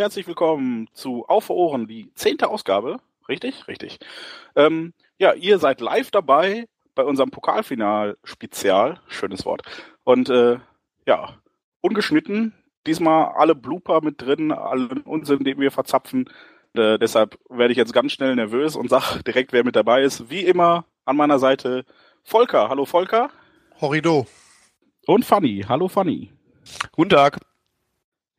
Herzlich willkommen zu Auf Ohren, die zehnte Ausgabe. Richtig? Richtig. Ähm, ja, ihr seid live dabei bei unserem Pokalfinal-Spezial. Schönes Wort. Und äh, ja, ungeschnitten. Diesmal alle Blooper mit drin, allen Unsinn, den wir verzapfen. Äh, deshalb werde ich jetzt ganz schnell nervös und sag direkt, wer mit dabei ist. Wie immer an meiner Seite Volker. Hallo Volker. Horrido. Und Fanny. Hallo Fanny. Guten Tag.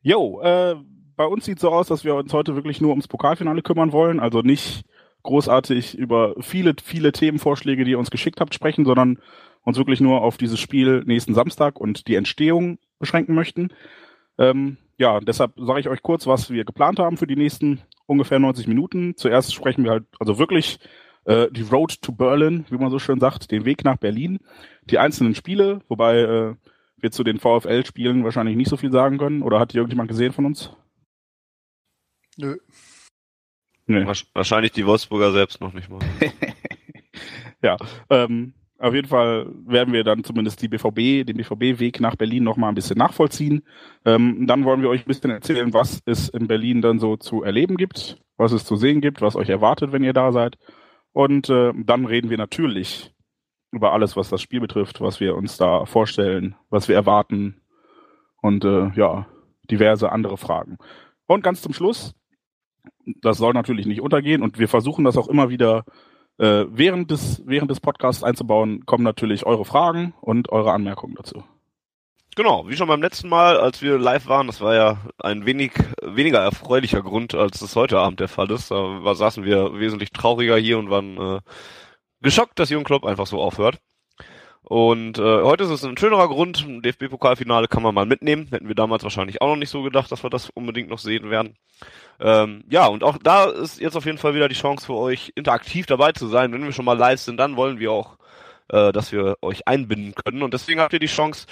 Jo, äh, bei uns sieht so aus, dass wir uns heute wirklich nur ums Pokalfinale kümmern wollen. Also nicht großartig über viele, viele Themenvorschläge, die ihr uns geschickt habt, sprechen, sondern uns wirklich nur auf dieses Spiel nächsten Samstag und die Entstehung beschränken möchten. Ähm, ja, deshalb sage ich euch kurz, was wir geplant haben für die nächsten ungefähr 90 Minuten. Zuerst sprechen wir halt also wirklich äh, die Road to Berlin, wie man so schön sagt, den Weg nach Berlin, die einzelnen Spiele, wobei äh, wir zu den VfL-Spielen wahrscheinlich nicht so viel sagen können. Oder hat die irgendjemand gesehen von uns? Nö. Nee. Wahrscheinlich die Wolfsburger selbst noch nicht mal. ja, ähm, auf jeden Fall werden wir dann zumindest die BVB, den BVB-Weg nach Berlin noch mal ein bisschen nachvollziehen. Ähm, dann wollen wir euch ein bisschen erzählen, was es in Berlin dann so zu erleben gibt, was es zu sehen gibt, was euch erwartet, wenn ihr da seid. Und äh, dann reden wir natürlich über alles, was das Spiel betrifft, was wir uns da vorstellen, was wir erwarten und äh, ja, diverse andere Fragen. Und ganz zum Schluss das soll natürlich nicht untergehen und wir versuchen das auch immer wieder äh, während, des, während des Podcasts einzubauen, kommen natürlich eure Fragen und eure Anmerkungen dazu. Genau, wie schon beim letzten Mal, als wir live waren, das war ja ein wenig weniger erfreulicher Grund, als es heute Abend der Fall ist. Da saßen wir wesentlich trauriger hier und waren äh, geschockt, dass Jürgen Klopp einfach so aufhört. Und äh, heute ist es ein schönerer Grund. Ein DFB-Pokalfinale kann man mal mitnehmen. Hätten wir damals wahrscheinlich auch noch nicht so gedacht, dass wir das unbedingt noch sehen werden. Ähm, ja, und auch da ist jetzt auf jeden Fall wieder die Chance für euch, interaktiv dabei zu sein. Wenn wir schon mal live sind, dann wollen wir auch, äh, dass wir euch einbinden können. Und deswegen habt ihr die Chance,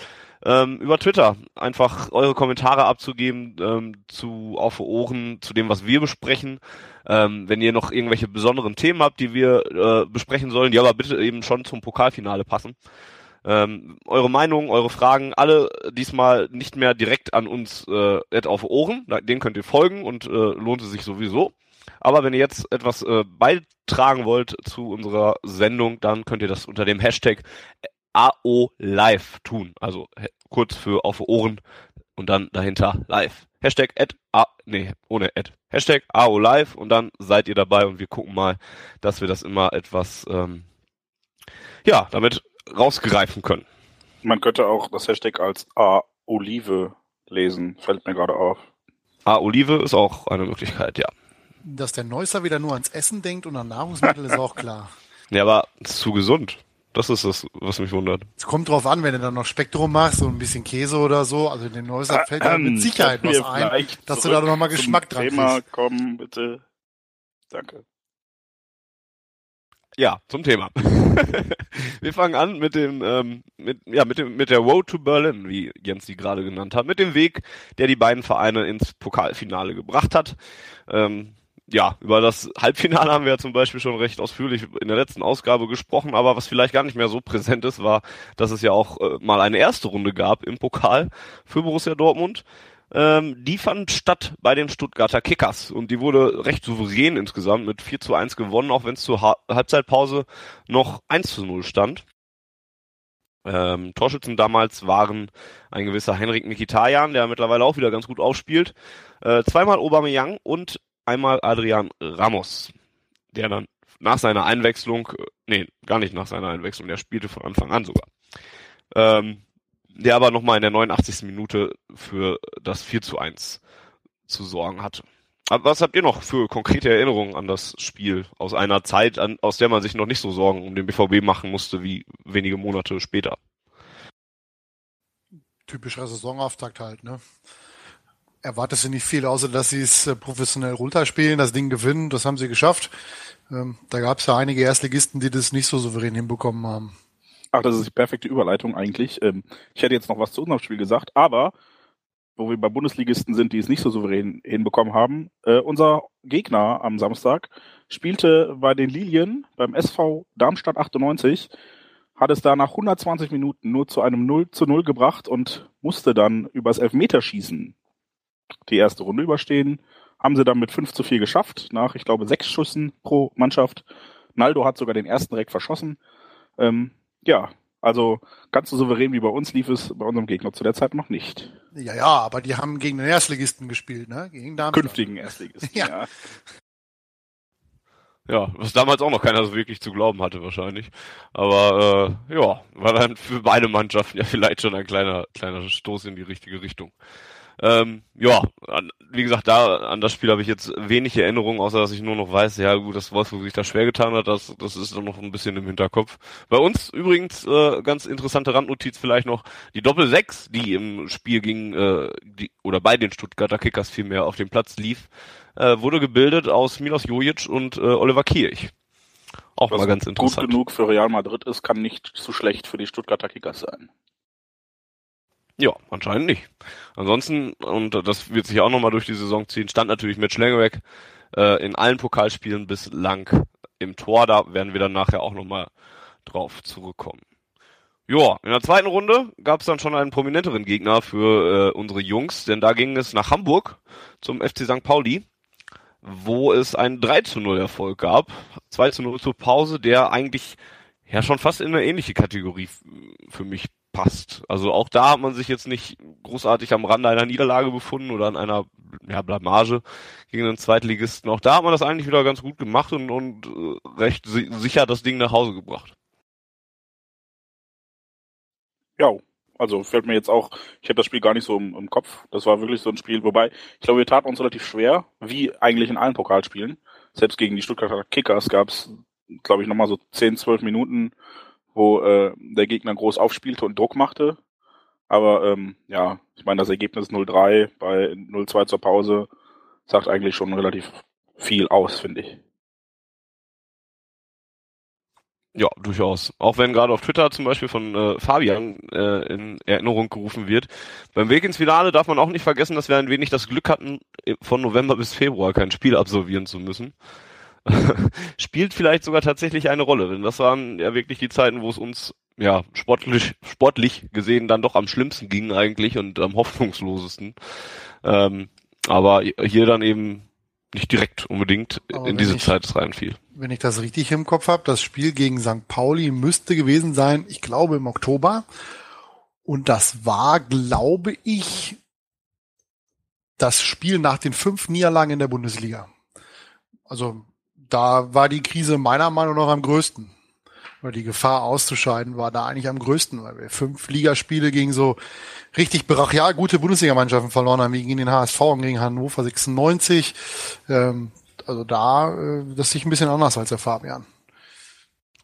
ähm, über Twitter einfach eure Kommentare abzugeben ähm, zu auf Ohren, zu dem, was wir besprechen. Ähm, wenn ihr noch irgendwelche besonderen Themen habt, die wir äh, besprechen sollen, die aber bitte eben schon zum Pokalfinale passen. Ähm, eure Meinung, eure Fragen, alle diesmal nicht mehr direkt an uns äh, auf Ohren. Den könnt ihr folgen und äh, lohnt es sich sowieso. Aber wenn ihr jetzt etwas äh, beitragen wollt zu unserer Sendung, dann könnt ihr das unter dem Hashtag AOLive tun. Also kurz für auf Ohren und dann dahinter live. Hashtag at, a, nee, ohne at. Hashtag AOLive und dann seid ihr dabei und wir gucken mal, dass wir das immer etwas, ähm, ja, damit rausgreifen können. Man könnte auch das Hashtag als A-Olive lesen, fällt mir gerade auf. A-Olive ist auch eine Möglichkeit, ja. Dass der Neusser wieder nur ans Essen denkt und an Nahrungsmittel ist auch klar. Ja, aber ist zu gesund. Das ist das, was mich wundert. Es kommt drauf an, wenn du dann noch Spektrum machst, so ein bisschen Käse oder so. Also den Neusser fällt da mit Sicherheit was ein, dass du da noch mal Geschmack dran Thema kriegst. kommen, bitte. Danke. Ja, zum Thema. wir fangen an mit dem, ähm, mit, ja, mit dem, mit der Road to Berlin, wie Jens sie gerade genannt hat, mit dem Weg, der die beiden Vereine ins Pokalfinale gebracht hat. Ähm, ja, über das Halbfinale haben wir ja zum Beispiel schon recht ausführlich in der letzten Ausgabe gesprochen, aber was vielleicht gar nicht mehr so präsent ist, war, dass es ja auch äh, mal eine erste Runde gab im Pokal für Borussia Dortmund ähm, die fand statt bei den Stuttgarter Kickers und die wurde recht souverän insgesamt mit 4 zu 1 gewonnen, auch wenn es zur ha Halbzeitpause noch 1 zu 0 stand. Ähm, Torschützen damals waren ein gewisser Henrik Mikitarian, der mittlerweile auch wieder ganz gut aufspielt, äh, zweimal Aubameyang und einmal Adrian Ramos, der dann nach seiner Einwechslung, äh, nee, gar nicht nach seiner Einwechslung, der spielte von Anfang an sogar. Ähm, der aber nochmal in der 89. Minute für das 4 zu 1 zu sorgen hatte. Aber was habt ihr noch für konkrete Erinnerungen an das Spiel aus einer Zeit, an, aus der man sich noch nicht so Sorgen um den BVB machen musste wie wenige Monate später? typischer Saisonauftakt halt, ne? Erwartest du nicht viel, außer dass sie es äh, professionell runterspielen, das Ding gewinnen, das haben sie geschafft. Ähm, da gab es ja einige Erstligisten, die das nicht so souverän hinbekommen haben. Ach, das ist die perfekte Überleitung eigentlich. Ähm, ich hätte jetzt noch was zu unserem Spiel gesagt, aber wo wir bei Bundesligisten sind, die es nicht so souverän hinbekommen haben, äh, unser Gegner am Samstag spielte bei den Lilien beim SV Darmstadt 98, hat es da nach 120 Minuten nur zu einem 0 zu 0 gebracht und musste dann übers Elfmeterschießen die erste Runde überstehen. Haben sie dann mit 5 zu 4 geschafft, nach, ich glaube, sechs Schüssen pro Mannschaft. Naldo hat sogar den ersten direkt verschossen. Ähm, ja, also ganz so souverän wie bei uns lief es bei unserem Gegner zu der Zeit noch nicht. Ja, ja, aber die haben gegen den Erstligisten gespielt, ne? Gegen Darmstadt. Künftigen Erstligisten, ja. ja. Ja, was damals auch noch keiner so wirklich zu glauben hatte wahrscheinlich. Aber äh, ja, war dann für beide Mannschaften ja vielleicht schon ein kleiner, kleiner Stoß in die richtige Richtung. Ähm, ja, an, wie gesagt, da an das Spiel habe ich jetzt wenig Erinnerungen, außer dass ich nur noch weiß, ja gut, dass Wolfsburg sich da schwer getan hat, das, das ist dann noch ein bisschen im Hinterkopf. Bei uns übrigens äh, ganz interessante Randnotiz vielleicht noch, die Doppel 6, die im Spiel ging, äh, die, oder bei den Stuttgarter Kickers vielmehr auf dem Platz lief, äh, wurde gebildet aus Milos Jojic und äh, Oliver Kirch. Auch Was mal ganz interessant. Gut genug für Real Madrid ist, kann nicht zu schlecht für die Stuttgarter Kickers sein. Ja, anscheinend nicht. Ansonsten, und das wird sich auch nochmal durch die Saison ziehen, stand natürlich mit Schlengerweg äh, in allen Pokalspielen bislang im Tor. Da werden wir dann nachher auch nochmal drauf zurückkommen. Ja, in der zweiten Runde gab es dann schon einen prominenteren Gegner für äh, unsere Jungs, denn da ging es nach Hamburg zum FC St. Pauli, wo es einen 3 zu 0 Erfolg gab. 2 zu 0 zur Pause, der eigentlich ja schon fast in eine ähnliche Kategorie für mich passt. Also auch da hat man sich jetzt nicht großartig am Rande einer Niederlage befunden oder an einer ja, Blamage gegen einen Zweitligisten. Auch da hat man das eigentlich wieder ganz gut gemacht und, und äh, recht si sicher das Ding nach Hause gebracht. Ja, also fällt mir jetzt auch, ich habe das Spiel gar nicht so im, im, Kopf. Das war wirklich so ein Spiel, wobei ich glaube, wir taten uns relativ schwer, wie eigentlich in allen Pokalspielen. Selbst gegen die Stuttgarter Kickers gab es, glaube ich, nochmal so 10, 12 Minuten, wo äh, der Gegner groß aufspielte und Druck machte. Aber ähm, ja, ich meine, das Ergebnis 0-3 bei 0-2 zur Pause sagt eigentlich schon relativ viel aus, finde ich. Ja, durchaus. Auch wenn gerade auf Twitter zum Beispiel von äh, Fabian äh, in Erinnerung gerufen wird. Beim Weg ins Finale darf man auch nicht vergessen, dass wir ein wenig das Glück hatten, von November bis Februar kein Spiel absolvieren zu müssen. spielt vielleicht sogar tatsächlich eine Rolle, denn das waren ja wirklich die Zeiten, wo es uns ja sportlich sportlich gesehen dann doch am schlimmsten ging eigentlich und am hoffnungslosesten. Ähm, aber hier dann eben nicht direkt unbedingt aber in diese ich, Zeit reinfiel. Wenn ich das richtig im Kopf habe, das Spiel gegen St. Pauli müsste gewesen sein, ich glaube im Oktober. Und das war, glaube ich, das Spiel nach den fünf Niederlagen in der Bundesliga. Also da war die Krise meiner Meinung nach am größten. Oder die Gefahr auszuscheiden war da eigentlich am größten, weil wir fünf Ligaspiele gegen so richtig brachial gute Bundesligamannschaften verloren haben, wie gegen den HSV und gegen Hannover 96. Ähm, also da, äh, das sehe ich ein bisschen anders als der Fabian.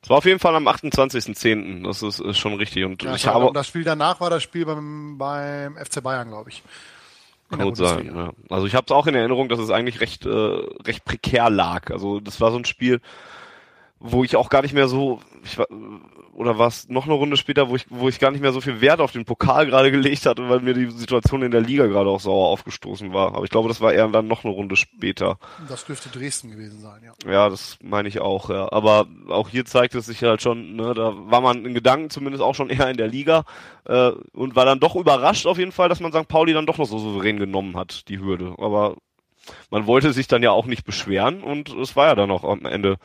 Es war auf jeden Fall am 28.10. Das ist, ist schon richtig. Und ja, ich habe das Spiel danach war das Spiel beim, beim FC Bayern, glaube ich. Kann sein, ja. Also ich habe es auch in Erinnerung, dass es eigentlich recht, äh, recht prekär lag. Also das war so ein Spiel, wo ich auch gar nicht mehr so, ich war, oder war es noch eine Runde später, wo ich, wo ich gar nicht mehr so viel Wert auf den Pokal gerade gelegt hatte, weil mir die Situation in der Liga gerade auch sauer aufgestoßen war. Aber ich glaube, das war eher dann noch eine Runde später. Das dürfte Dresden gewesen sein, ja. Ja, das meine ich auch, ja. Aber auch hier zeigt es sich halt schon, ne, da war man in Gedanken zumindest auch schon eher in der Liga äh, und war dann doch überrascht auf jeden Fall, dass man St. Pauli dann doch noch so souverän genommen hat, die Hürde. Aber man wollte sich dann ja auch nicht beschweren und es war ja dann auch am Ende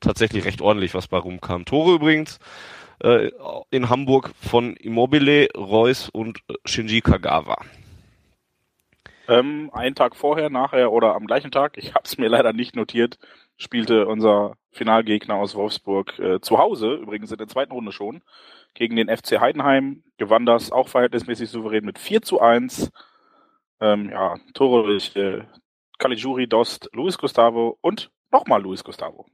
tatsächlich recht ordentlich, was bei rumkam. Tore übrigens äh, in Hamburg von Immobile, Reus und Shinji Kagawa. Ähm, einen Tag vorher, nachher oder am gleichen Tag, ich habe es mir leider nicht notiert, spielte unser Finalgegner aus Wolfsburg äh, zu Hause, übrigens in der zweiten Runde schon, gegen den FC Heidenheim, gewann das auch verhältnismäßig souverän mit 4 zu 1. Ähm, ja, Tore durch äh, Caligiuri, Dost, Luis Gustavo und nochmal Luis Gustavo.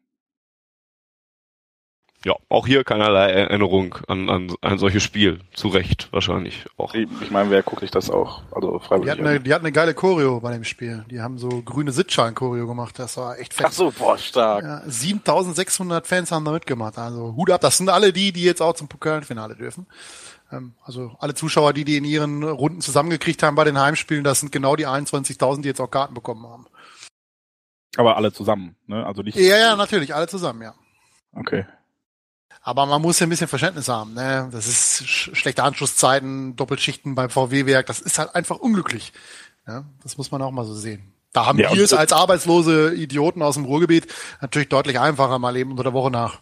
Ja, auch hier keinerlei Erinnerung an, an ein solches Spiel. Zu Recht wahrscheinlich auch. Ich, meine, wer guckt sich das auch? Also Die freiwillig. hatten, eine, die hatten eine geile Choreo bei dem Spiel. Die haben so grüne Sitzschalen-Choreo gemacht. Das war echt fett. Ach so, boah, stark. Ja, 7600 Fans haben da mitgemacht. Also Hut ab. Das sind alle die, die jetzt auch zum Pokalfinale dürfen. Ähm, Also alle Zuschauer, die die in ihren Runden zusammengekriegt haben bei den Heimspielen, das sind genau die 21.000, die jetzt auch Karten bekommen haben. Aber alle zusammen, ne? Also nicht. Ja, ja, natürlich, alle zusammen, ja. Okay. Aber man muss ja ein bisschen Verständnis haben. Ne? Das ist sch schlechte Anschlusszeiten, Doppelschichten beim VW-Werk. Das ist halt einfach unglücklich. Ja? Das muss man auch mal so sehen. Da haben Ja, wir es als arbeitslose Idioten aus dem Ruhrgebiet natürlich deutlich einfacher, mal eben unter der Woche nach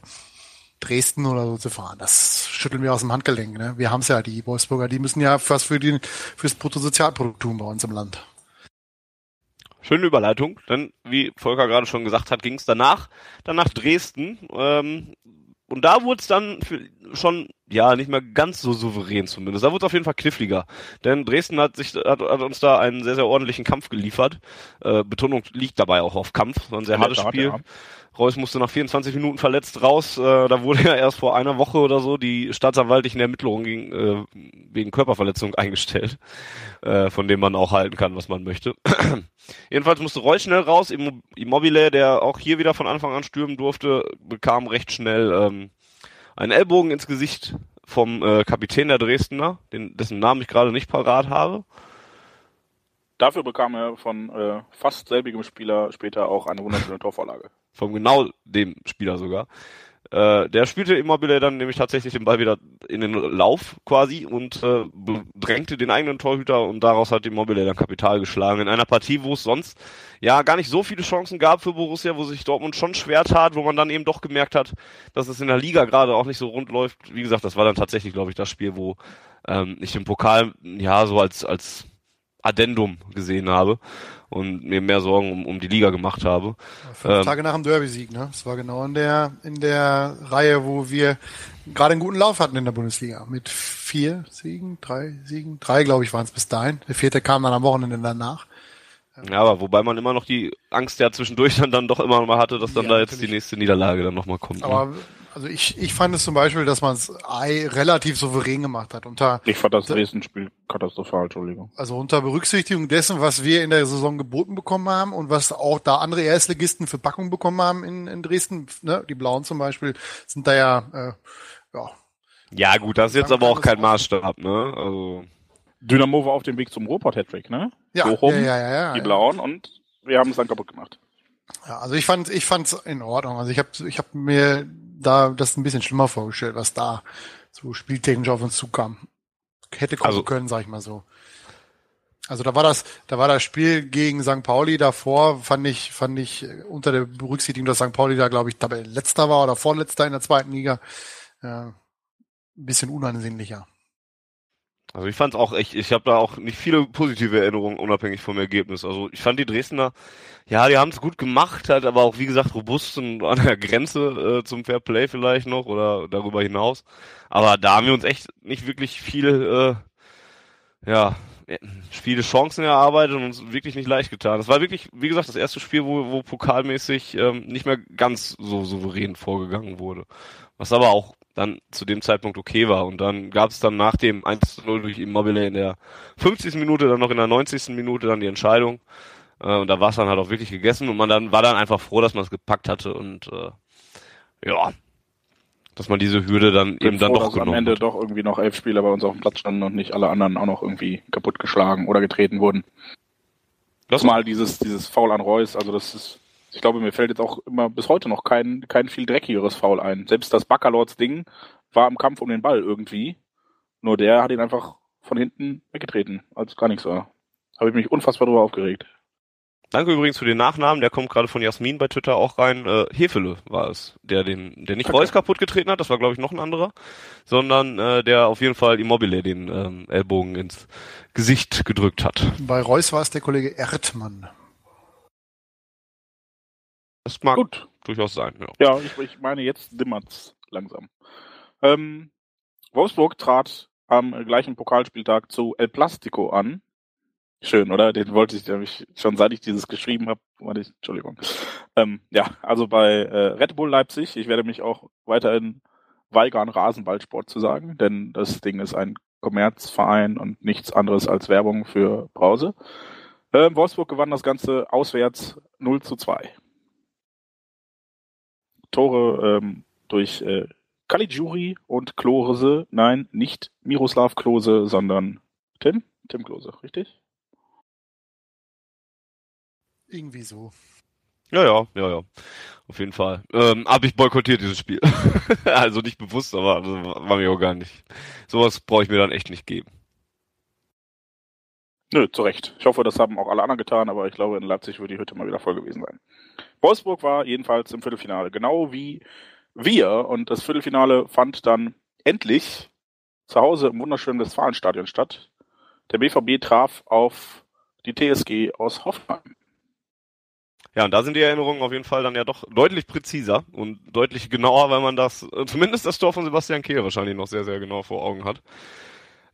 Dresden oder so zu fahren. Das schütteln wir aus dem Handgelenk. Ne? Wir haben es ja, die Wolfsburger, die müssen ja fast für die, fürs Bruttosozialprodukt tun bei uns im Land. Schöne Überleitung, denn wie Volker gerade schon gesagt hat, ging es danach dann nach Dresden. Ähm, und da wurde es dann für, schon, ja, nicht mehr ganz so souverän zumindest. Da wurde es auf jeden Fall kniffliger. Denn Dresden hat sich hat, hat uns da einen sehr, sehr ordentlichen Kampf geliefert. Äh, Betonung liegt dabei auch auf Kampf. War ein sehr der hartes Tat, Spiel. ja. Reus musste nach 24 Minuten verletzt raus. Äh, da wurde ja erst vor einer Woche oder so die staatsanwaltlichen Ermittlungen gegen, äh, wegen Körperverletzung eingestellt, äh, von dem man auch halten kann, was man möchte. Jedenfalls musste Reus schnell raus. Immo- Immobile, der auch hier wieder von Anfang an stürmen durfte, bekam recht schnell ähm, einen Ellbogen ins Gesicht vom äh, Kapitän der Dresdner, den, dessen Namen ich gerade nicht parat habe. Dafür bekam er von äh, fast selbigem Spieler später auch eine wunderschöne Torvorlage. vom genau dem Spieler sogar. Äh, der spielte Immobile dann nämlich tatsächlich den Ball wieder in den Lauf quasi und äh, drängte den eigenen Torhüter und daraus hat Immobile dann Kapital geschlagen. In einer Partie, wo es sonst ja gar nicht so viele Chancen gab für Borussia, wo sich Dortmund schon schwer tat, wo man dann eben doch gemerkt hat, dass es in der Liga gerade auch nicht so rund läuft. Wie gesagt, das war dann tatsächlich, glaube ich, das Spiel, wo ähm, ich den Pokal ja so als als Addendum gesehen habe und mir mehr Sorgen um, um die Liga gemacht habe. Fünf Ähm. Tage nach dem Derby-Sieg, ne? Das war genau in der, in der Reihe, wo wir gerade einen guten Lauf hatten in der Bundesliga. Mit vier Siegen, drei Siegen, drei, glaube ich, waren es bis dahin. Der vierte kam dann am Wochenende danach. Ja, aber wobei man immer noch die Angst ja zwischendurch dann, dann doch immer mal hatte, dass dann Ja, da jetzt natürlich. die nächste Niederlage dann nochmal kommt. ne? Also ich, ich fand es zum Beispiel, dass man es relativ souverän gemacht hat. Unter, Ich fand das Dresden-Spiel katastrophal, Entschuldigung. also unter Berücksichtigung dessen, was wir in der Saison geboten bekommen haben und was auch da andere Erstligisten für Packung bekommen haben in, in Dresden, ne? die Blauen zum Beispiel, sind da ja, äh, ja, ja gut, das ist jetzt aber auch kein. Maßstab, ne? Also Dynamo war auf dem Weg zum Ruhrpott-Hattrick, ne? ja, Bochum, ja, ja, ja, ja, die ja. Blauen und wir haben es dann kaputt gemacht. Ja, also ich fand, ich fand's in Ordnung. Also ich habe, ich habe mir da das ein bisschen schlimmer vorgestellt, was da so spieltechnisch auf uns zukam. Hätte kommen Also- können, sag ich mal so. Also da war das, da war das Spiel gegen St. Pauli davor, fand ich, fand ich äh, unter der Berücksichtigung, dass St. Pauli da, glaube ich, Tabellenletzter war oder Vorletzter in der zweiten Liga, äh, ein bisschen unansehnlicher. Also ich fand's auch echt, ich habe da auch nicht viele positive Erinnerungen, unabhängig vom Ergebnis. Also ich fand die Dresdner, ja, die haben es gut gemacht, halt aber auch, wie gesagt, robust und an der Grenze äh, zum Fair Play vielleicht noch oder darüber hinaus. Aber da haben wir uns echt nicht wirklich viel, äh, ja, viele Chancen erarbeitet und uns wirklich nicht leicht getan. Es war wirklich, wie gesagt, das erste Spiel, wo, wo pokalmäßig ähm, nicht mehr ganz so souverän vorgegangen wurde. Was aber auch dann zu dem Zeitpunkt okay war. Und dann gab es dann nach dem 1-0 durch Immobile in der 50. Minute, dann noch in der 90. Minute dann die Entscheidung. Äh, und da war es dann halt auch wirklich gegessen und man dann war dann einfach froh, dass man es gepackt hatte und äh, ja, dass man diese Hürde dann eben dann froh, doch dass am genommen Ende hat. doch irgendwie noch elf Spieler bei uns auf dem Platz standen und nicht alle anderen auch noch irgendwie kaputtgeschlagen oder getreten wurden. Das Zumal dieses, dieses Foul an Reus, also das ist, ich glaube, mir fällt jetzt auch immer bis heute noch kein, kein viel dreckigeres Foul ein. Selbst das Baccalords Ding war im Kampf um den Ball irgendwie. Nur der hat ihn einfach von hinten weggetreten, als gar nichts war. Habe ich mich unfassbar drüber aufgeregt. Danke übrigens für den Nachnamen, der kommt gerade von Jasmin bei Twitter auch rein. Äh, Hefele war es, der den, der nicht Okay. Reus kaputt getreten hat, das war glaube ich noch ein anderer, sondern äh, der auf jeden Fall Immobile den ähm, Ellbogen ins Gesicht gedrückt hat. Bei Reus war es der Kollege Erdmann. Das mag Gut. durchaus sein. Ja. Ja, ich, ich meine, jetzt dimmert's langsam. Ähm, Wolfsburg trat am gleichen Pokalspieltag zu El Plastico an. Schön, oder? Den wollte ich nämlich schon seit ich dieses geschrieben habe. Warte Entschuldigung. Ähm, ja, also bei äh, Red Bull Leipzig. Ich werde mich auch weiterhin weigern, Rasenballsport zu sagen, denn das Ding ist ein Kommerzverein und nichts anderes als Werbung für Brause. Ähm, Wolfsburg gewann das Ganze auswärts 0 zu 2. Tore ähm, durch äh, Caligiuri und Klose. Nein, nicht Miroslav Klose, sondern Tim? Tim Klose, richtig? Irgendwie so. Ja, ja, ja, ja. Auf jeden Fall. Ähm, hab ich boykottiert, dieses Spiel. also nicht bewusst, aber also war mir auch gar nicht. Sowas brauche ich mir dann echt nicht geben. Nö, zu Recht. Ich hoffe, das haben auch alle anderen getan, aber ich glaube, in Leipzig wird die Hütte mal wieder voll gewesen sein. Wolfsburg war jedenfalls im Viertelfinale, genau wie wir. Und das Viertelfinale fand dann endlich zu Hause im wunderschönen Westfalenstadion statt. Der BVB traf auf die TSG aus Hoffenheim. Ja, und da sind die Erinnerungen auf jeden Fall dann ja doch deutlich präziser und deutlich genauer, weil man das, zumindest das Tor von Sebastian Kehl wahrscheinlich noch sehr, sehr genau vor Augen hat.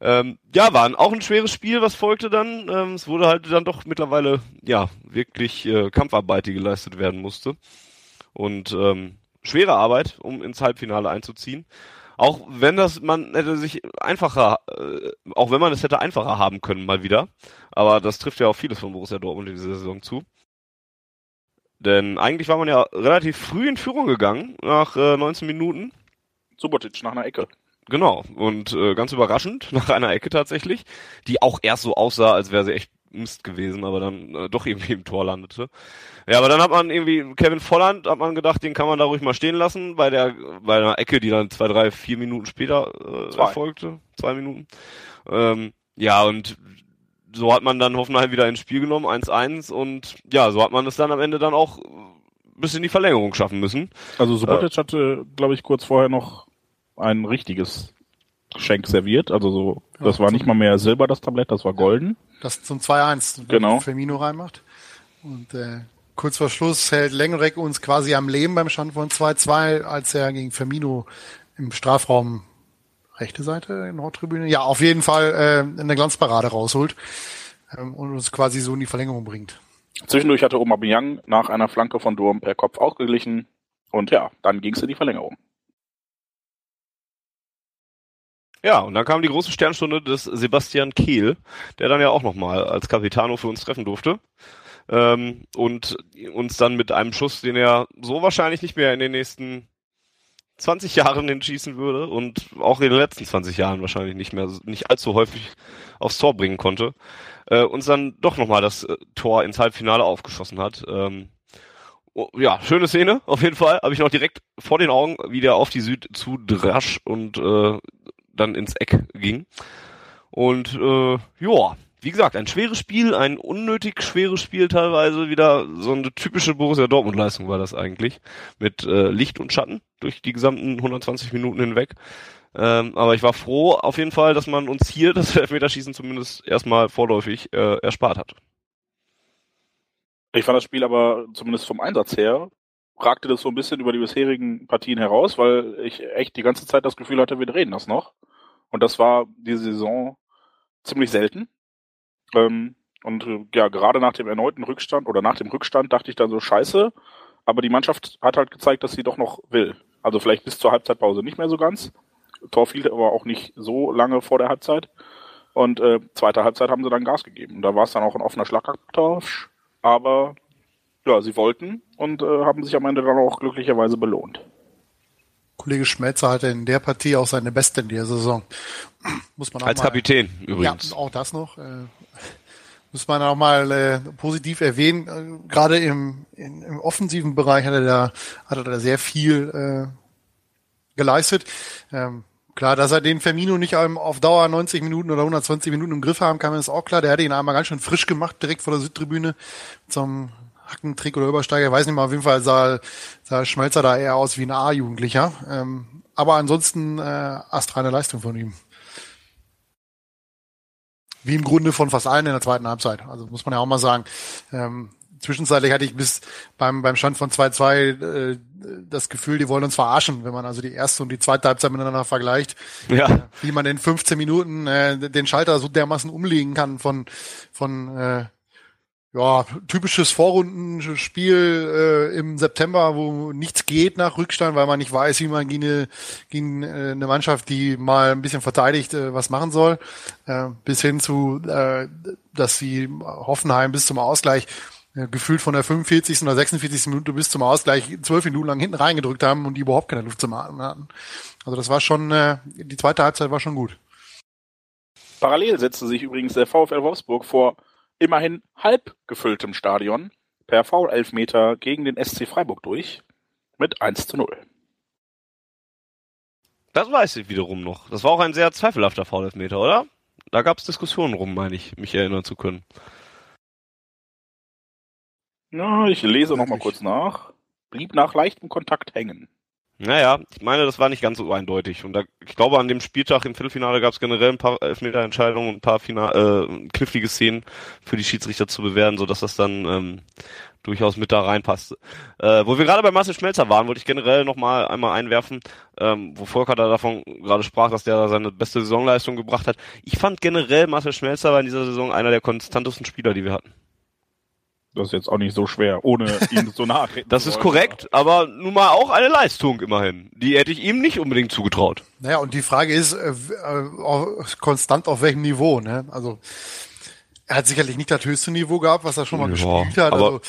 Ähm, ja, war auch ein schweres Spiel, was folgte dann. Ähm, es wurde halt dann doch mittlerweile, ja, wirklich äh, Kampfarbeit, die geleistet werden musste. Und ähm, schwere Arbeit, um ins Halbfinale einzuziehen. Auch wenn das, man hätte sich einfacher, äh, auch wenn man es hätte einfacher haben können, mal wieder. Aber das trifft ja auch vieles von Borussia Dortmund in dieser Saison zu. Denn eigentlich war man ja relativ früh in Führung gegangen, nach äh, 19 Minuten. Subotic nach einer Ecke. Genau. Und äh, ganz überraschend, nach einer Ecke tatsächlich, die auch erst so aussah, als wäre sie echt Mist gewesen, aber dann äh, doch irgendwie im Tor landete. Ja, aber dann hat man irgendwie Kevin Volland, hat man gedacht, den kann man da ruhig mal stehen lassen, bei der bei einer Ecke, die dann zwei, drei, vier Minuten später äh, zwei. erfolgte. Zwei Minuten. Ähm, ja, und so hat man dann Hoffenheim wieder ins Spiel genommen, 1-1 und ja, so hat man es dann am Ende dann auch bis in die Verlängerung schaffen müssen. Also Subotic äh, hatte, glaube ich, kurz vorher noch ein richtiges Geschenk serviert. Also so, das ja, war nicht mal mehr Silber, das Tablett, das war golden. Das zum 2-1, genau. Firmino reinmacht. Und äh, kurz vor Schluss hält Lengrek uns quasi am Leben beim Stand von 2-2, als er gegen Firmino im Strafraum rechte Seite, Nordtribüne, ja, auf jeden Fall äh, eine Glanzparade rausholt ähm, und uns quasi so in die Verlängerung bringt. Zwischendurch hatte Aubameyang nach einer Flanke von Durm per Kopf ausgeglichen und ja, dann ging es in die Verlängerung. Ja, und dann kam die große Sternstunde des Sebastian Kehl, der dann ja auch nochmal als Capitano für uns treffen durfte. Ähm, und uns dann mit einem Schuss, den er so wahrscheinlich nicht mehr in den nächsten 20 Jahren entschießen würde und auch in den letzten 20 Jahren wahrscheinlich nicht mehr, nicht allzu häufig aufs Tor bringen konnte, äh, uns dann doch nochmal das äh, Tor ins Halbfinale aufgeschossen hat. Ähm, oh, ja, schöne Szene, auf jeden Fall. Habe ich noch direkt vor den Augen, wie der auf die Süd zu drasch und äh, dann ins Eck ging. Und äh, ja, wie gesagt, ein schweres Spiel, ein unnötig schweres Spiel teilweise, wieder so eine typische Borussia Dortmund-Leistung war das eigentlich, mit äh, Licht und Schatten durch die gesamten 120 Minuten hinweg. Ähm, aber ich war froh auf jeden Fall, dass man uns hier das Elfmeterschießen zumindest erstmal vorläufig äh, erspart hat. Ich fand das Spiel aber zumindest vom Einsatz her ragte das so ein bisschen über die bisherigen Partien heraus, weil ich echt die ganze Zeit das Gefühl hatte, wir drehen das noch. Und das war diese Saison ziemlich selten. Ähm, und ja, gerade nach dem erneuten Rückstand oder nach dem Rückstand dachte ich dann so, scheiße. Aber die Mannschaft hat halt gezeigt, dass sie doch noch will. Also vielleicht bis zur Halbzeitpause nicht mehr so ganz. Tor fiel aber auch nicht so lange vor der Halbzeit. Und äh, zweite Halbzeit haben sie dann Gas gegeben. Da war es dann auch ein offener Schlagabtausch. Aber ja, sie wollten und äh, haben sich am Ende dann auch glücklicherweise belohnt. Kollege Schmelzer hatte in der Partie auch seine beste in der Saison. Muss man auch Als mal, Kapitän übrigens. Ja, auch das noch. Äh, muss man auch mal äh, positiv erwähnen. Äh, Gerade im, in, im offensiven Bereich hat er da, hat er da sehr viel äh, geleistet. Ähm, klar, dass er den Firmino nicht auf Dauer 90 Minuten oder 120 Minuten im Griff haben kann, ist auch klar. Der hatte ihn einmal ganz schön frisch gemacht, direkt vor der Südtribüne zum Hackentrick oder Übersteiger, weiß nicht mal, auf jeden Fall sah, sah Schmelzer da eher aus wie ein A-Jugendlicher. Ähm, aber ansonsten äh, astreine Leistung von ihm. Wie im Grunde von fast allen in der zweiten Halbzeit. Also muss man ja auch mal sagen. Ähm, zwischenzeitlich hatte ich bis beim, beim Stand von 2-2 äh, das Gefühl, die wollen uns verarschen, wenn man also die erste und die zweite Halbzeit miteinander vergleicht. Ja. Äh, wie man in 15 Minuten äh, den Schalter so dermaßen umlegen kann von, von äh, ja, typisches Vorrundenspiel äh, im September, wo nichts geht nach Rückstand, weil man nicht weiß, wie man gegen eine, gegen äh, eine Mannschaft, die mal ein bisschen verteidigt, äh, was machen soll. Äh, bis hin zu, äh, dass sie Hoffenheim bis zum Ausgleich äh, gefühlt von der 45. oder 46. Minute bis zum Ausgleich zwölf Minuten lang hinten reingedrückt haben und die überhaupt keine Luft zum Atmen hatten. Also das war schon, äh, die zweite Halbzeit war schon gut. Parallel setzte sich übrigens der VfL Wolfsburg vor immerhin halb gefülltem Stadion per Foul-Elfmeter gegen den SC Freiburg durch mit 1 zu 0. Das weiß ich wiederum noch. Das war auch ein sehr zweifelhafter Foul-Elfmeter, oder? Da gab es Diskussionen rum, meine ich, mich erinnern zu können. Ja, ich lese noch mal kurz nach. Blieb nach leichtem Kontakt hängen. Naja, ich meine, das war nicht ganz so eindeutig. Und da, ich glaube, an dem Spieltag im Viertelfinale gab es generell ein paar Elfmeterentscheidungen und ein paar Final, äh, knifflige Szenen für die Schiedsrichter zu bewerten, sodass das dann ähm, durchaus mit da reinpasste. Äh, wo wir gerade bei Marcel Schmelzer waren, wollte ich generell noch mal einmal einwerfen, ähm, wo Volker da davon gerade sprach, dass der seine beste Saisonleistung gebracht hat. Ich fand generell Marcel Schmelzer war in dieser Saison einer der konstantesten Spieler, die wir hatten. Das ist jetzt auch nicht so schwer, ohne ihm so nahe Das ist korrekt, aber nun mal auch eine Leistung immerhin. Die hätte ich ihm nicht unbedingt zugetraut. Naja, und die Frage ist, äh, äh, konstant auf welchem Niveau, ne? Also, er hat sicherlich nicht das höchste Niveau gehabt, was er schon mal ja, gespielt hat. Also,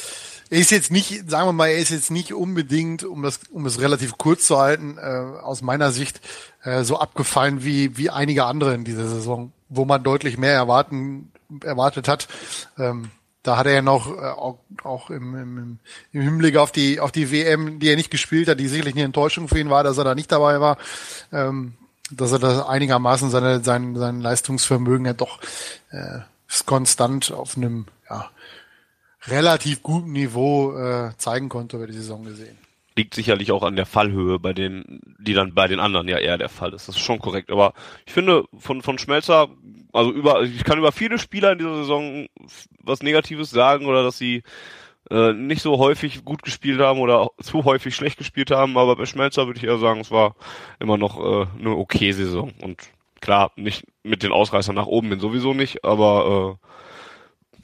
er ist jetzt nicht, sagen wir mal, er ist jetzt nicht unbedingt, um das, um es relativ kurz zu halten, äh, aus meiner Sicht äh, so abgefallen wie wie einige andere in dieser Saison, wo man deutlich mehr erwarten erwartet hat. Ähm, da hat er ja noch äh, auch, auch im, im, im Hinblick auf die auf die WM, die er nicht gespielt hat, die sicherlich eine Enttäuschung für ihn war, dass er da nicht dabei war, ähm, dass er da einigermaßen seine sein sein Leistungsvermögen ja doch äh, konstant auf einem ja, relativ guten Niveau äh, zeigen konnte über die Saison gesehen liegt sicherlich auch an der Fallhöhe bei den, die dann bei den anderen ja eher der Fall ist. Das ist schon korrekt. Aber ich finde, von, von Schmelzer, also über, ich kann über viele Spieler in dieser Saison was Negatives sagen oder dass sie äh, nicht so häufig gut gespielt haben oder zu häufig schlecht gespielt haben, aber bei Schmelzer würde ich eher sagen, es war immer noch äh, eine okay Saison. Und klar, nicht mit den Ausreißern nach oben bin sowieso nicht, aber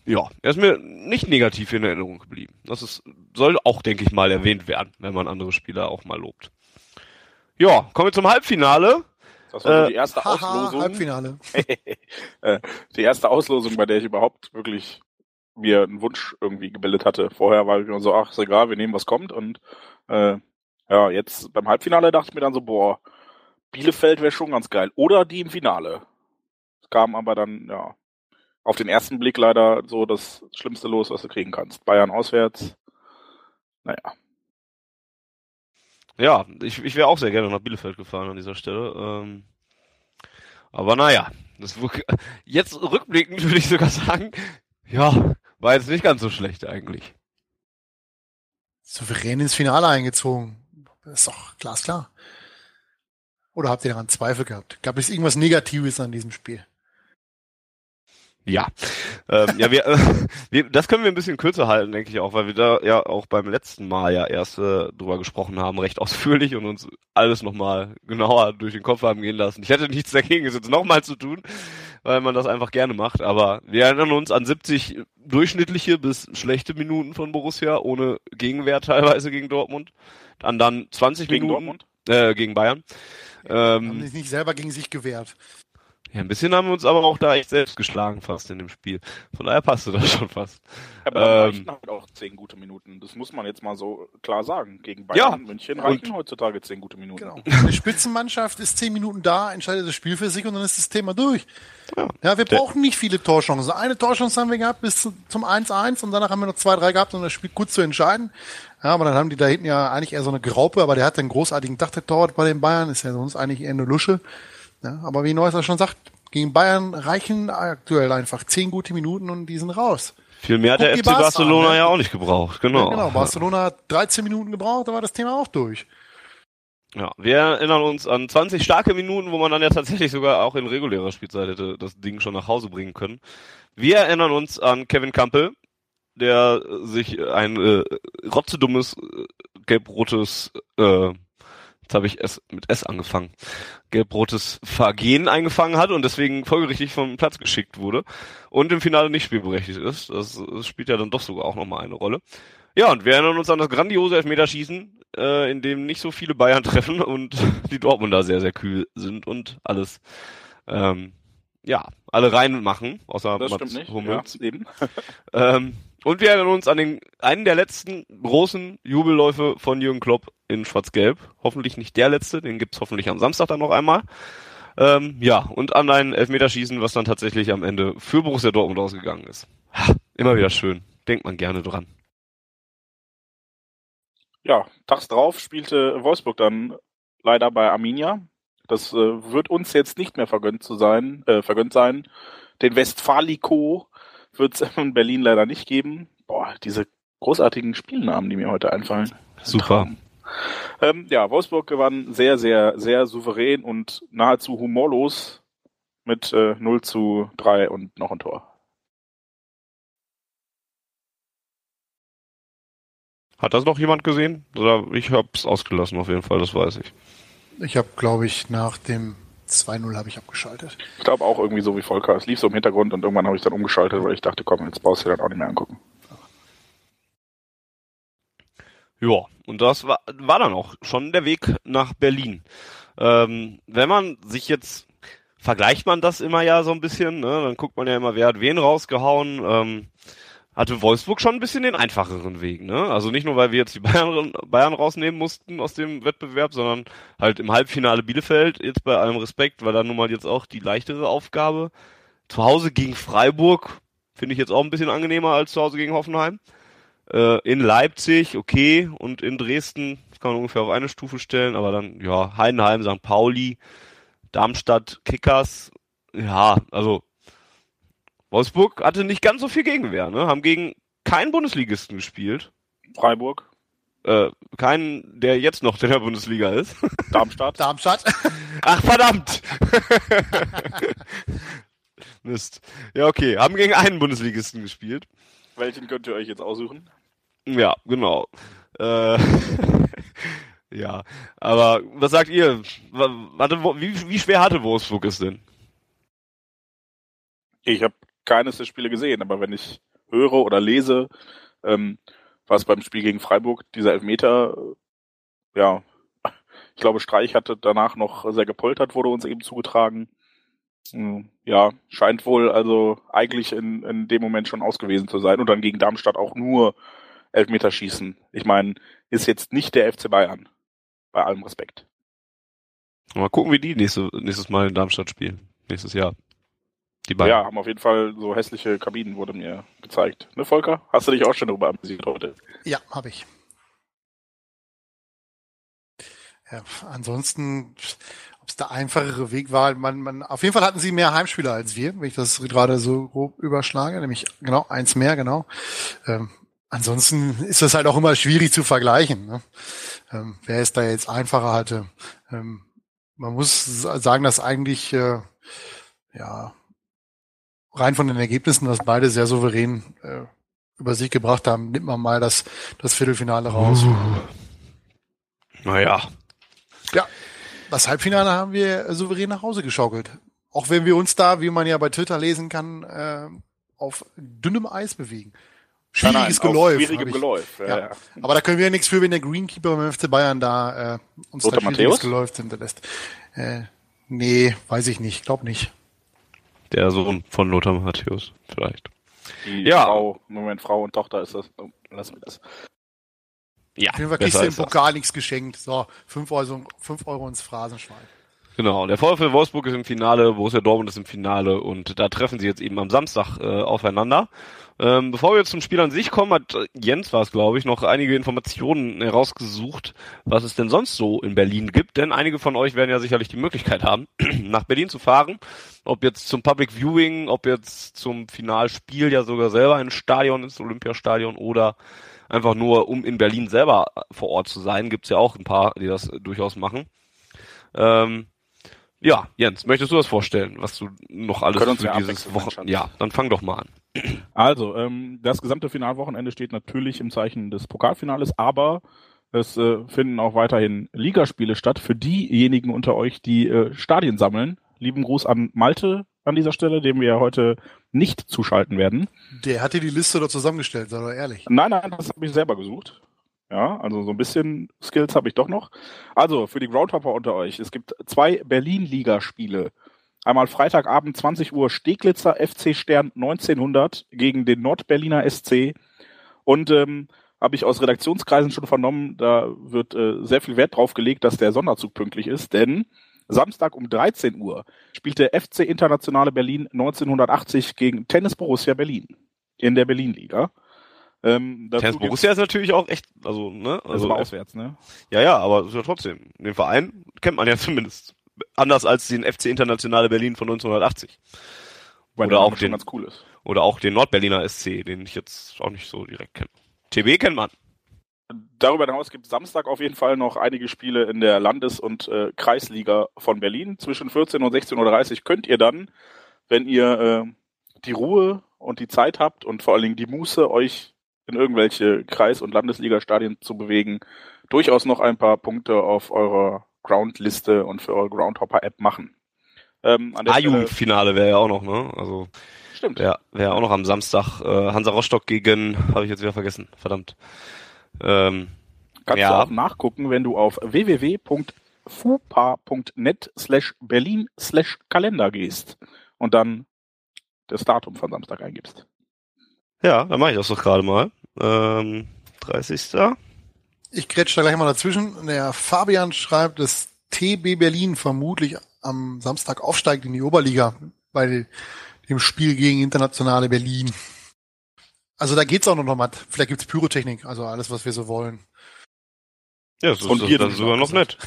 äh, ja, er ist mir nicht negativ in Erinnerung geblieben. Das ist, soll auch, denke ich mal, erwähnt werden, wenn man andere Spieler auch mal lobt. Ja, kommen wir zum Halbfinale. Das war äh, die erste haha, Auslosung. Halbfinale. Äh, die erste Auslosung, bei der ich überhaupt wirklich mir einen Wunsch irgendwie gebildet hatte. Vorher war ich immer so, ach, ist egal, wir nehmen, was kommt. Und äh, ja, jetzt beim Halbfinale dachte ich mir dann so, boah, Bielefeld wäre schon ganz geil. Oder die im Finale. Es kam aber dann, ja, auf den ersten Blick leider so das Schlimmste los, was du kriegen kannst. Bayern auswärts. Naja. Ja, ich, ich wäre auch sehr gerne nach Bielefeld gefahren an dieser Stelle. Ähm, aber naja, das, jetzt rückblickend würde ich sogar sagen, ja, war jetzt nicht ganz so schlecht eigentlich. Souverän ins Finale eingezogen. Das ist doch glasklar. Oder habt ihr daran Zweifel gehabt? Gab es irgendwas Negatives an diesem Spiel? Ja, ähm, ja, wir, äh, wir, das können wir ein bisschen kürzer halten, denke ich auch, weil wir da ja auch beim letzten Mal ja erst äh, drüber gesprochen haben, recht ausführlich und uns alles nochmal genauer durch den Kopf haben gehen lassen. Ich hätte nichts dagegen, es jetzt nochmal zu tun, weil man das einfach gerne macht, aber wir erinnern uns an 70 durchschnittliche bis schlechte Minuten von Borussia, ohne Gegenwert teilweise gegen Dortmund, dann dann 20 gegen Minuten Dortmund? Äh, gegen Bayern. Ähm, haben sich nicht selber gegen sich gewehrt. Ja, ein bisschen haben wir uns aber auch da echt selbst geschlagen fast in dem Spiel. Von daher passte das schon fast. Aber ähm, halt auch zehn gute Minuten. Das muss man jetzt mal so klar sagen. Gegen Bayern ja, München reichen heutzutage zehn gute Minuten. Genau. Eine Spitzenmannschaft ist zehn Minuten da, entscheidet das Spiel für sich und dann ist das Thema durch. Ja, ja wir brauchen nicht viele Torchancen. Eine Torchance haben wir gehabt bis zum 1-1 und danach haben wir noch zwei, drei gehabt, um das Spiel gut zu entscheiden. Ja, aber dann haben die da hinten ja eigentlich eher so eine Graupe, aber der hat einen großartigen Dach, der Torwart bei den Bayern, ist ja sonst eigentlich eher eine Lusche. Ja, aber wie Neusser schon sagt, gegen Bayern reichen aktuell einfach zehn gute Minuten und die sind raus. Viel mehr hat der FC Barcelona ne? ja auch nicht gebraucht, genau. Ja, genau, Barcelona hat 13 Minuten gebraucht, da war das Thema auch durch. Ja, wir erinnern uns an 20 starke Minuten, wo man dann ja tatsächlich sogar auch in regulärer Spielzeit hätte das Ding schon nach Hause bringen können. Wir erinnern uns an Kevin Campbell, der sich ein äh, rotzedummes äh, gelb-rotes äh, Jetzt habe ich es mit S angefangen. Gelb-rotes Vergehen eingefangen hat und deswegen folgerichtig vom Platz geschickt wurde und im Finale nicht spielberechtigt ist. Das, das spielt ja dann doch sogar auch nochmal eine Rolle. Ja, und wir erinnern uns an das grandiose Elfmeterschießen, äh, in dem nicht so viele Bayern treffen und die Dortmunder sehr, sehr kühl sind und alles, ähm, ja, alle reinmachen, außer Das Mats. Hummels. Ja, eben. Ähm, und wir erinnern uns an den einen der letzten großen Jubelläufe von Jürgen Klopp in Schwarz-Gelb. Hoffentlich nicht der letzte, den gibt's hoffentlich am Samstag dann noch einmal. Ähm, ja, und an ein Elfmeterschießen, was dann tatsächlich am Ende für Borussia Dortmund ausgegangen ist. Ha, immer wieder schön. Denkt man gerne dran. Ja, tags drauf spielte Wolfsburg dann leider bei Arminia. Das äh, wird uns jetzt nicht mehr vergönnt zu sein, äh, vergönnt sein. Den Westfaliko wird es in Berlin leider nicht geben. Boah, diese großartigen Spielnamen, die mir heute einfallen. Super. Ähm, ja, Wolfsburg gewann sehr, sehr, sehr souverän und nahezu humorlos mit äh, 0 zu 3 und noch ein Tor. Hat das noch jemand gesehen? Oder ich hab's ausgelassen auf jeden Fall, das weiß ich. Ich habe, glaube ich, nach dem 2-0 habe ich abgeschaltet. Ich glaube auch irgendwie so wie Volker. Es lief so im Hintergrund und irgendwann habe ich dann umgeschaltet, weil ich dachte, komm, jetzt brauchst du dir dann auch nicht mehr angucken. Ja, und das war, war dann auch schon der Weg nach Berlin. Ähm, wenn man sich jetzt, vergleicht man das immer ja so ein bisschen, ne? dann guckt man ja immer, wer hat wen rausgehauen. Ähm, hatte Wolfsburg schon ein bisschen den einfacheren Weg, ne? Also nicht nur, weil wir jetzt die Bayern, Bayern rausnehmen mussten aus dem Wettbewerb, sondern halt im Halbfinale Bielefeld, jetzt bei allem Respekt, weil da nun mal jetzt auch die leichtere Aufgabe. Zu Hause gegen Freiburg finde ich jetzt auch ein bisschen angenehmer als zu Hause gegen Hoffenheim. Äh, in Leipzig, okay, und in Dresden, das kann man ungefähr auf eine Stufe stellen, aber dann, ja, Heidenheim, St. Pauli, Darmstadt, Kickers, ja, also Wolfsburg hatte nicht ganz so viel Gegenwehr, ne? Haben gegen keinen Bundesligisten gespielt. Freiburg, Äh, keinen, der jetzt noch in der Bundesliga ist. Darmstadt. Darmstadt. Ach, verdammt! Mist. Ja, okay. Haben gegen einen Bundesligisten gespielt. Welchen könnt ihr euch jetzt aussuchen? Ja, genau. Äh, ja, aber was sagt ihr? Wa- Warte, wie, wie schwer hatte Wolfsburg es denn? Ich habe keines der Spiele gesehen, aber wenn ich höre oder lese, ähm, was beim Spiel gegen Freiburg dieser Elfmeter, äh, ja, ich glaube, Streich hatte danach noch sehr gepoltert, wurde uns eben zugetragen. Hm, Ja, scheint wohl also eigentlich in, in dem Moment schon ausgewiesen zu sein und dann gegen Darmstadt auch nur Elfmeterschießen. Ich meine, ist jetzt nicht der FC Bayern. Bei allem Respekt. Mal gucken, wie die nächste, nächstes Mal in Darmstadt spielen. Nächstes Jahr. Die beiden. Ja, haben auf jeden Fall so hässliche Kabinen, wurde mir gezeigt. Ne, Volker? Hast du dich auch schon darüber amüsiert heute? Ja, habe ich. Ja, ansonsten, ob es der einfachere Weg war, man, man, auf jeden Fall hatten sie mehr Heimspieler als wir, wenn ich das gerade so grob überschlage, nämlich genau eins mehr, genau. Ähm, ansonsten ist das halt auch immer schwierig zu vergleichen. Ne? Ähm, wer es da jetzt einfacher hatte. Ähm, man muss sagen, dass eigentlich äh, ja rein von den Ergebnissen, dass beide sehr souverän äh, über sich gebracht haben, nimmt man mal das, das Viertelfinale raus. Naja. Das Halbfinale haben wir souverän nach Hause geschaukelt. Auch wenn wir uns da, wie man ja bei Twitter lesen kann, äh, auf dünnem Eis bewegen. Schwieriges Nein, nein, Geläuf. Schwierigem ich- Geläuf. Ja, Ja. ja. Aber da können wir ja nichts für, wenn der Greenkeeper beim FC Bayern da äh, uns Lothar da schwieriges Matthäus? Geläuf hinterlässt. Äh, nee, weiß ich nicht. Glaub nicht. Der Sohn von Lothar Matthäus, vielleicht. Die Ja. Frau, Moment, Frau und Tochter ist das. Oh, lassen wir das. Ja, Auf jeden Fall kriegst du im. Pokal nichts geschenkt. So, fünf Euro, fünf Euro ins Phrasenschwein. Genau, der VfL Wolfsburg ist im Finale, Borussia Dortmund ist im Finale und da treffen sie jetzt eben am Samstag äh, aufeinander. Ähm, bevor wir jetzt zum Spiel an sich kommen, hat äh, Jens war es, glaube ich, noch einige Informationen herausgesucht, was es denn sonst so in Berlin gibt. Denn einige von euch werden ja sicherlich die Möglichkeit haben, nach Berlin zu fahren. Ob jetzt zum Public Viewing, ob jetzt zum Finalspiel ja sogar selber ins Stadion, ins Olympiastadion oder einfach nur, um in Berlin selber vor Ort zu sein. Gibt's ja auch ein paar, die das durchaus machen. Ähm, ja, Jens, möchtest du das vorstellen, was du noch alles für ja dieses abwechseln, Wochen... mein Schatz. Ja, dann fang doch mal an. Also, ähm, das gesamte Finalwochenende steht natürlich im Zeichen des Pokalfinales, aber Es äh, finden auch weiterhin Ligaspiele statt für diejenigen unter euch, die äh, Stadien sammeln. Lieben Gruß an Malte an dieser Stelle, dem wir heute nicht zuschalten werden. Der hat dir die Liste doch zusammengestellt, sei doch ehrlich. Nein, nein, das habe ich selber gesucht. Ja, also so ein bisschen Skills habe ich doch noch. Also für die Groundhopper unter euch, es gibt zwei Berlin-Ligaspiele. Einmal Freitagabend 20 Uhr Steglitzer FC Stern 1900 gegen den Nordberliner SC. Und ähm, habe ich aus Redaktionskreisen schon vernommen, da wird äh, sehr viel Wert drauf gelegt, dass der Sonderzug pünktlich ist, denn Samstag um 13 Uhr spielt der FC Internationale Berlin 1980 gegen Tennis Borussia Berlin in der Berlin-Liga. Ähm, Tennis Borussia ist natürlich auch echt, also, ne? Also mal auswärts, ne? Ja, ja, aber ja trotzdem. Den Verein kennt man ja zumindest. Anders als den FC Internationale Berlin von 1980. Weil oder auch den, ganz cool ist. Oder auch den Nordberliner SC, den ich jetzt auch nicht so direkt kenne. TB kennt man. Darüber hinaus gibt es Samstag auf jeden Fall noch einige Spiele in der Landes- und äh, Kreisliga von Berlin. Zwischen 14 und 16.30 Uhr könnt ihr dann, wenn ihr äh, die Ruhe und die Zeit habt und vor allen Dingen die Muße, euch in irgendwelche Kreis- und Landesliga-Stadien zu bewegen, durchaus noch ein paar Punkte auf eurer Groundliste und für eure Groundhopper-App machen. Ähm, A-Jugendfinale wäre ja auch noch, ne? Also Stimmt. Wäre wär auch noch am Samstag äh, Hansa Rostock gegen, habe ich jetzt wieder vergessen, verdammt. Ähm, Kannst ja. du auch nachgucken, wenn du auf www.fupa.net slash Berlin slash Kalender gehst und dann das Datum von Samstag eingibst. Ja, dann mache ich das doch gerade mal. Ähm, 30. Ich grätsch da gleich mal dazwischen. Der Fabian schreibt, dass TB Berlin vermutlich am Samstag aufsteigt in die Oberliga bei dem Spiel gegen Internationale Berlin. Also da geht's auch noch mal. Vielleicht gibt's Pyrotechnik, also alles, was wir so wollen. Ja, das ist, hier das sogar noch nett.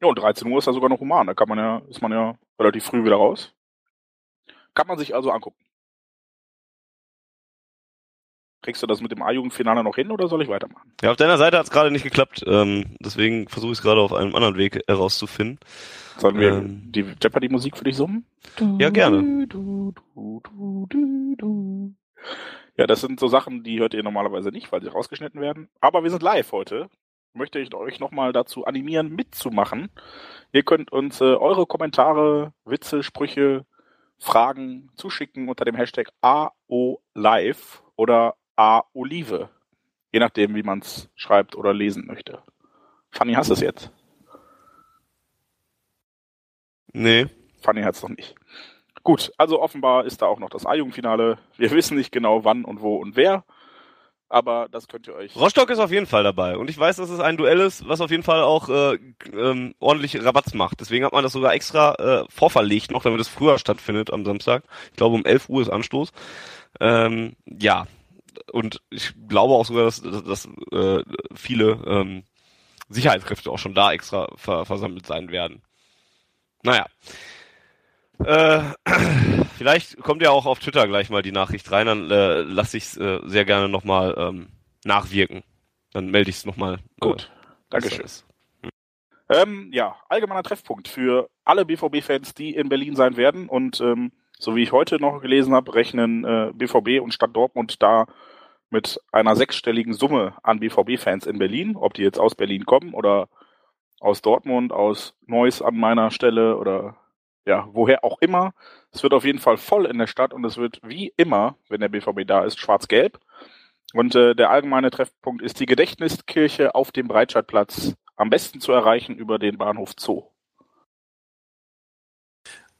Ja, und 13 Uhr ist da sogar noch human. Da kann man ja, ist man ja relativ früh wieder raus. Kann man sich also angucken. Kriegst du das mit dem A-Jugendfinale noch hin oder soll ich weitermachen? Ja, auf deiner Seite hat es gerade nicht geklappt. Ähm, deswegen versuche ich es gerade auf einem anderen Weg herauszufinden. Sollen wir ähm, die Jeopardy-Musik für dich summen? Ja, gerne. Ja, das sind so Sachen, die hört ihr normalerweise nicht, weil sie rausgeschnitten werden. Aber wir sind live heute. Möchte ich euch nochmal dazu animieren, mitzumachen. Ihr könnt uns äh, eure Kommentare, Witze, Sprüche, Fragen zuschicken unter dem Hashtag AOLive oder A. Olive. Je nachdem, wie man es schreibt oder lesen möchte. Fanny, hast du es jetzt? Nee. Fanny hat es noch nicht. Gut, also offenbar ist da auch noch das A-Jugendfinale. Wir wissen nicht genau wann und wo und wer, aber das könnt ihr euch. Rostock ist auf jeden Fall dabei und ich weiß, dass es ein Duell ist, was auf jeden Fall auch äh, ähm, ordentlich Rabatz macht. Deswegen hat man das sogar extra äh, vorverlegt noch, damit es früher stattfindet am Samstag. Ich glaube um 11 Uhr ist Anstoß. Ähm, ja, und ich glaube auch sogar, dass, dass, dass äh, viele ähm, Sicherheitskräfte auch schon da extra ver versammelt sein werden. Naja. Äh, vielleicht kommt ja auch auf Twitter gleich mal die Nachricht rein, dann äh, lasse ich es äh, sehr gerne nochmal ähm, nachwirken. Dann melde ich es nochmal. Äh, Gut, äh, Dankeschön. Hm. Ähm, ja, allgemeiner Treffpunkt für alle BVB-Fans, die in Berlin sein werden. Und ähm, so wie ich heute noch gelesen habe, rechnen äh, BVB und Stadt Dortmund da mit einer sechsstelligen Summe an BVB-Fans in Berlin, ob die jetzt aus Berlin kommen oder aus Dortmund, aus Neuss an meiner Stelle oder ja, woher auch immer. Es wird auf jeden Fall voll in der Stadt und es wird wie immer, wenn der BVB da ist, schwarz-gelb. Und äh, der allgemeine Treffpunkt ist die Gedächtniskirche auf dem Breitscheidplatz, am besten zu erreichen über den Bahnhof Zoo.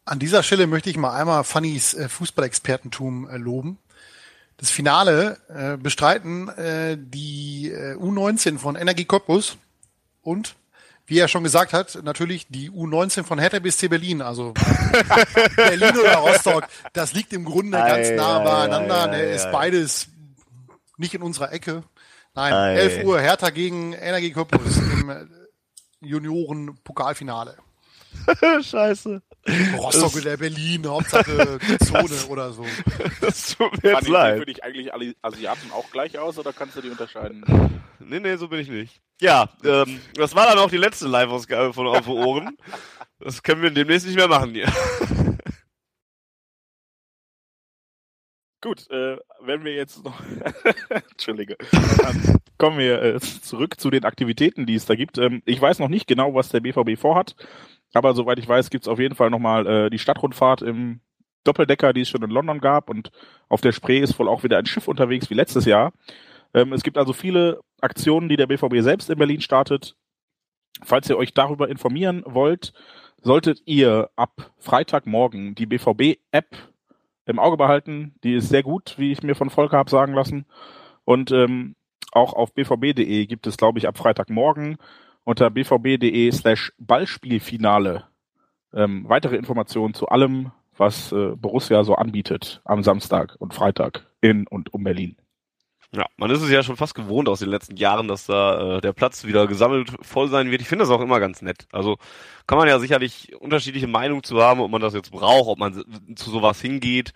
An dieser Stelle möchte ich mal einmal Fannys äh, Fußballexpertentum äh, loben. Das Finale äh, bestreiten äh, die äh, U19 von Energie Cottbus und wie er schon gesagt hat, natürlich die U19 von Hertha BSC Berlin, also Berlin oder Rostock, das liegt im Grunde ganz nah beieinander, ne, ist beides nicht in unserer Ecke. Nein, 11 Uhr Hertha gegen Energie Cottbus im äh, Junioren-Pokalfinale. Scheiße. Rostock in der Berlin, Hauptsache Zone oder so. Das tut mir jetzt leid. Für dich eigentlich alle Asiaten auch gleich aus oder kannst du die unterscheiden? Nee, nee, so bin ich nicht. Ja, ähm, das war dann auch die letzte Live-Ausgabe von Auf Ohren. Das können wir demnächst nicht mehr machen hier. Gut, äh, wenn wir jetzt noch, Entschuldige, dann kommen wir äh, zurück zu den Aktivitäten, die es da gibt. Ähm, ich weiß noch nicht genau, was der BVB vorhat, aber soweit ich weiß, gibt es auf jeden Fall nochmal äh, die Stadtrundfahrt im Doppeldecker, die es schon in London gab und auf der Spree ist wohl auch wieder ein Schiff unterwegs wie letztes Jahr. Ähm, es gibt also viele Aktionen, die der BVB selbst in Berlin startet. Falls ihr euch darüber informieren wollt, solltet ihr ab Freitagmorgen die BVB-App im Auge behalten. Die ist sehr gut, wie ich mir von Volker habe sagen lassen. Und ähm, auch auf bvb.de gibt es, glaube ich, ab Freitagmorgen unter bvb.de slash Ballspielfinale ähm, weitere Informationen zu allem, was äh, Borussia so anbietet am Samstag und Freitag in und um Berlin. Ja, man ist es ja schon fast gewohnt aus den letzten Jahren, dass da äh, der Platz wieder gesammelt voll sein wird. Ich finde das auch immer ganz nett. Also kann man ja sicherlich unterschiedliche Meinungen zu haben, ob man das jetzt braucht, ob man zu sowas hingeht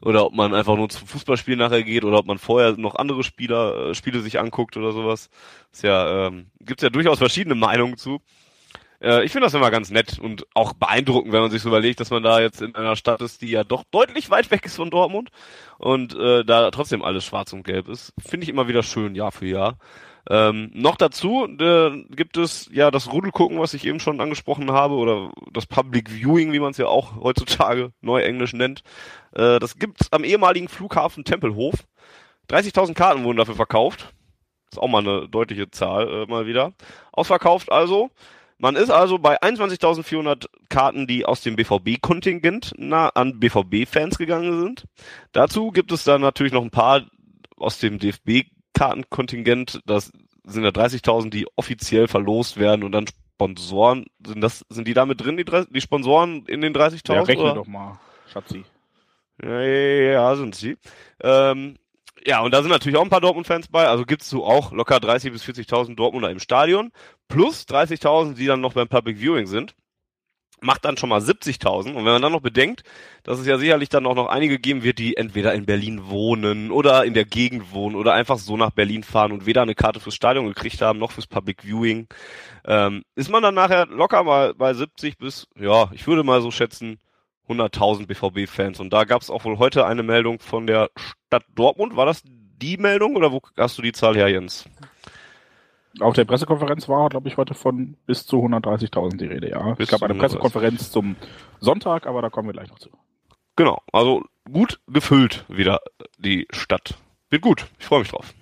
oder ob man einfach nur zum Fußballspiel nachher geht oder ob man vorher noch andere Spieler, äh, Spiele sich anguckt oder sowas. Ist ja, ähm, gibt's ja durchaus verschiedene Meinungen zu. Äh, ich finde das immer ganz nett und auch beeindruckend, wenn man sich so überlegt, dass man da jetzt in einer Stadt ist, die ja doch deutlich weit weg ist von Dortmund und äh, da trotzdem alles schwarz und gelb ist. Finde ich immer wieder schön, Jahr für Jahr. Ähm, noch dazu äh, gibt es ja das Rudelgucken, was ich eben schon angesprochen habe, oder das Public Viewing, wie man es ja auch heutzutage neuenglisch nennt. Äh, das gibt's am ehemaligen Flughafen Tempelhof. 30.000 Karten wurden dafür verkauft. Ist auch mal eine deutliche Zahl äh, mal wieder. Ausverkauft also. Man ist also bei 21.400 Karten, die aus dem BVB-Kontingent an BVB-Fans gegangen sind. Dazu gibt es dann natürlich noch ein paar aus dem DFB-Kartenkontingent. Das sind ja 30.000, die offiziell verlost werden und dann Sponsoren. Sind das, sind die damit drin, die, die Sponsoren in den 30.000? Ja, rechne oder? doch mal, Schatzi. Ja, ja, ja sind sie. Ähm, ja, und da sind natürlich auch ein paar Dortmund-Fans bei. Also gibt's so auch locker 30.000 bis 40.000 Dortmunder im Stadion. Plus 30.000, die dann noch beim Public Viewing sind. Macht dann schon mal 70.000. Und wenn man dann noch bedenkt, dass es ja sicherlich dann auch noch einige geben wird, die entweder in Berlin wohnen oder in der Gegend wohnen oder einfach so nach Berlin fahren und weder eine Karte fürs Stadion gekriegt haben, noch fürs Public Viewing, ähm, ist man dann nachher locker mal bei 70 bis, ja, ich würde mal so schätzen, 100.000 BVB-Fans. Und da gab es auch wohl heute eine Meldung von der Stadt Dortmund. War das die Meldung oder wo hast du die Zahl her, Jens? Auf der Pressekonferenz war, glaube ich, heute von bis zu 130.000 die Rede, ja. Bis es gab eine Pressekonferenz zum Sonntag, aber da kommen wir gleich noch zu. Genau, also gut gefüllt wieder die Stadt. Wird gut, ich freue mich drauf.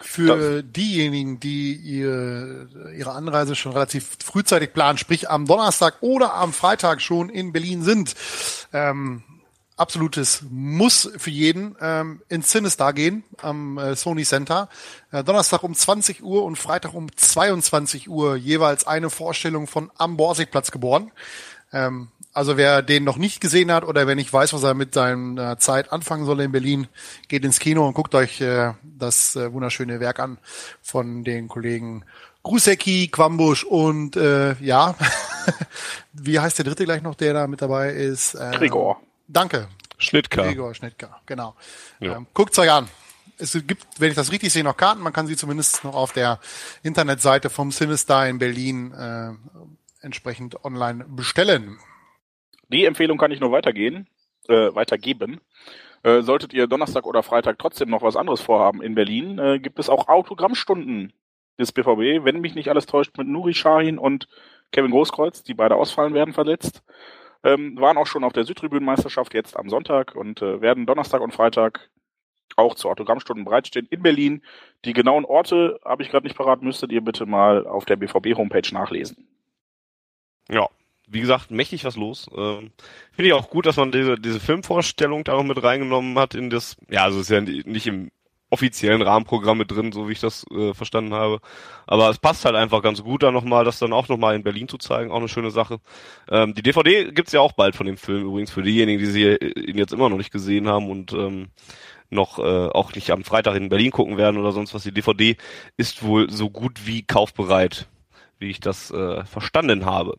Für diejenigen, die ihr, ihre Anreise schon relativ frühzeitig planen, sprich am Donnerstag oder am Freitag schon in Berlin sind, ähm, absolutes Muss für jeden ähm, ins Sinister gehen am äh, Sony Center. Äh, Donnerstag um 20 Uhr und Freitag um 22 Uhr jeweils eine Vorstellung von Am Borsigplatz geboren. Ähm, also wer den noch nicht gesehen hat oder wer nicht weiß, was er mit seiner Zeit anfangen soll in Berlin, geht ins Kino und guckt euch äh, das äh, wunderschöne Werk an von den Kollegen Grusecki, Quambusch und äh, ja, wie heißt der dritte gleich noch, der da mit dabei ist? Äh, Gregor. Danke. Schnittker. Gregor Schnittker, genau. Ja. Ähm, guckt's euch an. Es gibt, wenn ich das richtig sehe, noch Karten. Man kann sie zumindest noch auf der Internetseite vom Sinister in Berlin äh, entsprechend online bestellen. Die Empfehlung kann ich nur weitergehen, äh, weitergeben. Äh, solltet ihr Donnerstag oder Freitag trotzdem noch was anderes vorhaben in Berlin, äh, gibt es auch Autogrammstunden des BVB, wenn mich nicht alles täuscht, mit Nuri Shahin und Kevin Großkreuz, die beide ausfallen werden verletzt. Ähm, waren auch schon auf der Südtribünenmeisterschaft jetzt am Sonntag und äh, werden Donnerstag und Freitag auch zu Autogrammstunden bereitstehen in Berlin. Die genauen Orte habe ich gerade nicht parat, müsstet ihr bitte mal auf der BVB-Homepage nachlesen. Ja, wie gesagt, mächtig was los. Ähm, Finde ich auch gut, dass man diese, diese Filmvorstellung da noch mit reingenommen hat in das, ja, also ist ja nicht im offiziellen Rahmenprogramm mit drin, so wie ich das äh, verstanden habe. Aber es passt halt einfach ganz gut da nochmal, das dann auch nochmal in Berlin zu zeigen, auch eine schöne Sache. Ähm, die DVD gibt's ja auch bald von dem Film übrigens, für diejenigen, die sie ihn jetzt immer noch nicht gesehen haben und ähm, noch äh, auch nicht am Freitag in Berlin gucken werden oder sonst was. Die DVD ist wohl so gut wie kaufbereit, wie ich das äh, verstanden habe.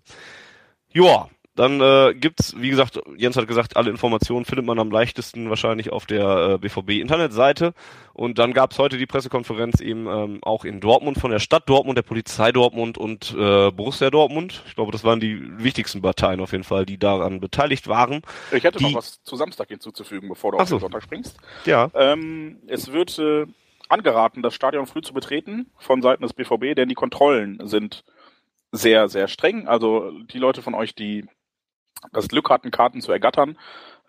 Ja, dann äh, gibt's, wie gesagt, Jens hat gesagt, alle Informationen findet man am leichtesten wahrscheinlich auf der äh, BVB-Internetseite. Und dann gab's heute die Pressekonferenz eben ähm, auch in Dortmund von der Stadt Dortmund, der Polizei Dortmund und äh, Borussia Dortmund. Ich glaube, das waren die wichtigsten Parteien auf jeden Fall, die daran beteiligt waren. Ich hätte Die- noch was zu Samstag hinzuzufügen, bevor du Ach auf so. den Sonntag springst. Ja. Ähm, es wird äh, angeraten, das Stadion früh zu betreten von Seiten des BVB, denn die Kontrollen sind sehr, sehr streng. Also die Leute von euch, die das Glück hatten, Karten zu ergattern,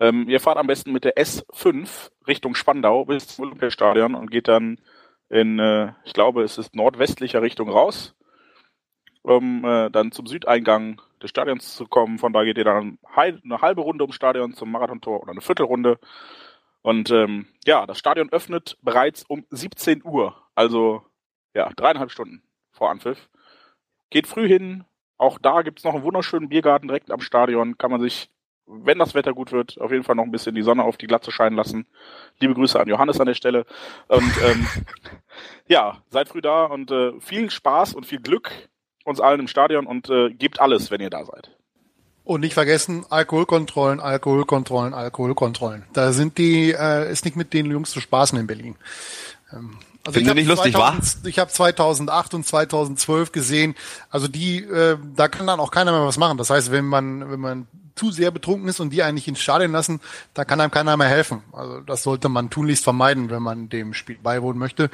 ähm, ihr fahrt am besten mit der S5 Richtung Spandau bis zum Olympiastadion und geht dann in, äh, ich glaube, es ist nordwestlicher Richtung raus, um äh, dann zum Südeingang des Stadions zu kommen. Von da geht ihr dann eine halbe Runde ums Stadion zum Marathontor oder eine Viertelrunde. Und ähm, ja, das Stadion öffnet bereits um 17 Uhr, also ja, dreieinhalb Stunden vor Anpfiff. Geht früh hin, auch da gibt's noch einen wunderschönen Biergarten direkt am Stadion, kann man sich, wenn das Wetter gut wird, auf jeden Fall noch ein bisschen die Sonne auf die Glatze scheinen lassen. Liebe Grüße an Johannes an der Stelle. Und ähm, ja, seid früh da und äh, viel Spaß und viel Glück uns allen im Stadion und äh, gebt alles, wenn ihr da seid. Und nicht vergessen, Alkoholkontrollen, Alkoholkontrollen, Alkoholkontrollen. Da sind die, äh, ist nicht mit den Jungs zu spaßen in Berlin. Ähm, also Finden ich nicht lustig, wa? 2000 Ich habe 2008 und 2012 gesehen. Also die, äh, da kann dann auch keiner mehr was machen. Das heißt, wenn man, wenn man zu sehr betrunken ist und die eigentlich ins Stadion lassen, da kann einem keiner mehr helfen. Also das sollte man tunlichst vermeiden, wenn man dem Spiel beiwohnen möchte.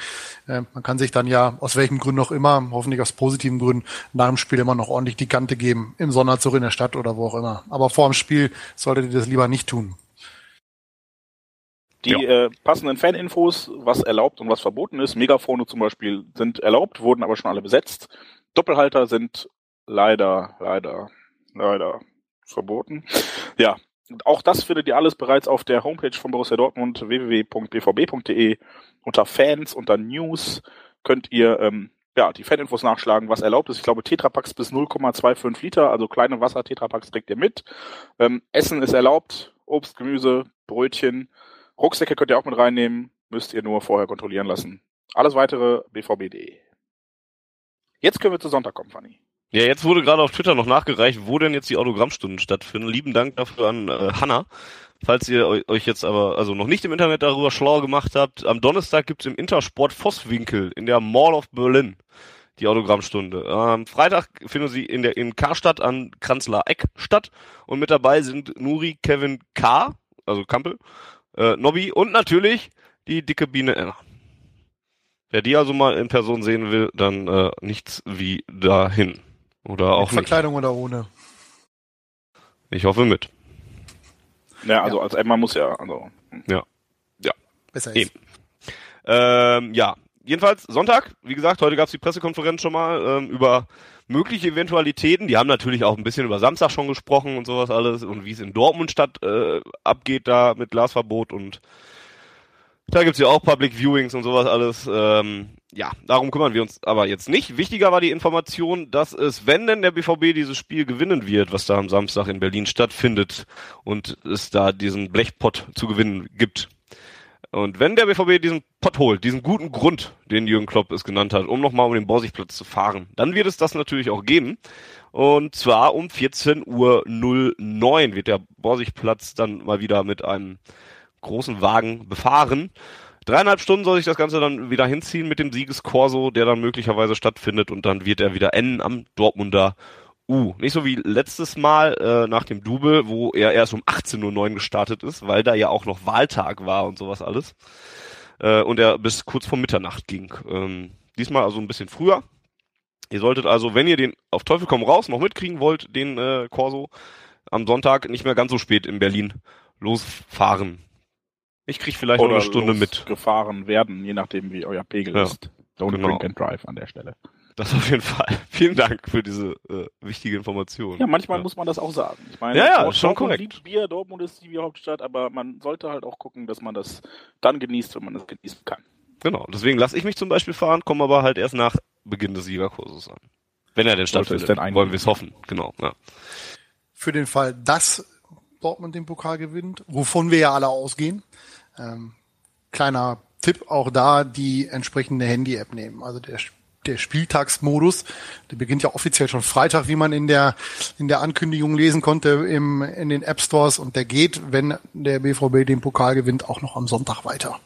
Äh, man kann sich dann ja aus welchen Gründen auch immer, hoffentlich aus positiven Gründen, nach dem Spiel immer noch ordentlich die Kante geben, im Sonderzug in der Stadt oder wo auch immer. Aber vor dem Spiel solltet ihr das lieber nicht tun. Die äh, passenden Faninfos, was erlaubt und was verboten ist, Megafone zum Beispiel sind erlaubt, wurden aber schon alle besetzt. Doppelhalter sind leider, leider, leider verboten. Ja, auch das findet ihr alles bereits auf der Homepage von Borussia Dortmund, www.bvb.de. Unter Fans, unter News könnt ihr ähm, ja, die Faninfos nachschlagen, was erlaubt ist. Ich glaube, Tetrapacks bis 0,25 Liter, also kleine Wasser-Tetrapacks trägt ihr mit. Ähm, Essen ist erlaubt, Obst, Gemüse, Brötchen, Rucksäcke könnt ihr auch mit reinnehmen, müsst ihr nur vorher kontrollieren lassen. Alles weitere bvb.de. Jetzt können wir zu Sonntag kommen, Fanny. Ja, jetzt wurde gerade auf Twitter noch nachgereicht, wo denn jetzt die Autogrammstunden stattfinden. Lieben Dank dafür an äh, Hanna. Falls ihr eu- euch jetzt aber also noch nicht im Internet darüber schlau gemacht habt, am Donnerstag gibt's im Intersport Vosswinkel in der Mall of Berlin die Autogrammstunde. Am Freitag finden sie in der in Karstadt an Kranzler Eck statt und mit dabei sind Nuri, Kevin K., also Kampel, äh, Nobby und natürlich die dicke Biene Anna. Wer die also mal in Person sehen will, dann äh, nichts wie dahin. Oder auch Mit nicht. Verkleidung oder ohne. Ich hoffe mit. Ja, also als Emma muss ja, also. Besser Eben. ist. Ähm, ja, jedenfalls Sonntag, wie gesagt, heute gab's die Pressekonferenz schon mal ähm, über mögliche Eventualitäten. Die haben natürlich auch ein bisschen über Samstag schon gesprochen und sowas alles und wie es in Dortmund statt äh, abgeht da mit Glasverbot und da gibt's ja auch Public Viewings und sowas alles. Ähm, ja, darum kümmern wir uns aber jetzt nicht. Wichtiger war die Information, dass es, wenn denn der BVB dieses Spiel gewinnen wird, was da am Samstag in Berlin stattfindet und es da diesen Blechpott zu gewinnen gibt, und wenn der BVB diesen Pott holt, diesen guten Grund, den Jürgen Klopp es genannt hat, um nochmal um den Borsigplatz zu fahren, dann wird es das natürlich auch geben. Und zwar um 14.09 Uhr wird der Borsigplatz dann mal wieder mit einem großen Wagen befahren. Dreieinhalb Stunden soll sich das Ganze dann wieder hinziehen mit dem Siegeskorso, der dann möglicherweise stattfindet und dann wird er wieder enden am Dortmunder U. Nicht so wie letztes Mal äh, nach dem Double, wo er erst um 18.09 Uhr gestartet ist, weil da ja auch noch Wahltag war und sowas alles. Äh, und er bis kurz vor Mitternacht ging. Ähm, diesmal also ein bisschen früher. Ihr solltet also, wenn ihr den auf Teufel komm raus noch mitkriegen wollt, den äh, Corso, am Sonntag nicht mehr ganz so spät in Berlin losfahren. Ich krieg vielleicht noch eine Stunde mit. gefahren werden, je nachdem wie euer Pegel Ja, ist. Don't genau. drink and drive an der Stelle. Das auf jeden Fall. Vielen Dank für diese äh, wichtige Information. Ja, manchmal Ja. muss man das auch sagen. Ich meine, Ja, ja, Dort- ist schon Dortmund korrekt. liebt Bier, Dortmund ist die Bierhauptstadt, aber man sollte halt auch gucken, dass man das dann genießt, wenn man es genießen kann. Genau, deswegen lasse ich mich zum Beispiel fahren, komme aber halt erst nach Beginn des Siegerkurses an. Wenn er denn stattfindet, denn wollen wir es hoffen. Genau, ja. Für den Fall, dass Dortmund den Pokal gewinnt, wovon wir ja alle ausgehen. Ähm, kleiner Tipp auch da, die entsprechende Handy-App nehmen. Also der der Spieltagsmodus. Der beginnt ja offiziell schon Freitag, wie man in der, in der Ankündigung lesen konnte im, in den App Stores. Und der geht, wenn der BVB den Pokal gewinnt, auch noch am Sonntag weiter.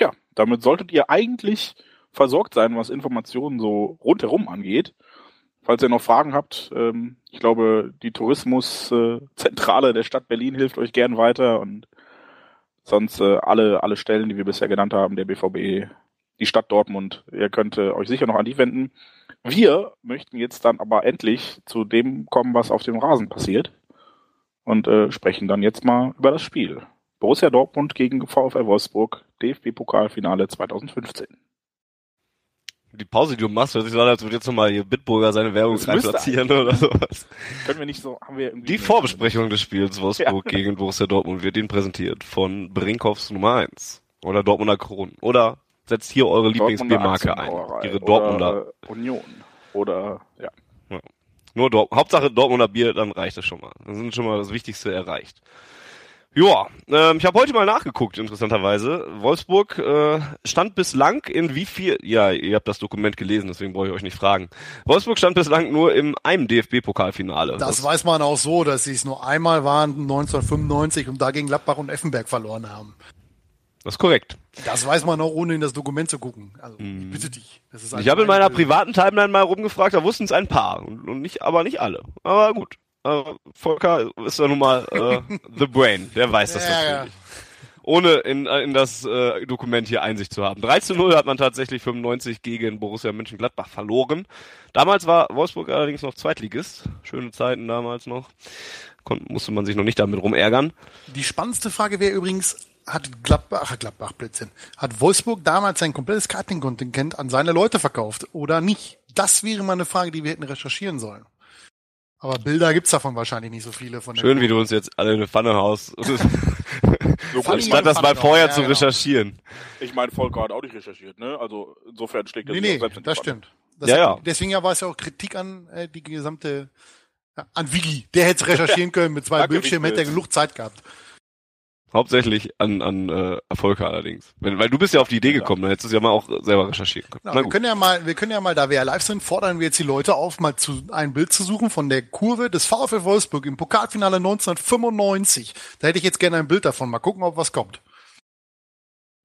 Ja, damit solltet ihr eigentlich versorgt sein, was Informationen so rundherum angeht. Falls ihr noch Fragen habt, ähm, ich glaube, die Tourismuszentrale der Stadt Berlin hilft euch gern weiter und sonst äh, alle, alle Stellen, die wir bisher genannt haben, der BVB, die Stadt Dortmund, ihr könnt äh, euch sicher noch an die wenden. Wir möchten jetzt dann aber endlich zu dem kommen, was auf dem Rasen passiert und äh, sprechen dann jetzt mal über das Spiel. Borussia Dortmund gegen VfL Wolfsburg, DFB-Pokalfinale 2015 die Pause, die du machst, hört sich so an, als würde jetzt nochmal hier Bitburger seine Werbung platzieren oder sowas. Können wir nicht so, haben wir. Die Vorbesprechung des Spiels Wolfsburg ja. gegen Borussia Dortmund wird Ihnen präsentiert von Brinkhoffs Nummer 1 oder Dortmunder Kronen oder setzt hier eure Lieblingsbiermarke ein. Ihre Dortmunder. Äh, Union. Oder, ja. ja. Nur Dort Hauptsache Dortmunder Bier, dann reicht das schon mal. Dann sind schon mal das Wichtigste erreicht. Ja, ähm, ich habe heute mal nachgeguckt, interessanterweise. Wolfsburg äh, stand bislang in wie viel, ja, ihr habt das Dokument gelesen, deswegen brauche ich euch nicht fragen. Wolfsburg stand bislang nur im einem DFB-Pokalfinale. Das, das, weiß man auch so, dass sie es nur einmal waren, 1995, und da gegen Gladbach und Effenberg verloren haben. Das ist korrekt. Das weiß man auch, ohne in das Dokument zu gucken. Also, mm. ich bitte dich. ich habe in meiner privaten Timeline mal rumgefragt, da wussten es ein paar, und, und nicht, aber nicht alle. Aber gut. Äh, Volker ist ja nun mal äh, The Brain, der weiß das ja, natürlich. Ja. Ohne in, in das äh, Dokument hier Einsicht zu haben. 3 zu 0 hat man tatsächlich 95 gegen Borussia Mönchengladbach verloren. Damals war Wolfsburg allerdings noch Zweitligist. Schöne Zeiten damals noch. Kon musste man sich noch nicht damit rumärgern. Die spannendste Frage wäre übrigens, hat Gladbach, Gladbach Blödsinn, hat Wolfsburg damals sein komplettes Karting-Kontingent an seine Leute verkauft oder nicht? Das wäre mal eine Frage, die wir hätten recherchieren sollen. Aber Bilder gibt's davon wahrscheinlich nicht so viele. Von Schön, wie du uns jetzt alle eine Pfanne haust. Statt das mal vorher ja, zu genau. recherchieren. Ich meine, Volker hat auch nicht recherchiert, ne? Also insofern schlägt er nee, nee, selbst in das stimmt. Das ja, ja. Deswegen ja war es ja auch Kritik an äh, die gesamte an Vigi. Der hätte recherchieren können mit zwei Bildschirmen, hätte er genug Zeit gehabt. Hauptsächlich an, an äh, Erfolge allerdings. Weil, weil du bist ja auf die Idee gekommen, dann hättest du es ja mal auch selber recherchieren können. Genau, wir können ja mal, wir können ja mal, da wir ja live sind, fordern wir jetzt die Leute auf, mal zu ein Bild zu suchen von der Kurve des VfL Wolfsburg im Pokalfinale 1995. Da hätte ich jetzt gerne ein Bild davon. Mal gucken, ob was kommt.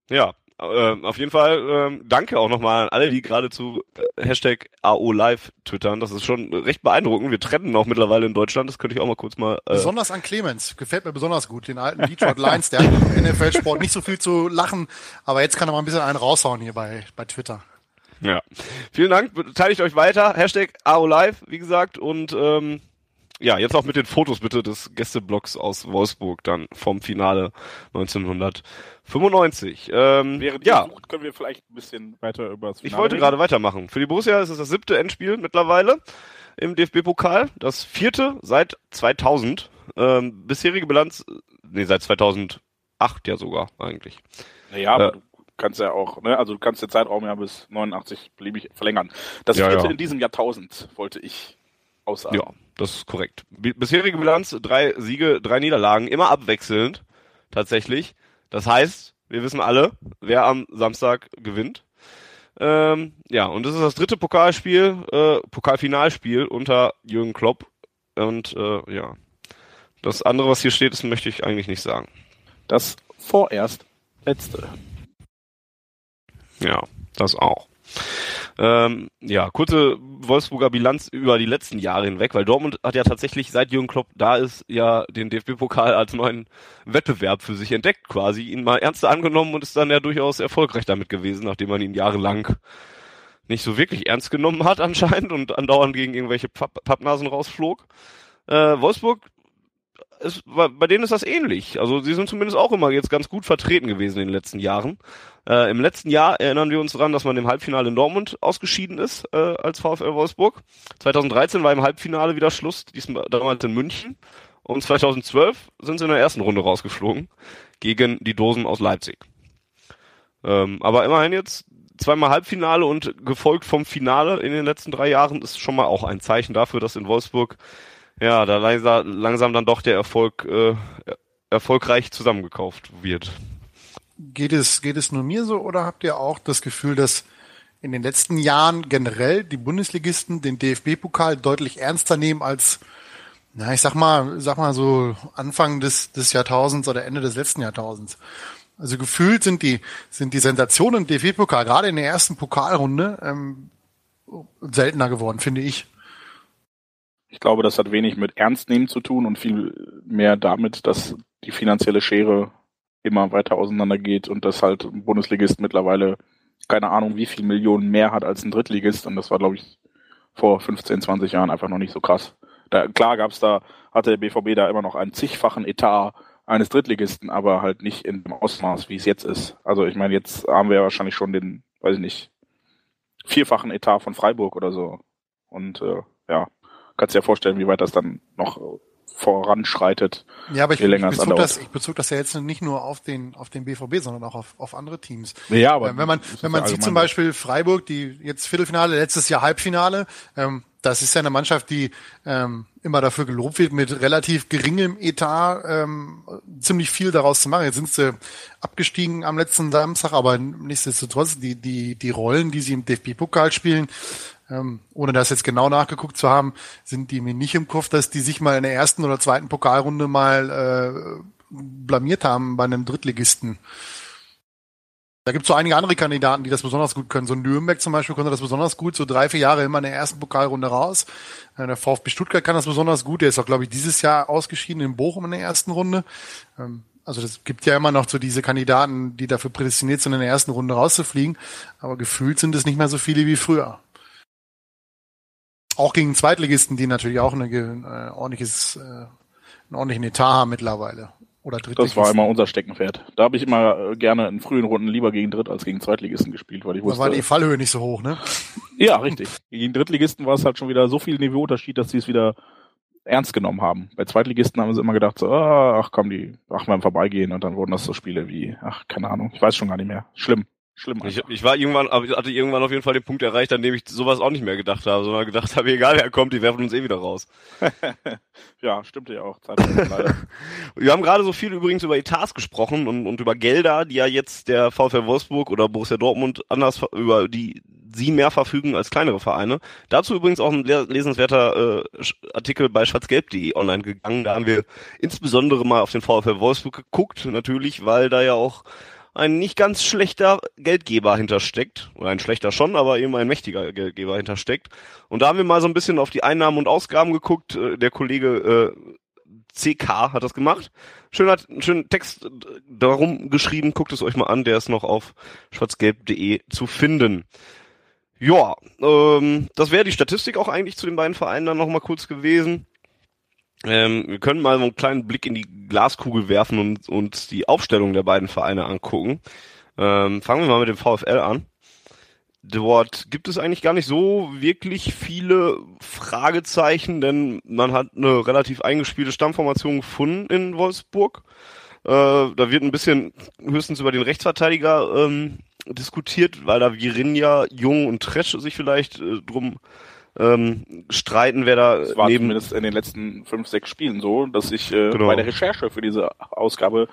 Ja, äh, auf jeden Fall äh, danke auch nochmal an alle, die gerade zu äh, Hashtag AOLive twittern. Das ist schon recht beeindruckend. Wir trennen auch mittlerweile in Deutschland. Das könnte ich auch mal kurz mal. Äh besonders an Clemens. Gefällt mir besonders gut. Den alten Detroit Lions, der hat im NFL-Sport nicht so viel zu lachen. Aber jetzt kann er mal ein bisschen einen raushauen hier bei, bei Twitter. Ja. Vielen Dank. Beteiligt euch weiter. Hashtag AOLive, wie gesagt. Und ähm, ja, jetzt auch mit den Fotos bitte des Gästeblocks aus Wolfsburg dann vom Finale 1995. Ähm, Während ja. sucht, können wir vielleicht ein bisschen weiter über das Finale Ich wollte reden. gerade weitermachen. Für die Borussia ist es das siebte Endspiel mittlerweile im DFB-Pokal, das vierte seit 2000. Ähm, bisherige Bilanz, nee, seit 2008 ja sogar eigentlich. Naja, aber äh, du kannst ja auch, ne, also du kannst den Zeitraum ja bis 89 beliebig verlängern. Das ja, vierte ja. in diesem Jahrtausend wollte ich aussagen. Ja, das ist korrekt. Bisherige Bilanz, drei Siege, drei Niederlagen, immer abwechselnd, tatsächlich. Das heißt, wir wissen alle, wer am Samstag gewinnt. Ähm, ja, und das ist das dritte Pokalspiel, äh, Pokalfinalspiel unter Jürgen Klopp. Und äh, ja, das andere, was hier steht, das möchte ich eigentlich nicht sagen. Das vorerst letzte. Ja, das auch. Ähm, ja, kurze Wolfsburger Bilanz über die letzten Jahre hinweg, weil Dortmund hat ja tatsächlich seit Jürgen Klopp da ist, ja den DFB-Pokal als neuen Wettbewerb für sich entdeckt quasi, ihn mal ernster angenommen und ist dann ja durchaus erfolgreich damit gewesen, nachdem man ihn jahrelang nicht so wirklich ernst genommen hat anscheinend und andauernd gegen irgendwelche Papp Pappnasen rausflog. Äh, Wolfsburg ist, bei denen ist das ähnlich. Also sie sind zumindest auch immer jetzt ganz gut vertreten gewesen in den letzten Jahren. Äh, Im letzten Jahr erinnern wir uns daran, dass man im Halbfinale in Dortmund ausgeschieden ist äh, als VfL Wolfsburg. 2013 war im Halbfinale wieder Schluss, diesmal damals in München. Und 2012 sind sie in der ersten Runde rausgeflogen gegen die Dosen aus Leipzig. Ähm, aber immerhin jetzt zweimal Halbfinale und gefolgt vom Finale in den letzten drei Jahren ist schon mal auch ein Zeichen dafür, dass in Wolfsburg ja da langsam, dann doch der Erfolg äh, erfolgreich zusammengekauft wird. geht es, geht es nur mir so oder habt ihr auch das Gefühl, dass in den letzten Jahren generell die Bundesligisten den DFB-Pokal deutlich ernster nehmen als, na, ich sag mal, sag mal so Anfang des, des Jahrtausends oder Ende des letzten Jahrtausends. Also gefühlt sind die, sind die Sensationen im DFB-Pokal gerade in der ersten Pokalrunde ähm, seltener geworden, finde ich. Ich glaube, das hat wenig mit Ernstnehmen zu tun und viel mehr damit, dass die finanzielle Schere immer weiter auseinander geht und dass halt ein Bundesligist mittlerweile keine Ahnung, wie viel Millionen mehr hat als ein Drittligist und das war, glaube ich, vor 15, 20 Jahren einfach noch nicht so krass. Da, klar gab's da, hatte der BVB da immer noch einen zigfachen Etat eines Drittligisten, aber halt nicht in dem Ausmaß, wie es jetzt ist. Also ich meine, jetzt haben wir ja wahrscheinlich schon den, weiß ich nicht, vierfachen Etat von Freiburg oder so. Und äh, ja, kannst dir ja vorstellen, wie weit das dann noch voranschreitet. Ja, aber ich, ich, bezog das, ich bezog das ja jetzt nicht nur auf den, auf den BVB, sondern auch auf, auf andere Teams. Ja, aber Äh, wenn man, wenn man sieht zum Beispiel Freiburg, die jetzt Viertelfinale, letztes Jahr Halbfinale, ähm, das ist ja eine Mannschaft, die ähm, immer dafür gelobt wird, mit relativ geringem Etat ähm, ziemlich viel daraus zu machen. Jetzt sind sie abgestiegen am letzten Samstag, aber nichtsdestotrotz, die, die, die Rollen, die sie im DFB-Pokal spielen, ähm, ohne das jetzt genau nachgeguckt zu haben, sind die mir nicht im Kopf, dass die sich mal in der ersten oder zweiten Pokalrunde mal äh, blamiert haben bei einem Drittligisten. Da gibt es so einige andere Kandidaten, die das besonders gut können. So Nürnberg zum Beispiel konnte das besonders gut, so drei, vier Jahre immer in der ersten Pokalrunde raus. Äh, Der VfB Stuttgart kann das besonders gut. Der ist auch, glaube ich, dieses Jahr ausgeschieden in Bochum in der ersten Runde. Ähm, Also das gibt ja immer noch so diese Kandidaten, die dafür prädestiniert sind, in der ersten Runde rauszufliegen. Aber gefühlt sind es nicht mehr so viele wie früher. Auch gegen Zweitligisten, die natürlich auch eine, äh, ordentliches, äh, einen ordentlichen Etat haben mittlerweile. Oder Das Drittligisten. war immer unser Steckenpferd. Da habe ich immer äh, gerne in frühen Runden lieber gegen Dritt- als gegen Zweitligisten gespielt, weil ich Da wusste. war die Fallhöhe nicht so hoch, ne? ja, richtig. Gegen Drittligisten war es halt schon wieder so viel Niveauunterschied, dass sie es wieder ernst genommen haben. Bei Zweitligisten haben sie immer gedacht, so, ah, ach komm, die machen wir im Vorbeigehen und dann wurden das so Spiele wie, ach, keine Ahnung, ich weiß schon gar nicht mehr. Schlimm. Schlimm. Ich, ich war irgendwann, hatte irgendwann auf jeden Fall den Punkt erreicht, an dem ich sowas auch nicht mehr gedacht habe, sondern gedacht habe, egal wer kommt, die werfen uns eh wieder raus. ja, stimmte ja auch. Wir haben gerade so viel übrigens über Etats gesprochen und, und über Gelder, die ja jetzt der VfL Wolfsburg oder Borussia Dortmund anders über die sie mehr verfügen als kleinere Vereine. Dazu übrigens auch ein le- lesenswerter äh, Artikel bei schwarzgelb.de online gegangen. Da haben wir insbesondere mal auf den VfL Wolfsburg geguckt, natürlich, weil da ja auch ein nicht ganz schlechter Geldgeber hintersteckt. Oder ein schlechter schon, aber eben ein mächtiger Geldgeber hintersteckt. Und da haben wir mal so ein bisschen auf die Einnahmen und Ausgaben geguckt. Äh, Der Kollege äh, CK hat das gemacht. Schöner, schönen Text darum geschrieben. Guckt es euch mal an. Der ist noch auf schwarzgelb.de zu finden. Ja, ähm, das wäre die Statistik auch eigentlich zu den beiden Vereinen dann nochmal kurz gewesen. Ähm, wir können mal einen kleinen Blick in die Glaskugel werfen und uns die Aufstellung der beiden Vereine angucken. Ähm, fangen wir mal mit dem VfL an. Dort gibt es eigentlich gar nicht so wirklich viele Fragezeichen, denn man hat eine relativ eingespielte Stammformation gefunden in Wolfsburg. Äh, da wird ein bisschen höchstens über den Rechtsverteidiger ähm, diskutiert, weil da Virinja, Jung und Tresch sich vielleicht äh, drum ähm, streiten, wer da Es war neben zumindest in den letzten fünf, sechs Spielen so, dass ich äh, Genau. bei der Recherche für diese Ausgabe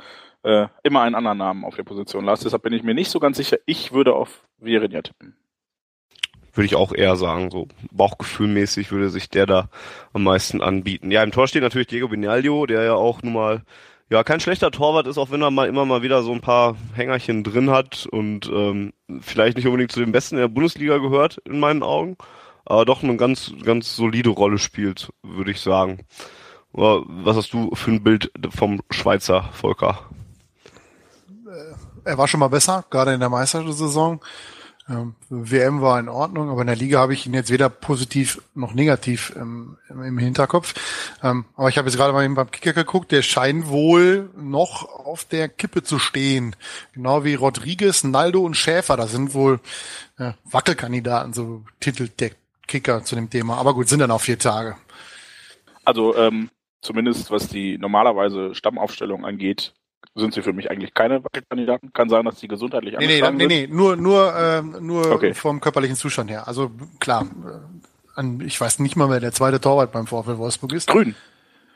äh, immer einen anderen Namen auf der Position las. Deshalb bin ich mir nicht so ganz sicher. Ich würde auf Virenja tippen. Würde ich auch eher sagen, so bauchgefühlmäßig würde sich der da am meisten anbieten. Ja, im Tor steht natürlich Diego Binaldo, der ja auch nun mal ja kein schlechter Torwart ist, auch wenn er mal immer mal wieder so ein paar Hängerchen drin hat und ähm, vielleicht nicht unbedingt zu den Besten in der Bundesliga gehört, in meinen Augen, aber doch eine ganz, ganz solide Rolle spielt, würde ich sagen. Oder Was hast du für ein Bild vom Schweizer Volker? er war schon mal besser, gerade in der Meistersaison. Ähm, WM war in Ordnung, aber in der Liga habe ich ihn jetzt weder positiv noch negativ ähm, im, im Hinterkopf. Ähm, aber ich habe jetzt gerade mal eben beim Kicker geguckt, der scheint wohl noch auf der Kippe zu stehen. Genau wie Rodriguez, Naldo und Schäfer. Das sind wohl äh, Wackelkandidaten, so titelt der Kicker zu dem Thema. Aber gut, sind dann auch vier Tage. Also ähm, zumindest was die normalerweise Stammaufstellung angeht, sind sie für mich eigentlich keine Wackelkandidaten. Kann sein, dass die gesundheitlich Nee, nee, angeschlagen nee, sind. nee, nur, nur, ähm, nur Okay. vom körperlichen Zustand her. Also klar, äh, an, ich weiß nicht mal, wer der zweite Torwart beim VfL Wolfsburg ist. Grün.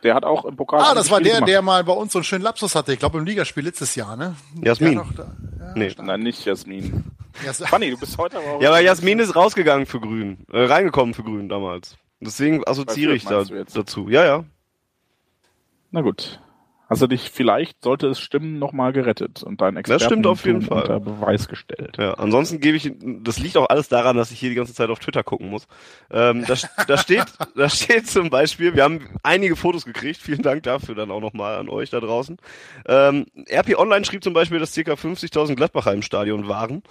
Der hat auch im Pokal. Ah, das war der, gemacht. der mal bei uns so einen schönen Lapsus hatte. Ich glaube im Ligaspiel letztes Jahr, ne? Jasmin. Da- ja, Nee. stark. Nein, nicht Jasmin. Fanny, du bist heute aber auch. Ja, aber Jasmin ist rausgegangen für Grün, äh, reingekommen für Grün damals. Deswegen assoziiere ich da, dazu. Ja, ja. Na gut. Hast du dich vielleicht, sollte es stimmen, nochmal gerettet und dein Experten stimmt auf jeden Fall. unter Beweis gestellt. Ja, ansonsten gebe ich, das liegt auch alles daran, dass ich hier die ganze Zeit auf Twitter gucken muss. Ähm, da, da steht, da steht zum Beispiel, wir haben einige Fotos gekriegt, vielen Dank dafür dann auch nochmal an euch da draußen. Ähm, RP Online schrieb zum Beispiel, dass ca. 50.000 Gladbacher im Stadion waren,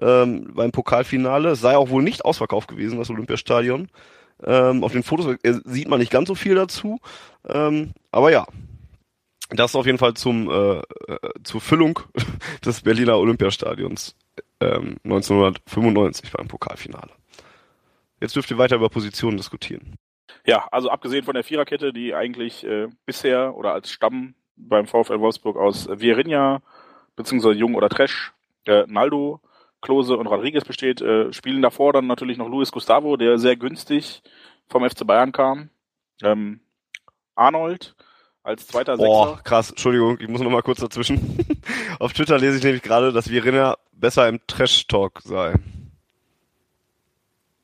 ähm, beim Pokalfinale. Es sei auch wohl nicht ausverkauft gewesen, das Olympiastadion. Ähm, auf den Fotos äh, sieht man nicht ganz so viel dazu, ähm, aber ja. Das auf jeden Fall zum äh, äh, zur Füllung des Berliner Olympiastadions ähm, 1995 beim Pokalfinale. Jetzt dürft ihr weiter über Positionen diskutieren. Ja, also abgesehen von der Viererkette, die eigentlich äh, bisher oder als Stamm beim VfL Wolfsburg aus Vierinha, beziehungsweise Jung oder Tresch, äh, Naldo, Klose und Rodriguez besteht, äh, spielen davor dann natürlich noch Luis Gustavo, der sehr günstig vom FC Bayern kam. Ähm, Arnold als zweiter Boah, Sechser. krass, Entschuldigung, ich muss noch mal kurz dazwischen. Auf Twitter lese ich nämlich gerade, dass Verena besser im Trash-Talk sei.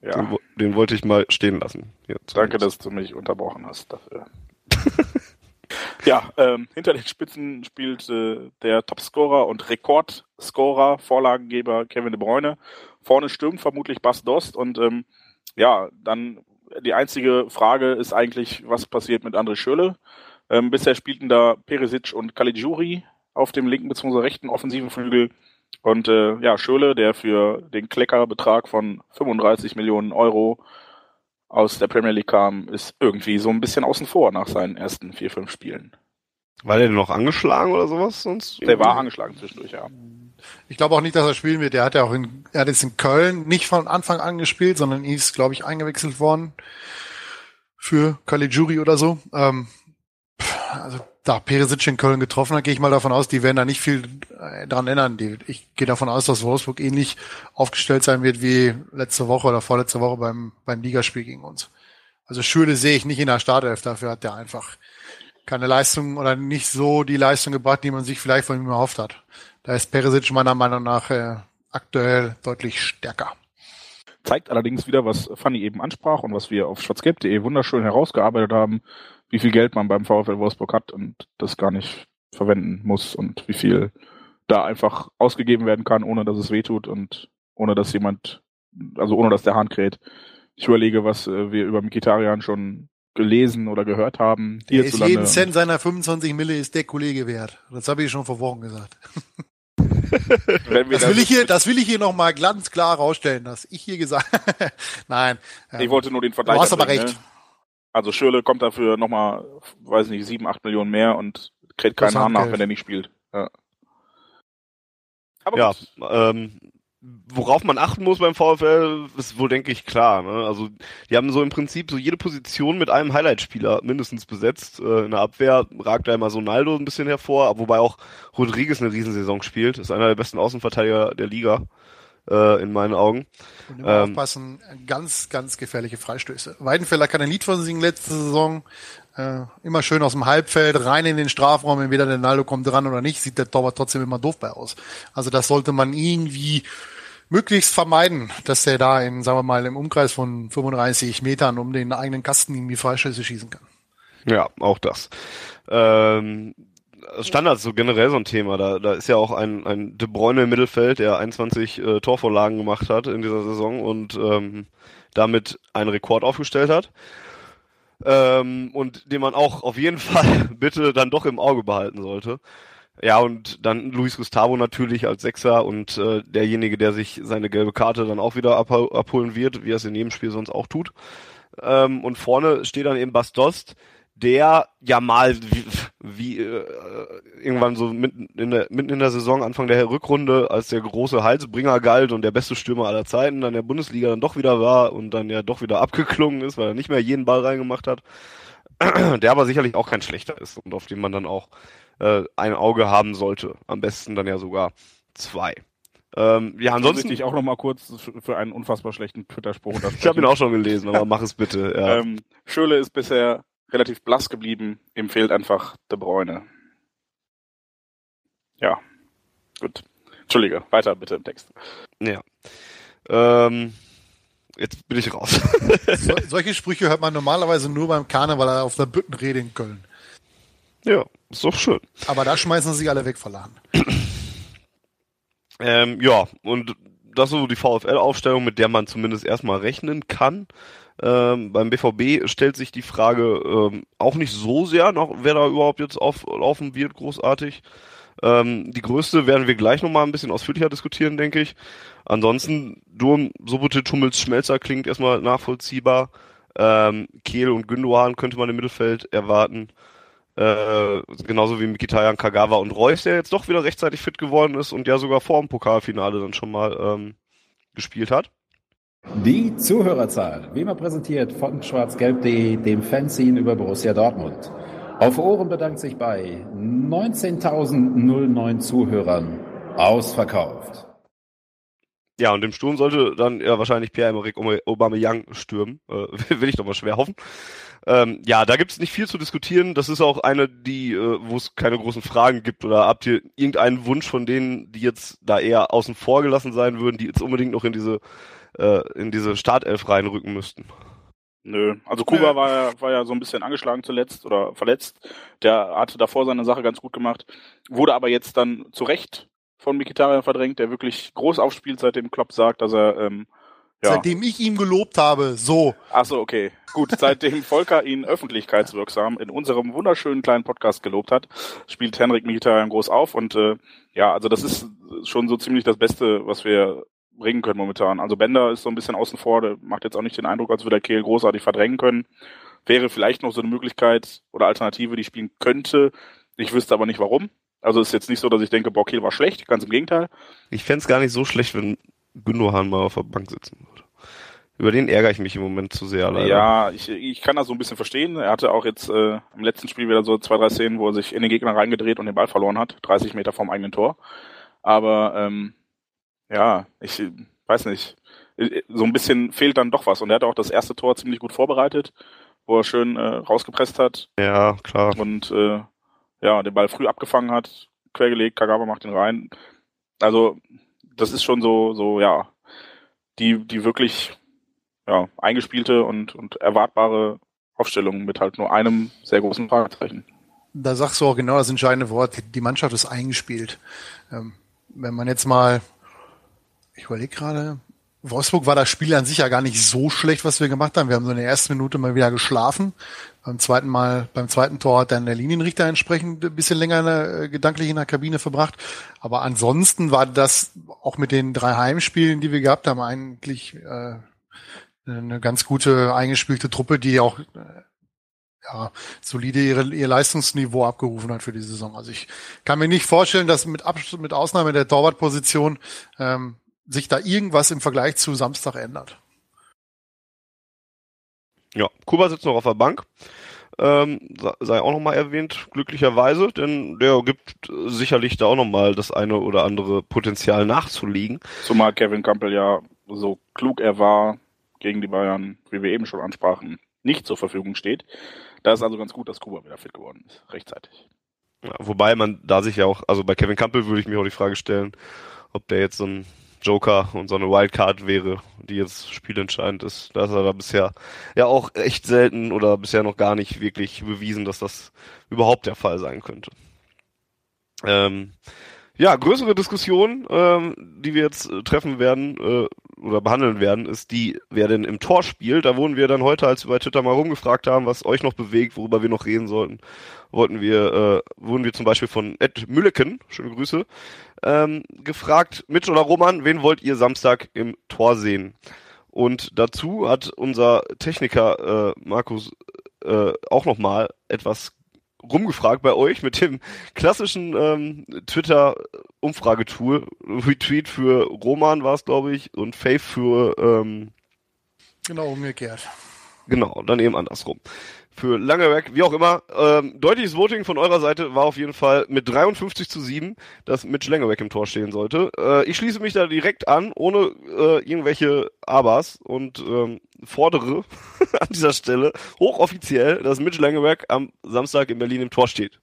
Den, Ja, wo- den wollte ich mal stehen lassen. Hier, danke, dass du mich unterbrochen hast dafür. ja, ähm, hinter den Spitzen spielt äh, der Topscorer und Rekordscorer, Vorlagengeber Kevin de Bruyne. Vorne stürmt vermutlich Bas Dost und ähm, ja, dann die einzige Frage ist eigentlich, was passiert mit André Schöle? Ähm, bisher spielten da Perisic und Caligiuri auf dem linken bzw. rechten offensiven Flügel. Und äh, ja, Schöle, der für den Kleckerbetrag von 35 Millionen Euro aus der Premier League kam, ist irgendwie so ein bisschen außen vor nach seinen ersten vier, fünf Spielen. War der denn noch angeschlagen oder sowas sonst? Der war angeschlagen zwischendurch, ja. Ich glaube auch nicht, dass er spielen wird. Der hat ja auch in, er hat jetzt in Köln nicht von Anfang an gespielt, sondern ist, glaube ich, eingewechselt worden für Caligiuri oder so. Ähm, also da Perisic in Köln getroffen hat, gehe ich mal davon aus, die werden da nicht viel äh, dran ändern. Die, ich gehe davon aus, dass Wolfsburg ähnlich aufgestellt sein wird wie letzte Woche oder vorletzte Woche beim, beim Ligaspiel gegen uns. Also Schüle sehe ich nicht in der Startelf, dafür hat der einfach keine Leistung oder nicht so die Leistung gebracht, die man sich vielleicht von ihm erhofft hat. Da ist Perisic meiner Meinung nach äh, aktuell deutlich stärker. Zeigt allerdings wieder, was Fanny eben ansprach und was wir auf schwarzgelb.de wunderschön herausgearbeitet haben, wie viel Geld man beim VfL Wolfsburg hat und das gar nicht verwenden muss und wie viel da einfach ausgegeben werden kann, ohne dass es wehtut und ohne dass jemand, also ohne dass der Hahn kräht. Ich überlege, was äh, wir über Mikitarian schon gelesen oder gehört haben. Der ist jeden Cent seiner 25 Mille ist der Kollege wert. Das habe ich schon vor Wochen gesagt. Das will ich hier, das will ich hier nochmal ganz klar rausstellen, dass ich hier gesagt Nein. ähm, Ich wollte nur den Vergleich. Du hast aber recht. Ne? Also Schürle kommt dafür nochmal, weiß nicht, sieben, acht Millionen mehr und kriegt keinen Hahn nach, wenn er nicht spielt. Ja. Aber Ja, gut. ähm, worauf man achten muss beim VfL, ist wohl, denke ich, klar. Ne? Also die haben so im Prinzip so jede Position mit einem Highlight-Spieler mindestens besetzt. Äh, in der Abwehr ragt da immer so Naldo ein bisschen hervor, wobei auch Rodriguez eine Riesensaison spielt. Ist einer der besten Außenverteidiger der Liga, äh, in meinen Augen. Und immer Ähm, aufpassen, ganz, ganz gefährliche Freistöße. Weidenfeller kann ein Lied von singen letzte Saison. Äh, immer schön aus dem Halbfeld, rein in den Strafraum, entweder der Naldo kommt dran oder nicht, sieht der Torwart trotzdem immer doof bei aus. Also das sollte man irgendwie möglichst vermeiden, dass der da in, sagen wir mal, im Umkreis von 35 Metern um den eigenen Kasten irgendwie Freistöße schießen kann. Ja, auch das. Ähm, Standards so generell so ein Thema. Da, da ist ja auch ein, ein De Bruyne im Mittelfeld, der 21 äh, Torvorlagen gemacht hat in dieser Saison und ähm, damit einen Rekord aufgestellt hat. Ähm, und den man auch auf jeden Fall bitte dann doch im Auge behalten sollte. Ja, und dann Luis Gustavo natürlich als Sechser und äh, derjenige, der sich seine gelbe Karte dann auch wieder abhol abholen wird, wie er es in jedem Spiel sonst auch tut. Ähm, und vorne steht dann eben Bastost, der ja mal wie, wie äh, irgendwann so mitten in, der, mitten in der Saison, Anfang der Rückrunde, als der große Halsbringer galt und der beste Stürmer aller Zeiten, dann der Bundesliga dann doch wieder war und dann ja doch wieder abgeklungen ist, weil er nicht mehr jeden Ball reingemacht hat. Der aber sicherlich auch kein schlechter ist und auf den man dann auch äh, ein Auge haben sollte. Am besten dann ja sogar zwei. Ähm, ja, ansonsten. Ich auch noch mal kurz für- für einen unfassbar schlechten Twitter-Spruch Ich habe ihn auch schon gelesen, aber mach es bitte. Ja. Ähm, Schöle ist bisher relativ blass geblieben. Ihm fehlt einfach De Bruyne. Ja, gut. Entschuldige, weiter bitte im Text. Ja. Ähm, jetzt bin ich raus. So, solche Sprüche hört man normalerweise nur beim Karneval auf der Büttenrede in Köln. ja, ist doch schön. Aber da schmeißen sie sich alle weg vor Lachen. Ähm, ja, und das ist so die VfL-Aufstellung, mit der man zumindest erstmal rechnen kann. Ähm, beim BVB stellt sich die Frage ähm, auch nicht so sehr, noch, wer da überhaupt jetzt auflaufen wird, großartig. Ähm, die größte werden wir gleich nochmal ein bisschen ausführlicher diskutieren, denke ich. Ansonsten, Durm, Sobotic, Hummels, Schmelzer klingt erstmal nachvollziehbar. Ähm, Kehl und Gündogan könnte man im Mittelfeld erwarten. Äh, genauso wie Mikitarian, Kagawa und Reus, der jetzt doch wieder rechtzeitig fit geworden ist und ja sogar vor dem Pokalfinale dann schon mal ähm, gespielt hat. Die Zuhörerzahl, wie immer präsentiert von schwarzgelb.de, dem Fanzine über Borussia Dortmund. Auf Ohren bedankt sich bei 19.009 Zuhörern ausverkauft. Ja, und im Sturm sollte dann ja wahrscheinlich Pierre-Emerick Aubameyang stürmen. Äh, will ich doch mal schwer hoffen. Ähm, ja, da gibt's nicht viel zu diskutieren. Das ist auch eine, die, äh, wo es keine großen Fragen gibt. Oder habt ihr irgendeinen Wunsch von denen, die jetzt da eher außen vor gelassen sein würden, die jetzt unbedingt noch in diese äh, in diese Startelf reinrücken müssten? Nö, also Kuba war ja, war ja so ein bisschen angeschlagen zuletzt oder verletzt. Der hatte davor seine Sache ganz gut gemacht, wurde aber jetzt dann zu Recht von Mikitarian verdrängt, der wirklich groß aufspielt, seitdem Klopp sagt, dass er ähm, ja. Seitdem ich ihm gelobt habe, so. Ach so, okay. Gut, seitdem Volker ihn öffentlichkeitswirksam in unserem wunderschönen kleinen Podcast gelobt hat, spielt Henrik Mkhitaryan groß auf und äh, ja, also das ist schon so ziemlich das Beste, was wir bringen können momentan. Also Bender ist so ein bisschen außen vor, der macht jetzt auch nicht den Eindruck, als würde er Kehl großartig verdrängen können. Wäre vielleicht noch so eine Möglichkeit oder Alternative, die spielen könnte. Ich wüsste aber nicht warum. Also ist jetzt nicht so, dass ich denke, boah, Kehl war schlecht, ganz im Gegenteil. Ich fände gar nicht so schlecht, wenn Gündogan mal auf der Bank sitzen würde. Über den ärgere ich mich im Moment zu sehr, leider. Ja, ich, ich kann das so ein bisschen verstehen. Er hatte auch jetzt äh, im letzten Spiel wieder so zwei, drei Szenen, wo er sich in den Gegner reingedreht und den Ball verloren hat, 30 Meter vom eigenen Tor. Aber ähm, ja, ich weiß nicht. So ein bisschen fehlt dann doch was. Und er hat auch das erste Tor ziemlich gut vorbereitet, wo er schön äh, rausgepresst hat. Ja, klar. Und äh, ja, den Ball früh abgefangen hat, quergelegt, Kagawa macht ihn rein. Also, das ist schon so, so, ja, die, die wirklich ja, eingespielte und, und erwartbare Aufstellung mit halt nur einem sehr großen Fragezeichen. Da sagst du auch genau das entscheidende Wort. Die Mannschaft ist eingespielt. Ähm, wenn man jetzt mal, ich überlege gerade, Wolfsburg war das Spiel an sich ja gar nicht so schlecht, was wir gemacht haben. Wir haben so in der ersten Minute mal wieder geschlafen. Beim zweiten Mal, beim zweiten Tor hat dann der Linienrichter entsprechend ein bisschen länger in äh, gedanklich in der Kabine verbracht. Aber ansonsten war das auch mit den drei Heimspielen, die wir gehabt haben, eigentlich äh, eine ganz gute eingespielte Truppe, die auch äh, ja, solide ihre, ihr Leistungsniveau abgerufen hat für die Saison. Also ich kann mir nicht vorstellen, dass mit, Abs mit Ausnahme der Torwartposition ähm, sich da irgendwas im Vergleich zu Samstag ändert. Ja, Kuba sitzt noch auf der Bank. Ähm, sei auch nochmal erwähnt, glücklicherweise, denn der gibt sicherlich da auch nochmal das eine oder andere Potenzial nachzulegen. Zumal Kevin Campbell ja so klug er war, gegen die Bayern, wie wir eben schon ansprachen, nicht zur Verfügung steht. Da ist also ganz gut, dass Kuba wieder fit geworden ist, rechtzeitig. Ja, wobei man da sich ja auch, also bei Kevin Campbell würde ich mir auch die Frage stellen, ob der jetzt so ein Joker und so eine Wildcard wäre, die jetzt spielentscheidend ist. Da ist er da bisher ja auch echt selten oder bisher noch gar nicht wirklich bewiesen, dass das überhaupt der Fall sein könnte. Ähm, ja, größere Diskussion, ähm, die wir jetzt äh, treffen werden äh, oder behandeln werden, ist die, wer denn im Tor spielt. Da wurden wir dann heute, als wir bei Twitter mal rumgefragt haben, was euch noch bewegt, worüber wir noch reden sollten, wollten wir, äh, wurden wir zum Beispiel von Ed Mülleken, schöne Grüße, ähm, gefragt, Mitch oder Roman, wen wollt ihr Samstag im Tor sehen? Und dazu hat unser Techniker äh, Markus äh, auch nochmal etwas rumgefragt bei euch mit dem klassischen ähm, Twitter-Umfragetool. Retweet für Roman war es, glaube ich, und Faith für ähm, Genau, umgekehrt. Genau, dann eben andersrum. Für Langewerk, wie auch immer. Ähm, deutliches Voting von eurer Seite war auf jeden Fall mit 53 zu 7, dass Mitch Langewerk im Tor stehen sollte. Äh, ich schließe mich da direkt an, ohne äh, irgendwelche Abers und ähm, fordere an dieser Stelle hochoffiziell, dass Mitch Langewerk am Samstag in Berlin im Tor steht.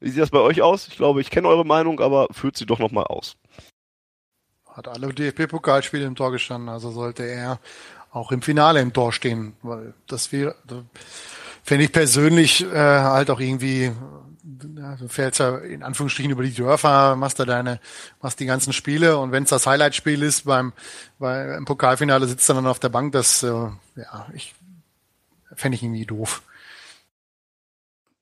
Wie sieht das bei euch aus? Ich glaube, ich kenne eure Meinung, aber führt sie doch nochmal aus. Hat alle DFB-Pokalspiele im Tor gestanden, also sollte er auch im Finale im Tor stehen, weil das wäre, finde ich persönlich äh, halt auch irgendwie, ja, du fährst ja in Anführungsstrichen über die Dörfer, machst da deine, machst die ganzen Spiele und wenn es das Highlight-Spiel ist beim, bei, im Pokalfinale sitzt er dann auf der Bank, das, äh, ja, ich fände ich irgendwie doof.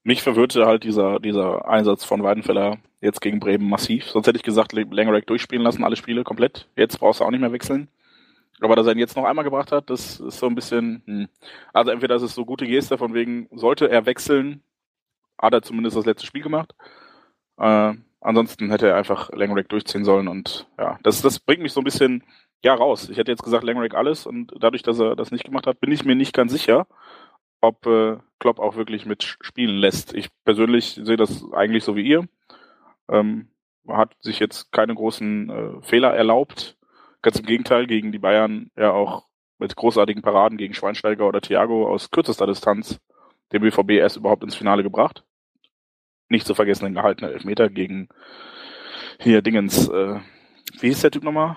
Mich verwirrte halt dieser, dieser Einsatz von Weidenfeller jetzt gegen Bremen massiv. Sonst hätte ich gesagt, Langerack durchspielen lassen, alle Spiele komplett. Jetzt brauchst du auch nicht mehr wechseln. Aber dass er ihn jetzt noch einmal gebracht hat, das ist so ein bisschen, hm. also entweder ist es so gute Geste, von wegen, sollte er wechseln, hat er zumindest das letzte Spiel gemacht. Äh, ansonsten hätte er einfach Langerack durchziehen sollen und ja, das, das bringt mich so ein bisschen, ja, raus. Ich hätte jetzt gesagt, Langerack alles und dadurch, dass er das nicht gemacht hat, bin ich mir nicht ganz sicher, ob äh, Klopp auch wirklich mitspielen lässt. Ich persönlich sehe das eigentlich so wie ihr. Ähm, hat sich jetzt keine großen äh, Fehler erlaubt. Ganz im Gegenteil, gegen die Bayern ja auch mit großartigen Paraden gegen Schweinsteiger oder Thiago aus kürzester Distanz den BVB erst überhaupt ins Finale gebracht. Nicht zu vergessen den gehaltenen Elfmeter gegen hier Dingens, äh, wie hieß der Typ nochmal?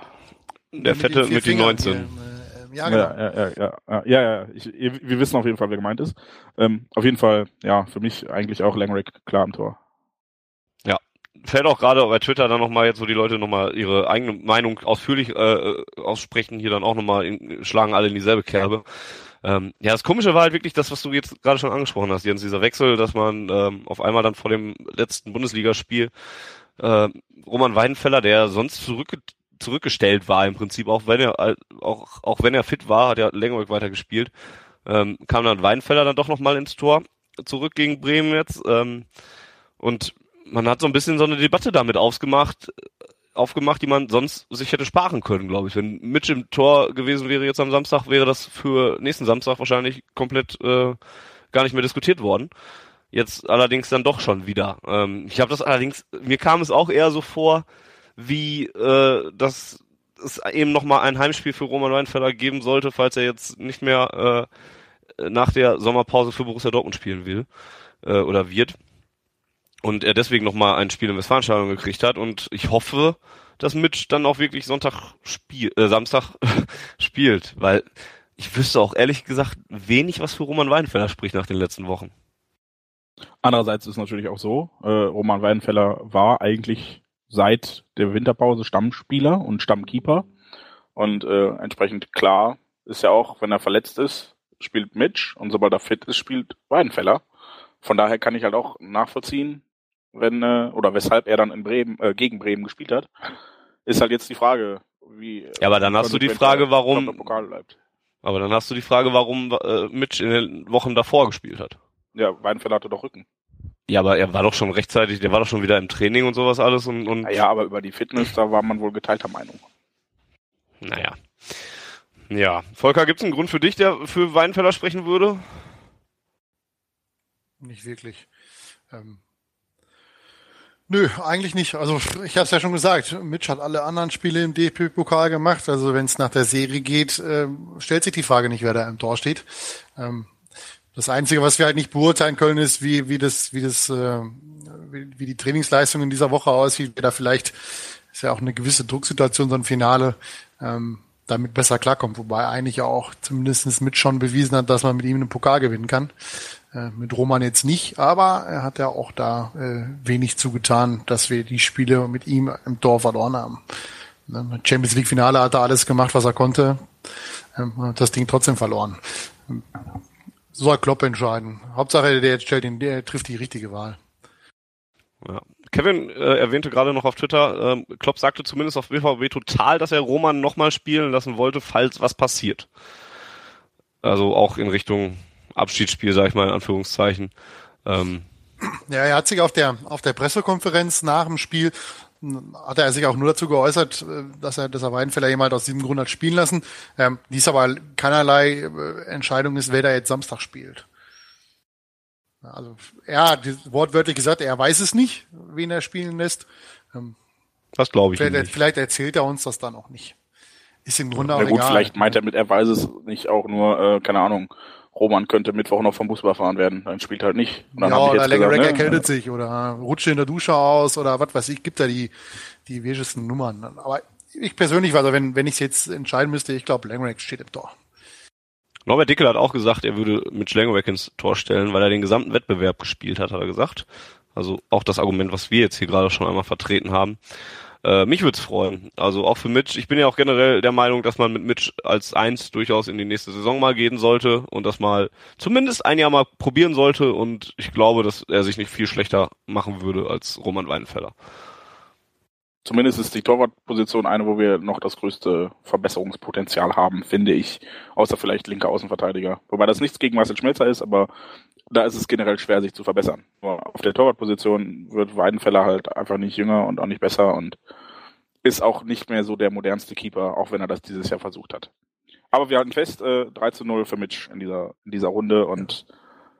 Der Fette mit den 19. Hier, äh, ja, genau. Ja, ja, ja, ja, ja, ja, ich, wir wissen auf jeden Fall, wer gemeint ist. Ähm, auf jeden Fall, ja, für mich eigentlich auch Langrick klar im Tor fällt auch gerade bei Twitter dann nochmal jetzt, wo die Leute nochmal ihre eigene Meinung ausführlich äh, aussprechen, hier dann auch nochmal schlagen alle in dieselbe Kerbe. Ähm, ja, das Komische war halt wirklich das, was du jetzt gerade schon angesprochen hast, Jens, dieser Wechsel, dass man ähm, auf einmal dann vor dem letzten Bundesligaspiel äh, Roman Weidenfeller, der sonst zurückge zurückgestellt war im Prinzip, auch wenn er auch, auch wenn er fit war, hat er länger weiter gespielt, ähm, kam dann Weidenfeller dann doch nochmal ins Tor zurück gegen Bremen jetzt. Ähm, und man hat so ein bisschen so eine Debatte damit aufgemacht, aufgemacht, die man sonst sich hätte sparen können, glaube ich. Wenn Mitch im Tor gewesen wäre jetzt am Samstag, wäre das für nächsten Samstag wahrscheinlich komplett äh, gar nicht mehr diskutiert worden. Jetzt allerdings dann doch schon wieder. Ähm, ich habe das allerdings, mir kam es auch eher so vor, wie äh, dass es eben nochmal ein Heimspiel für Roman Weinfeller geben sollte, falls er jetzt nicht mehr äh, nach der Sommerpause für Borussia Dortmund spielen will äh, oder wird und er deswegen nochmal ein Spiel im Westfalenstadion gekriegt hat und ich hoffe, dass Mitch dann auch wirklich Sonntag spiel, äh, Samstag spielt, weil ich wüsste auch ehrlich gesagt wenig, was für Roman Weidenfeller spricht nach den letzten Wochen. Andererseits ist natürlich auch so, äh, Roman Weidenfeller war eigentlich seit der Winterpause Stammspieler und Stammkeeper und äh, entsprechend klar ist ja auch, wenn er verletzt ist, spielt Mitch und sobald er fit ist, spielt Weidenfeller. Von daher kann ich halt auch nachvollziehen, wenn äh, oder weshalb er dann in Bremen äh, gegen Bremen gespielt hat, ist halt jetzt die Frage, wie. Ja, aber dann hast du die Frage, warum. Aber dann hast du die Frage, warum äh, Mitch in den Wochen davor gespielt hat. Ja, Weinfeller hatte doch Rücken. Ja, aber er war doch schon rechtzeitig, der war doch schon wieder im Training und sowas alles und. und ja, aber über die Fitness, da war man wohl geteilter Meinung. Naja. Ja. Volker, gibt's einen Grund für dich, der für Weinfeller sprechen würde? Nicht wirklich. Ähm, Nö, eigentlich nicht. Also ich habe es ja schon gesagt, Mitch hat alle anderen Spiele im DFB-Pokal gemacht. Also wenn es nach der Serie geht, äh, stellt sich die Frage nicht, wer da im Tor steht. Ähm, das Einzige, was wir halt nicht beurteilen können, ist, wie, wie das, wie das, äh, wie, wie die Trainingsleistung in dieser Woche aussieht. Wer da vielleicht ist ja auch eine gewisse Drucksituation, so ein Finale, ähm, damit besser klarkommt. Wobei eigentlich auch zumindest mit schon bewiesen hat, dass man mit ihm einen Pokal gewinnen kann. Äh, mit Roman jetzt nicht, aber er hat ja auch da äh, wenig zugetan, dass wir die Spiele mit ihm im Tor verloren haben. Ne, Champions League Finale hat er alles gemacht, was er konnte. Ähm, das Ding trotzdem verloren. Soll Klopp entscheiden. Hauptsache, der stellt ihn, der trifft die richtige Wahl. Ja. Kevin äh, erwähnte gerade noch auf Twitter, ähm, Klopp sagte zumindest auf BVB total, dass er Roman nochmal spielen lassen wollte, falls was passiert. Also auch in Richtung Abschiedsspiel, sag ich mal in Anführungszeichen. Ähm, ja, er hat sich auf der auf der Pressekonferenz nach dem Spiel hat er sich auch nur dazu geäußert, äh, dass er, dass er Weidenfeller jemand aus diesem Grund hat spielen lassen. Ähm, dies aber keinerlei äh, Entscheidung ist, wer da jetzt Samstag spielt. Also er hat wortwörtlich gesagt, er weiß es nicht, wen er spielen lässt. Ähm, Das glaube ich vielleicht, nicht. vielleicht erzählt er uns das dann auch nicht. Ist im Grunde Na auch gut, egal. vielleicht meint er mit, er weiß es nicht auch nur, äh, keine Ahnung, Roman könnte Mittwoch noch vom Bus überfahren werden, dann spielt halt nicht. Und dann ja, oder Langerack gesagt, ne, erkältet sich oder rutscht in der Dusche aus oder was weiß ich, gibt da die, die wegesten Nummern. Aber ich persönlich, also wenn, wenn ich es jetzt entscheiden müsste, ich glaube, Langerack steht im Tor. Norbert Dickel hat auch gesagt, er würde mit Schlengerbeck ins Tor stellen, weil er den gesamten Wettbewerb gespielt hat, hat er gesagt. Also auch das Argument, was wir jetzt hier gerade schon einmal vertreten haben. Äh, mich würde es freuen. Also auch für Mitch. Ich bin ja auch generell der Meinung, dass man mit Mitch als Eins durchaus in die nächste Saison mal gehen sollte und das mal zumindest ein Jahr mal probieren sollte. Und ich glaube, dass er sich nicht viel schlechter machen würde als Roman Weidenfeller. Zumindest ist die Torwartposition eine, wo wir noch das größte Verbesserungspotenzial haben, finde ich. Außer vielleicht linker Außenverteidiger. Wobei das nichts gegen Marcel Schmelzer ist, aber da ist es generell schwer, sich zu verbessern. Auf der Torwartposition wird Weidenfeller halt einfach nicht jünger und auch nicht besser und ist auch nicht mehr so der modernste Keeper, auch wenn er das dieses Jahr versucht hat. Aber wir halten fest, äh, 3 zu 0 für Mitch in dieser, in dieser Runde und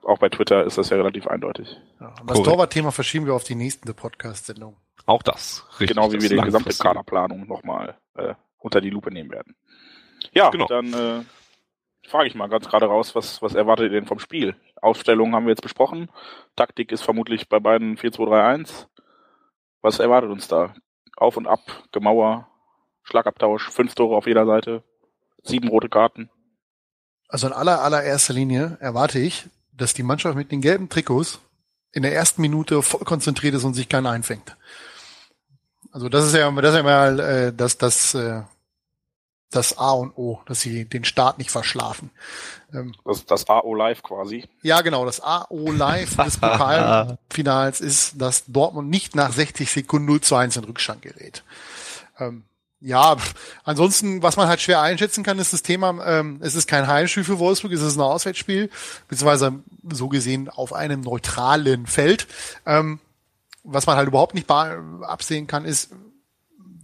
auch bei Twitter ist das ja relativ eindeutig. Ja, und das Korrekt. Torwartthema verschieben wir auf die nächste Podcast-Sendung. Auch das. Richtig, genau wie wir die gesamte. Kaderplanung nochmal äh, unter die Lupe nehmen werden. Ja, Genau. dann äh, frage ich mal ganz gerade raus, was, was erwartet ihr denn vom Spiel? Aufstellung haben wir jetzt besprochen. Taktik ist vermutlich bei beiden 4-2-3-1. Was erwartet uns da? Auf und ab, Gemauer, Schlagabtausch, fünf Tore auf jeder Seite, sieben rote Karten. Also in aller, allererster Linie erwarte ich, dass die Mannschaft mit den gelben Trikots in der ersten Minute voll konzentriert ist und sich keiner einfängt. Also das ist ja, das ist ja mal äh, das, das, äh, das A und O, dass sie den Start nicht verschlafen. Ähm, Das das AO Live quasi. ja, genau, das A-O Live des Pokalfinals ist, dass Dortmund nicht nach 60 Sekunden 0 zu 1 in Rückstand gerät. Ähm, ja, ansonsten, was man halt schwer einschätzen kann, ist das Thema, ähm, es ist kein Heimspiel für Wolfsburg, es ist ein Auswärtsspiel, beziehungsweise so gesehen auf einem neutralen Feld. Ähm, was man halt überhaupt nicht absehen kann, ist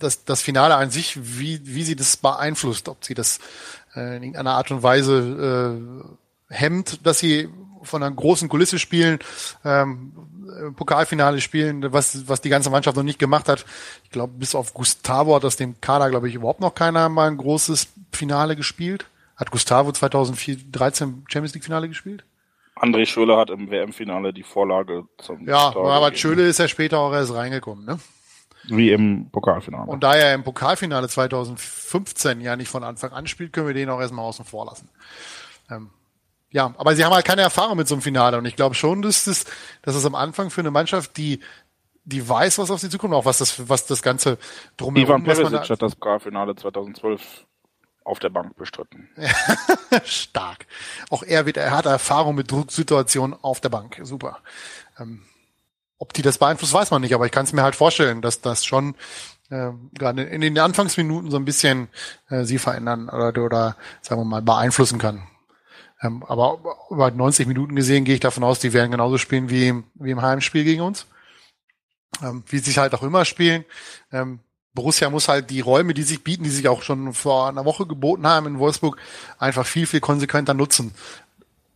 das, das Finale an sich, wie, wie sie das beeinflusst, ob sie das äh, in irgendeiner Art und Weise äh, hemmt, dass sie von einer großen Kulisse spielen, ähm, äh, Pokalfinale spielen, was, was die ganze Mannschaft noch nicht gemacht hat. Ich glaube, bis auf Gustavo hat das dem Kader, glaube ich, überhaupt noch keiner mal ein großes Finale gespielt. Hat Gustavo 2013 Champions League Finale gespielt? André Schöler hat im WM-Finale die Vorlage zum Ja, Tor aber gegeben. Schöle ist ja später auch erst reingekommen, ne? Wie im Pokalfinale. Und da er im Pokalfinale 2015 ja nicht von Anfang an spielt, können wir den auch erstmal außen vor lassen. Ähm, ja, aber sie haben halt keine Erfahrung mit so einem Finale und ich glaube schon, dass das, dass es am Anfang für eine Mannschaft, die, die weiß, was auf sie zukommt, auch was das, was das Ganze drumherum, Ivan Perisic da, hat das Pokalfinale 2012 auf der Bank bestritten. stark. Auch er wird, er hat Erfahrung mit Drucksituationen auf der Bank. Super. Ähm, ob die das beeinflusst, weiß man nicht, aber ich kann es mir halt vorstellen, dass das schon äh, gerade in den Anfangsminuten so ein bisschen äh, sie verändern oder, oder sagen wir mal beeinflussen kann. Ähm, aber über 90 Minuten gesehen gehe ich davon aus, die werden genauso spielen wie, im- wie im Heimspiel gegen uns. Ähm, wie sie sich halt auch immer spielen. Ähm, Borussia muss halt die Räume, die sich bieten, die sich auch schon vor einer Woche geboten haben in Wolfsburg, einfach viel, viel konsequenter nutzen.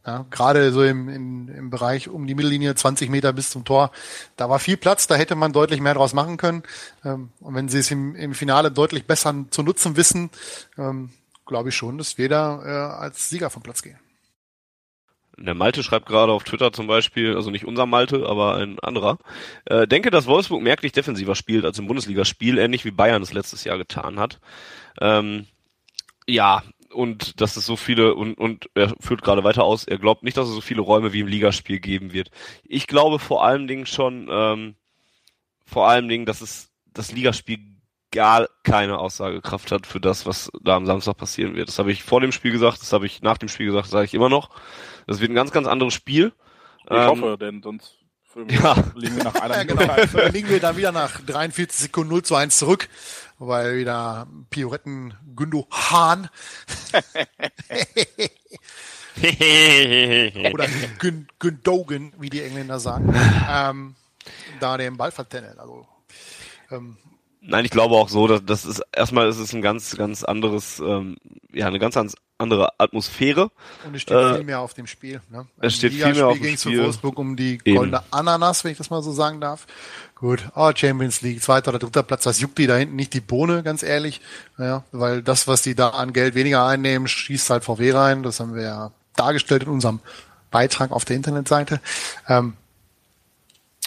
Ja, gerade so im, im, im Bereich um die Mittellinie, 20 Meter bis zum Tor, da war viel Platz, da hätte man deutlich mehr draus machen können. Ähm, und wenn sie es im, im Finale deutlich besser zu nutzen wissen, ähm, glaube ich schon, dass wir da äh, als Sieger vom Platz gehen. Der Malte schreibt gerade auf Twitter zum Beispiel, also nicht unser Malte, aber ein anderer. Äh, denke, dass Wolfsburg merklich defensiver spielt als im Bundesligaspiel, ähnlich wie Bayern es letztes Jahr getan hat. Ähm, ja, und dass es so viele, und, und er führt gerade weiter aus, er glaubt nicht, dass es so viele Räume wie im Ligaspiel geben wird. Ich glaube vor allen Dingen schon, ähm, vor allen Dingen, dass es das Ligaspiel gar keine Aussagekraft hat für das, was da am Samstag passieren wird. Das habe ich vor dem Spiel gesagt, das habe ich nach dem Spiel gesagt, das sage ich immer noch. Das wird ein ganz, ganz anderes Spiel. Ich Ähm, hoffe, denn sonst Ja. liegen wir nach einer Ja, genau. Dann liegen wir dann wieder nach 43 Sekunden 0 zu 1 zurück, weil wieder Pioretten Gündo Hahn oder Gün, Gündogan, wie die Engländer sagen, ähm, da den Ball vertennelt. Also, ähm, Nein, ich glaube auch so, dass das ist erstmal ist es ein ganz, ganz anderes, ähm, ja, eine ganz, ganz andere Atmosphäre. Und es steht Äh, viel mehr auf dem Spiel. Ne? es steht viel mehr auf dem ging's zu Spiel. Wolfsburg um die Eben. goldene Ananas, wenn ich das mal so sagen darf. Gut, oh, Champions League, zweiter oder dritter Platz, das juckt die da hinten nicht die Bohne, ganz ehrlich. Ja, weil das, was die da an Geld weniger einnehmen, schießt halt VW rein. Das haben wir ja dargestellt in unserem Beitrag auf der Internetseite. Ähm,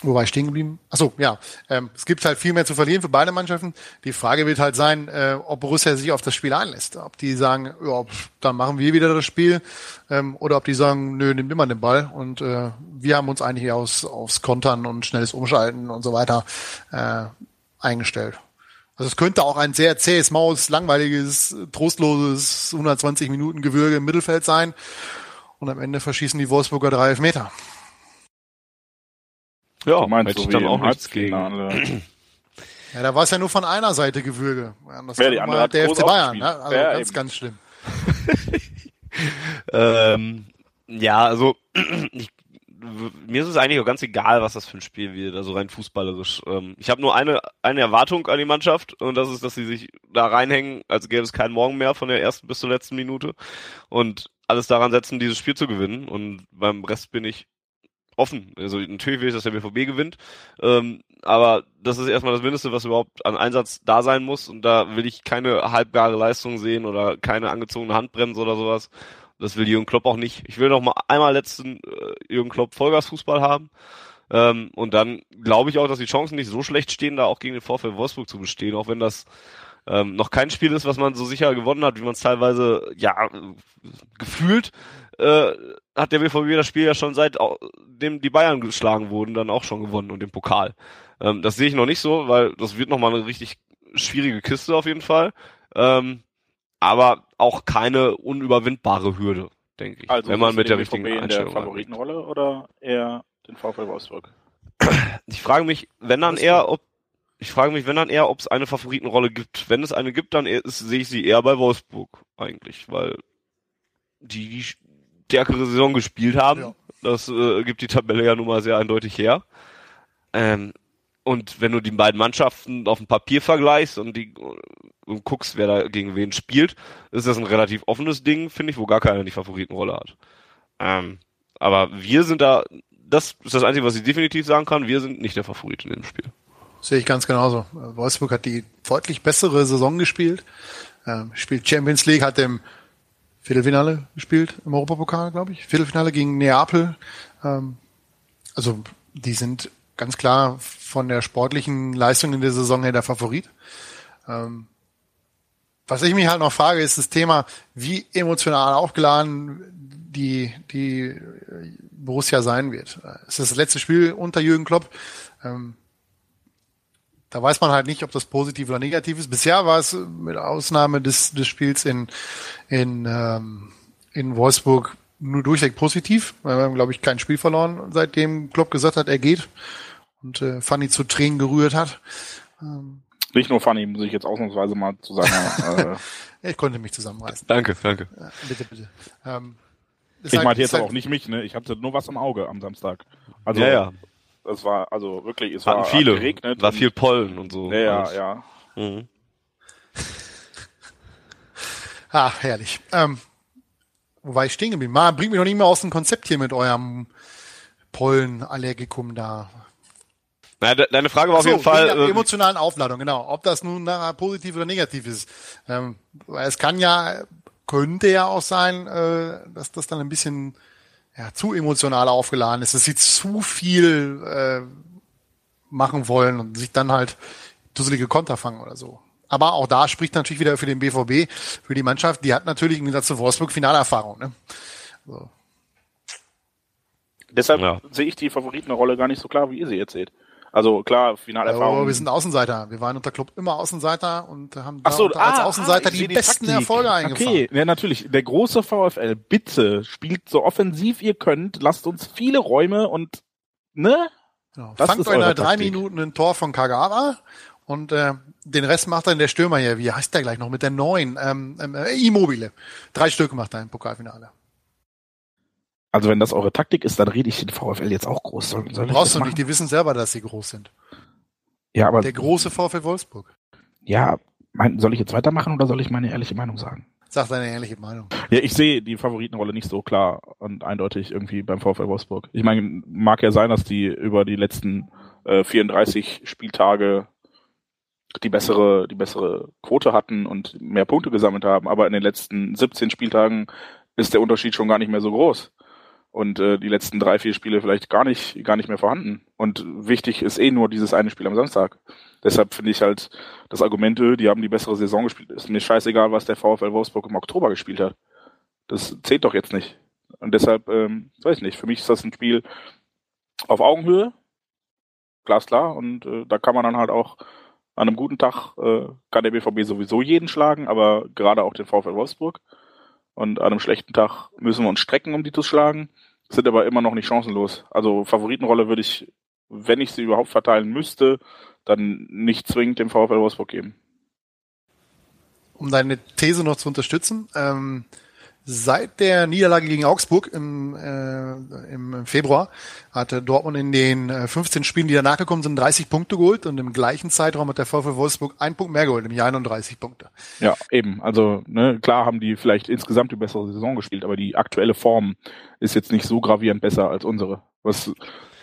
wo war ich stehen geblieben? Achso, ja. Ähm, es gibt halt viel mehr zu verlieren für beide Mannschaften. Die Frage wird halt sein, äh, ob Borussia sich auf das Spiel einlässt. Ob die sagen, ja, dann machen wir wieder das Spiel. Ähm, oder ob die sagen, nö, nimm immer den Ball. Und äh, wir haben uns eigentlich aus, aufs Kontern und schnelles Umschalten und so weiter äh, eingestellt. Also es könnte auch ein sehr zähes, Maus, langweiliges, trostloses 120 Minuten Gewürge im Mittelfeld sein. Und am Ende verschießen die Wolfsburger drei Elfmeter. Ja, Du meinst hätte so ich dann auch nichts gegen. Ja, da war es ja nur von einer Seite Gewürge. Ja, das Ja, war die immer andere hat der FC Bayern. Ne? Also Ja, ganz, eben. ganz schlimm. Ähm, ja, also ich, mir ist es eigentlich auch ganz egal, was das für ein Spiel wird, also rein fußballerisch. Ähm, ich habe nur eine, eine Erwartung an die Mannschaft und das ist, dass sie sich da reinhängen, als gäbe es keinen Morgen mehr von der ersten bis zur letzten Minute und alles daran setzen, dieses Spiel zu gewinnen. Und beim Rest bin ich offen. Also natürlich will ich, dass der BVB gewinnt, ähm, aber das ist erstmal das Mindeste, was überhaupt an Einsatz da sein muss und da will ich keine halbgare Leistung sehen oder keine angezogene Handbremse oder sowas. Das will Jürgen Klopp auch nicht. Ich will noch mal einmal letzten äh, Jürgen Klopp Vollgasfußball haben. Ähm, und dann glaube ich auch, dass die Chancen nicht so schlecht stehen, da auch gegen den VfL Wolfsburg zu bestehen, auch wenn das ähm, noch kein Spiel ist, was man so sicher gewonnen hat, wie man es teilweise ja gefühlt äh, hat der BVB das Spiel ja schon seit au- dem die Bayern geschlagen wurden, dann auch schon gewonnen und den Pokal. Ähm, das sehe ich noch nicht so, weil das wird noch mal eine richtig schwierige Kiste auf jeden Fall. Ähm, aber auch keine unüberwindbare Hürde, denke ich. Also wenn man mit der richtigen BVB in der. Favoritenrolle oder eher den VfL Wolfsburg? Ich frage mich, wenn dann eher, ob ich frage mich, wenn dann eher, ob es eine Favoritenrolle gibt. Wenn es eine gibt, dann sehe ich sie eher bei Wolfsburg eigentlich, weil die die stärkere Saison gespielt haben. Ja. Das äh, gibt die Tabelle ja nun mal sehr eindeutig her. Ähm, und wenn du die beiden Mannschaften auf dem Papier vergleichst und die und guckst, wer da gegen wen spielt, ist das ein relativ offenes Ding, finde ich, wo gar keiner die Favoritenrolle hat. Ähm, aber wir sind da, das ist das Einzige, was ich definitiv sagen kann, wir sind nicht der Favorit in dem Spiel. Sehe ich ganz genauso. Äh, Wolfsburg hat die deutlich bessere Saison gespielt. Ähm, spielt Champions League, hat im Viertelfinale gespielt, im Europapokal, glaube ich. Viertelfinale gegen Neapel. Ähm, also die sind ganz klar von der sportlichen Leistung in der Saison her der Favorit. Ähm, was ich mich halt noch frage, ist das Thema, wie emotional aufgeladen die, die Borussia sein wird. Es ist das letzte Spiel unter Jürgen Klopp. Ähm, da weiß man halt nicht, ob das positiv oder negativ ist. Bisher war es mit Ausnahme des, des Spiels in, in, ähm, in Wolfsburg nur durchweg positiv. Wir haben, glaube ich, kein Spiel verloren, seitdem Klopp gesagt hat, er geht und äh, Fanny zu Tränen gerührt hat. Nicht nur funny, muss ich jetzt ausnahmsweise mal zu sagen. äh, Ich konnte mich zusammenreißen. Danke, danke. Ja, bitte, bitte. Ähm, ich halt- meinte jetzt halt- aber auch nicht mich, ne? Ich hatte nur was im Auge am Samstag. Also ja, ja. Das war also wirklich, es Hatten war viele. geregnet. War viel Pollen und so. Ja, ja, alles. ja. Mhm. Ah, herrlich. Ähm, wo war ich stehen geblieben? Ma, bringt mich noch nicht mehr aus dem Konzept hier mit eurem Pollenallergikum da. Na, de deine Frage war auf So, jeden Fall. äh, emotionalen Aufladung, genau. Ob das nun nachher positiv oder negativ ist. Ähm, weil es kann ja, könnte ja auch sein, äh, dass das dann ein bisschen ja, zu emotional aufgeladen ist, dass sie zu viel äh, machen wollen und sich dann halt dusselige Konter fangen oder so. Aber auch da spricht natürlich wieder für den BVB, für die Mannschaft, die hat natürlich im Gegensatz zu Wolfsburg Finalerfahrung. Ne? So. Deshalb Ja. sehe ich die Favoritenrolle gar nicht so klar, wie ihr sie jetzt seht. Also klar, Finalerfahrung. Oh, wir sind Außenseiter. Wir waren unter Club immer Außenseiter und haben so, als ah, Außenseiter ah, die sehe besten. Erfolge eingefahren. Okay, ja natürlich. Der große VfL, bitte spielt so offensiv ihr könnt, lasst uns viele Räume und ne? Genau. Das Fangt eure drei. Minuten ein Tor von Kagawa und äh, den Rest macht dann der Stürmer hier. Wie heißt der gleich noch mit der neuen? Ähm, ähm, äh, Immobile. Drei Stück macht er im Pokalfinale. Also wenn das eure Taktik ist, dann rede ich den VfL jetzt auch groß. Soll, soll Brauchst du machen? nicht, die wissen selber, dass sie groß sind. Ja, aber Der große VfL Wolfsburg. Ja, mein, soll ich jetzt weitermachen oder soll ich meine ehrliche Meinung sagen? Sag deine ehrliche Meinung. Ja, ich sehe die Favoritenrolle nicht so klar und eindeutig irgendwie beim VfL Wolfsburg. Ich meine, mag ja sein, dass die über die letzten äh, 34 Spieltage die bessere, die bessere Quote hatten und mehr Punkte gesammelt haben, aber in den letzten 17 Spieltagen ist der Unterschied schon gar nicht mehr so groß. Und äh, die letzten drei, vier Spiele vielleicht gar nicht, gar nicht mehr vorhanden. Und wichtig ist eh nur dieses eine Spiel am Samstag. Deshalb finde ich halt das Argument, äh, die haben die bessere Saison gespielt. Ist mir scheißegal, was der VfL Wolfsburg im Oktober gespielt hat. Das zählt doch jetzt nicht. Und deshalb, ähm, weiß ich nicht, für mich ist das ein Spiel auf Augenhöhe, glasklar. Und äh, da kann man dann halt auch an einem guten Tag, äh, kann der BVB sowieso jeden schlagen, aber gerade auch den VfL Wolfsburg. Und an einem schlechten Tag müssen wir uns strecken, um die zu schlagen, sind aber immer noch nicht chancenlos. Also Favoritenrolle würde ich, wenn ich sie überhaupt verteilen müsste, dann nicht zwingend dem VfL Wolfsburg geben. Um deine These noch zu unterstützen, ähm, Seit der Niederlage gegen Augsburg im, äh, im Februar hatte Dortmund in den 15 äh, Spielen, die danach gekommen sind, 30 Punkte geholt und im gleichen Zeitraum hat der VfL Wolfsburg einen Punkt mehr geholt, nämlich 31 Punkte. Ja, eben. Also ne, klar haben die vielleicht insgesamt die bessere Saison gespielt, aber die aktuelle Form ist jetzt nicht so gravierend besser als unsere. Was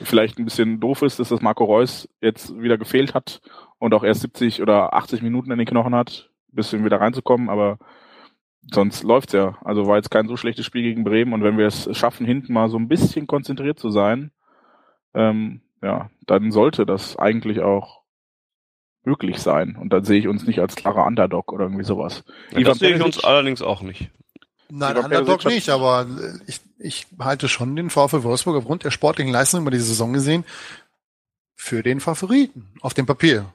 vielleicht ein bisschen doof ist, ist, dass Marco Reus jetzt wieder gefehlt hat und auch erst 70 oder 80 Minuten in den Knochen hat, bis wieder reinzukommen, aber sonst läuft's ja. Also war jetzt kein so schlechtes Spiel gegen Bremen und wenn wir es schaffen, hinten mal so ein bisschen konzentriert zu sein, ähm, ja, dann sollte das eigentlich auch möglich sein. Und dann sehe ich uns nicht als klarer Underdog oder irgendwie sowas. Ja, das sehe ich uns allerdings auch nicht. Nein, Ivan Underdog nicht, aber ich, ich halte schon den VfL Wolfsburg aufgrund der sportlichen Leistung über die Saison gesehen für den Favoriten auf dem Papier.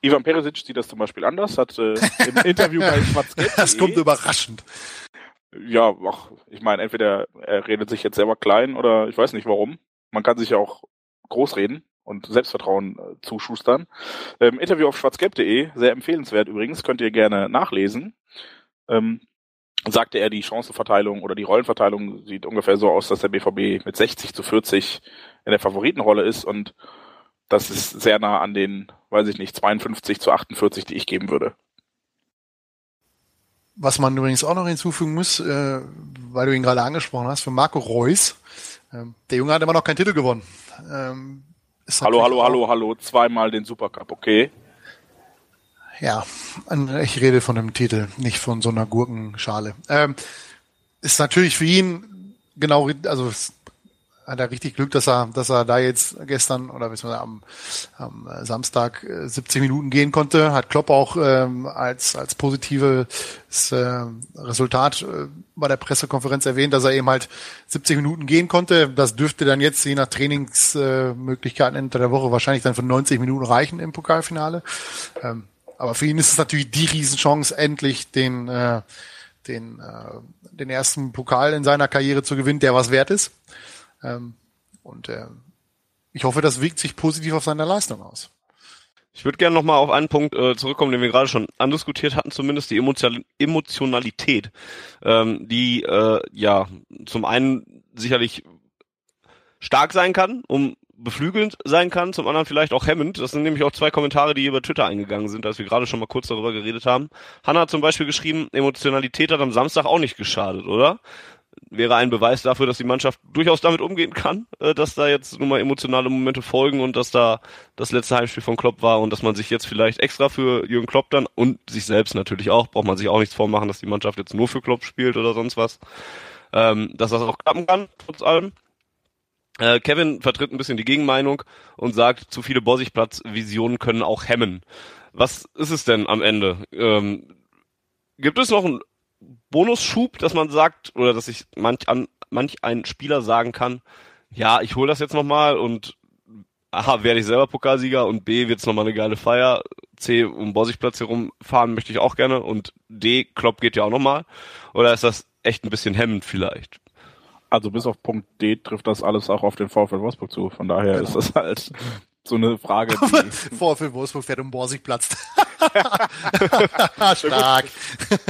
Ivan Perisic sieht das zum Beispiel anders, hat äh, im Interview bei schwarz Das kommt überraschend. Ja, ach, ich meine, entweder er redet sich jetzt selber klein oder ich weiß nicht warum. Man kann sich ja auch groß reden und Selbstvertrauen äh, zuschustern. Ähm, Interview auf schwarzgelb.de, sehr empfehlenswert übrigens, könnt ihr gerne nachlesen. Ähm, sagte er, die Chancenverteilung oder die Rollenverteilung sieht ungefähr so aus, dass der BVB mit 60 zu 40 in der Favoritenrolle ist und das ist sehr nah an den, weiß ich nicht, 52 zu 48, die ich geben würde. Was man übrigens auch noch hinzufügen muss, äh, weil du ihn gerade angesprochen hast, für Marco Reus, ähm, der Junge hat immer noch keinen Titel gewonnen. Ähm, hallo, hallo, hallo, hallo, zweimal den Supercup, okay. Ja, ich rede von dem Titel, nicht von so einer Gurkenschale. Ähm, ist natürlich für ihn genau, also hat er richtig Glück, dass er, dass er da jetzt gestern oder beziehungsweise am, am Samstag 70 äh, Minuten gehen konnte. Hat Klopp auch ähm, als, als positives äh, Resultat äh, bei der Pressekonferenz erwähnt, dass er eben halt 70 Minuten gehen konnte. Das dürfte dann jetzt je nach Trainingsmöglichkeiten äh, Ende der Woche wahrscheinlich dann für 90 Minuten reichen im Pokalfinale. Ähm, aber für ihn ist es natürlich die Riesenchance, endlich den, äh, den, äh, den ersten Pokal in seiner Karriere zu gewinnen, der was wert ist. Ähm, und äh, ich hoffe, das wirkt sich positiv auf seine Leistung aus. Ich würde gerne nochmal auf einen Punkt äh, zurückkommen, den wir gerade schon andiskutiert hatten, zumindest die Emotion Emotionalität, ähm, die äh, ja zum einen sicherlich stark sein kann, um beflügelnd sein kann, zum anderen vielleicht auch hemmend. Das sind nämlich auch zwei Kommentare, die über Twitter eingegangen sind, als wir gerade schon mal kurz darüber geredet haben. Hanna hat zum Beispiel geschrieben, Emotionalität hat am Samstag auch nicht geschadet, oder? Wäre ein Beweis dafür, dass die Mannschaft durchaus damit umgehen kann, äh, dass da jetzt nun mal emotionale Momente folgen und dass da das letzte Heimspiel von Klopp war und dass man sich jetzt vielleicht extra für Jürgen Klopp dann und sich selbst natürlich auch, braucht man sich auch nichts vormachen, dass die Mannschaft jetzt nur für Klopp spielt oder sonst was, ähm, dass das auch klappen kann, trotz allem. Äh, Kevin vertritt ein bisschen die Gegenmeinung und sagt, zu viele Borsigplatz-Visionen können auch hemmen. Was ist es denn am Ende? Ähm, gibt es noch ein Bonusschub, dass man sagt, oder dass ich manch, an, manch ein Spieler sagen kann, ja, ich hole das jetzt nochmal und A, werde ich selber Pokalsieger und B, wird's nochmal eine geile Feier. C, um Borsigplatz herumfahren möchte ich auch gerne und D, Klopp geht ja auch nochmal. Oder ist das echt ein bisschen hemmend vielleicht? Also bis auf Punkt D trifft das alles auch auf den VfL Wolfsburg zu. Von daher genau. ist das halt so eine Frage. VfL Wolfsburg fährt um Borsig platzt. Stark.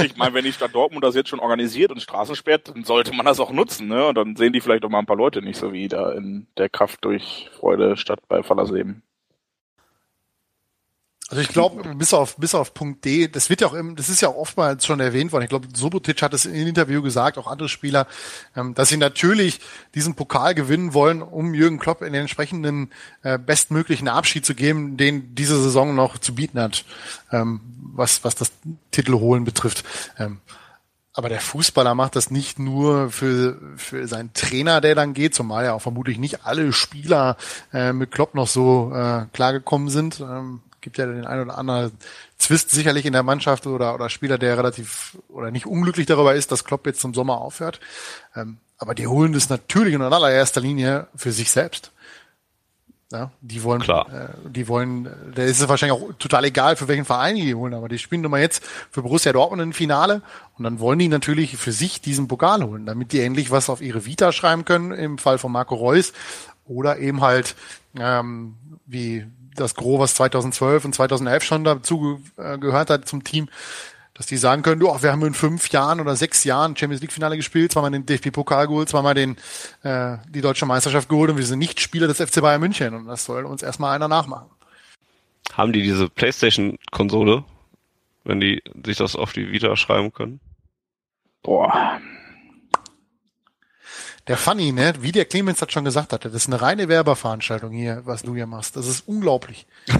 Ich meine, wenn die Stadt Dortmund das jetzt schon organisiert und Straßen sperrt, dann sollte man das auch nutzen, ne? Und dann sehen die vielleicht auch mal ein paar Leute nicht so wie da in der Kraft durch Freude Stadt bei Fallersleben. Also ich glaube, bis auf, bis auf Punkt D, das wird ja auch, im, das ist ja auch oftmals schon erwähnt worden. Ich glaube, Subotic hat es in Interview gesagt, auch andere Spieler, ähm, dass sie natürlich diesen Pokal gewinnen wollen, um Jürgen Klopp in den entsprechenden äh, bestmöglichen Abschied zu geben, den diese Saison noch zu bieten hat, ähm, was, was das Titelholen betrifft. Ähm, aber der Fußballer macht das nicht nur für, für seinen Trainer, der dann geht, zumal ja auch vermutlich nicht alle Spieler äh, mit Klopp noch so äh, klargekommen sind. Ähm, gibt ja den einen oder anderen Zwist sicherlich in der Mannschaft oder, oder Spieler, der relativ oder nicht unglücklich darüber ist, dass Klopp jetzt zum Sommer aufhört. Ähm, aber die holen das natürlich in allererster Linie für sich selbst. Ja, die wollen, Klar. Äh, die wollen, da ist es wahrscheinlich auch total egal, für welchen Verein die holen, aber die spielen nun mal jetzt für Borussia Dortmund im Finale und dann wollen die natürlich für sich diesen Pokal holen, damit die endlich was auf ihre Vita schreiben können, im Fall von Marco Reus oder eben halt, ähm, wie das Gros, was 2012 und 2011 schon dazu äh, gehört hat zum Team, dass die sagen können, oh, wir haben in fünf Jahren oder sechs Jahren Champions League Finale gespielt, zweimal den DFB-Pokal geholt, zweimal den, äh, die deutsche Meisterschaft geholt und wir sind nicht Spieler des FC Bayern München und das soll uns erstmal einer nachmachen. Haben die diese Playstation-Konsole, wenn die sich das auf die Vita schreiben können? Boah. Der Funny, ne, wie der Clemens hat schon gesagt hatte, das ist eine reine Werbeveranstaltung hier, was du hier machst. Das ist unglaublich.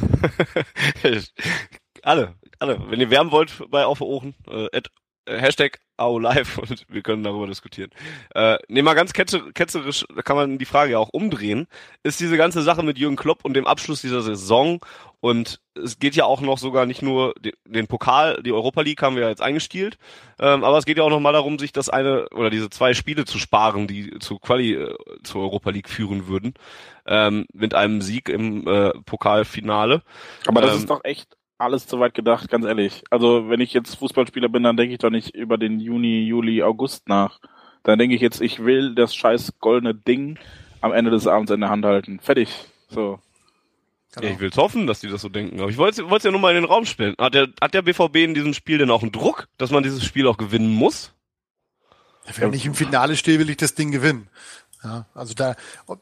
alle, alle. Wenn ihr werben wollt bei Auf Ohren, äh, äh, Hashtag live und wir können darüber diskutieren. Äh, nehmen mal ganz ketzerisch, da kann man die Frage ja auch umdrehen. Ist diese ganze Sache mit Jürgen Klopp und dem Abschluss dieser Saison und es geht ja auch noch sogar nicht nur den Pokal, die Europa League haben wir ja jetzt eingestielt, ähm, aber es geht ja auch noch mal darum, sich das eine oder diese zwei Spiele zu sparen, die zu Quali äh, zur Europa League führen würden, ähm, mit einem Sieg im äh, Pokalfinale. Aber das Ähm, ist doch echt alles zu weit gedacht, ganz ehrlich. Also wenn ich jetzt Fußballspieler bin, dann denke ich doch nicht über den Juni, Juli, August nach. Dann denke ich jetzt, ich will das scheiß goldene Ding am Ende des Abends in der Hand halten. Fertig. So. Genau. Ja, ich will's hoffen, dass die das so denken. Aber ich wollte es ja nur mal in den Raum stellen. Hat der, hat der BVB in diesem Spiel denn auch einen Druck, dass man dieses Spiel auch gewinnen muss? Wenn ich im Finale stehe, will ich das Ding gewinnen. Ja, also da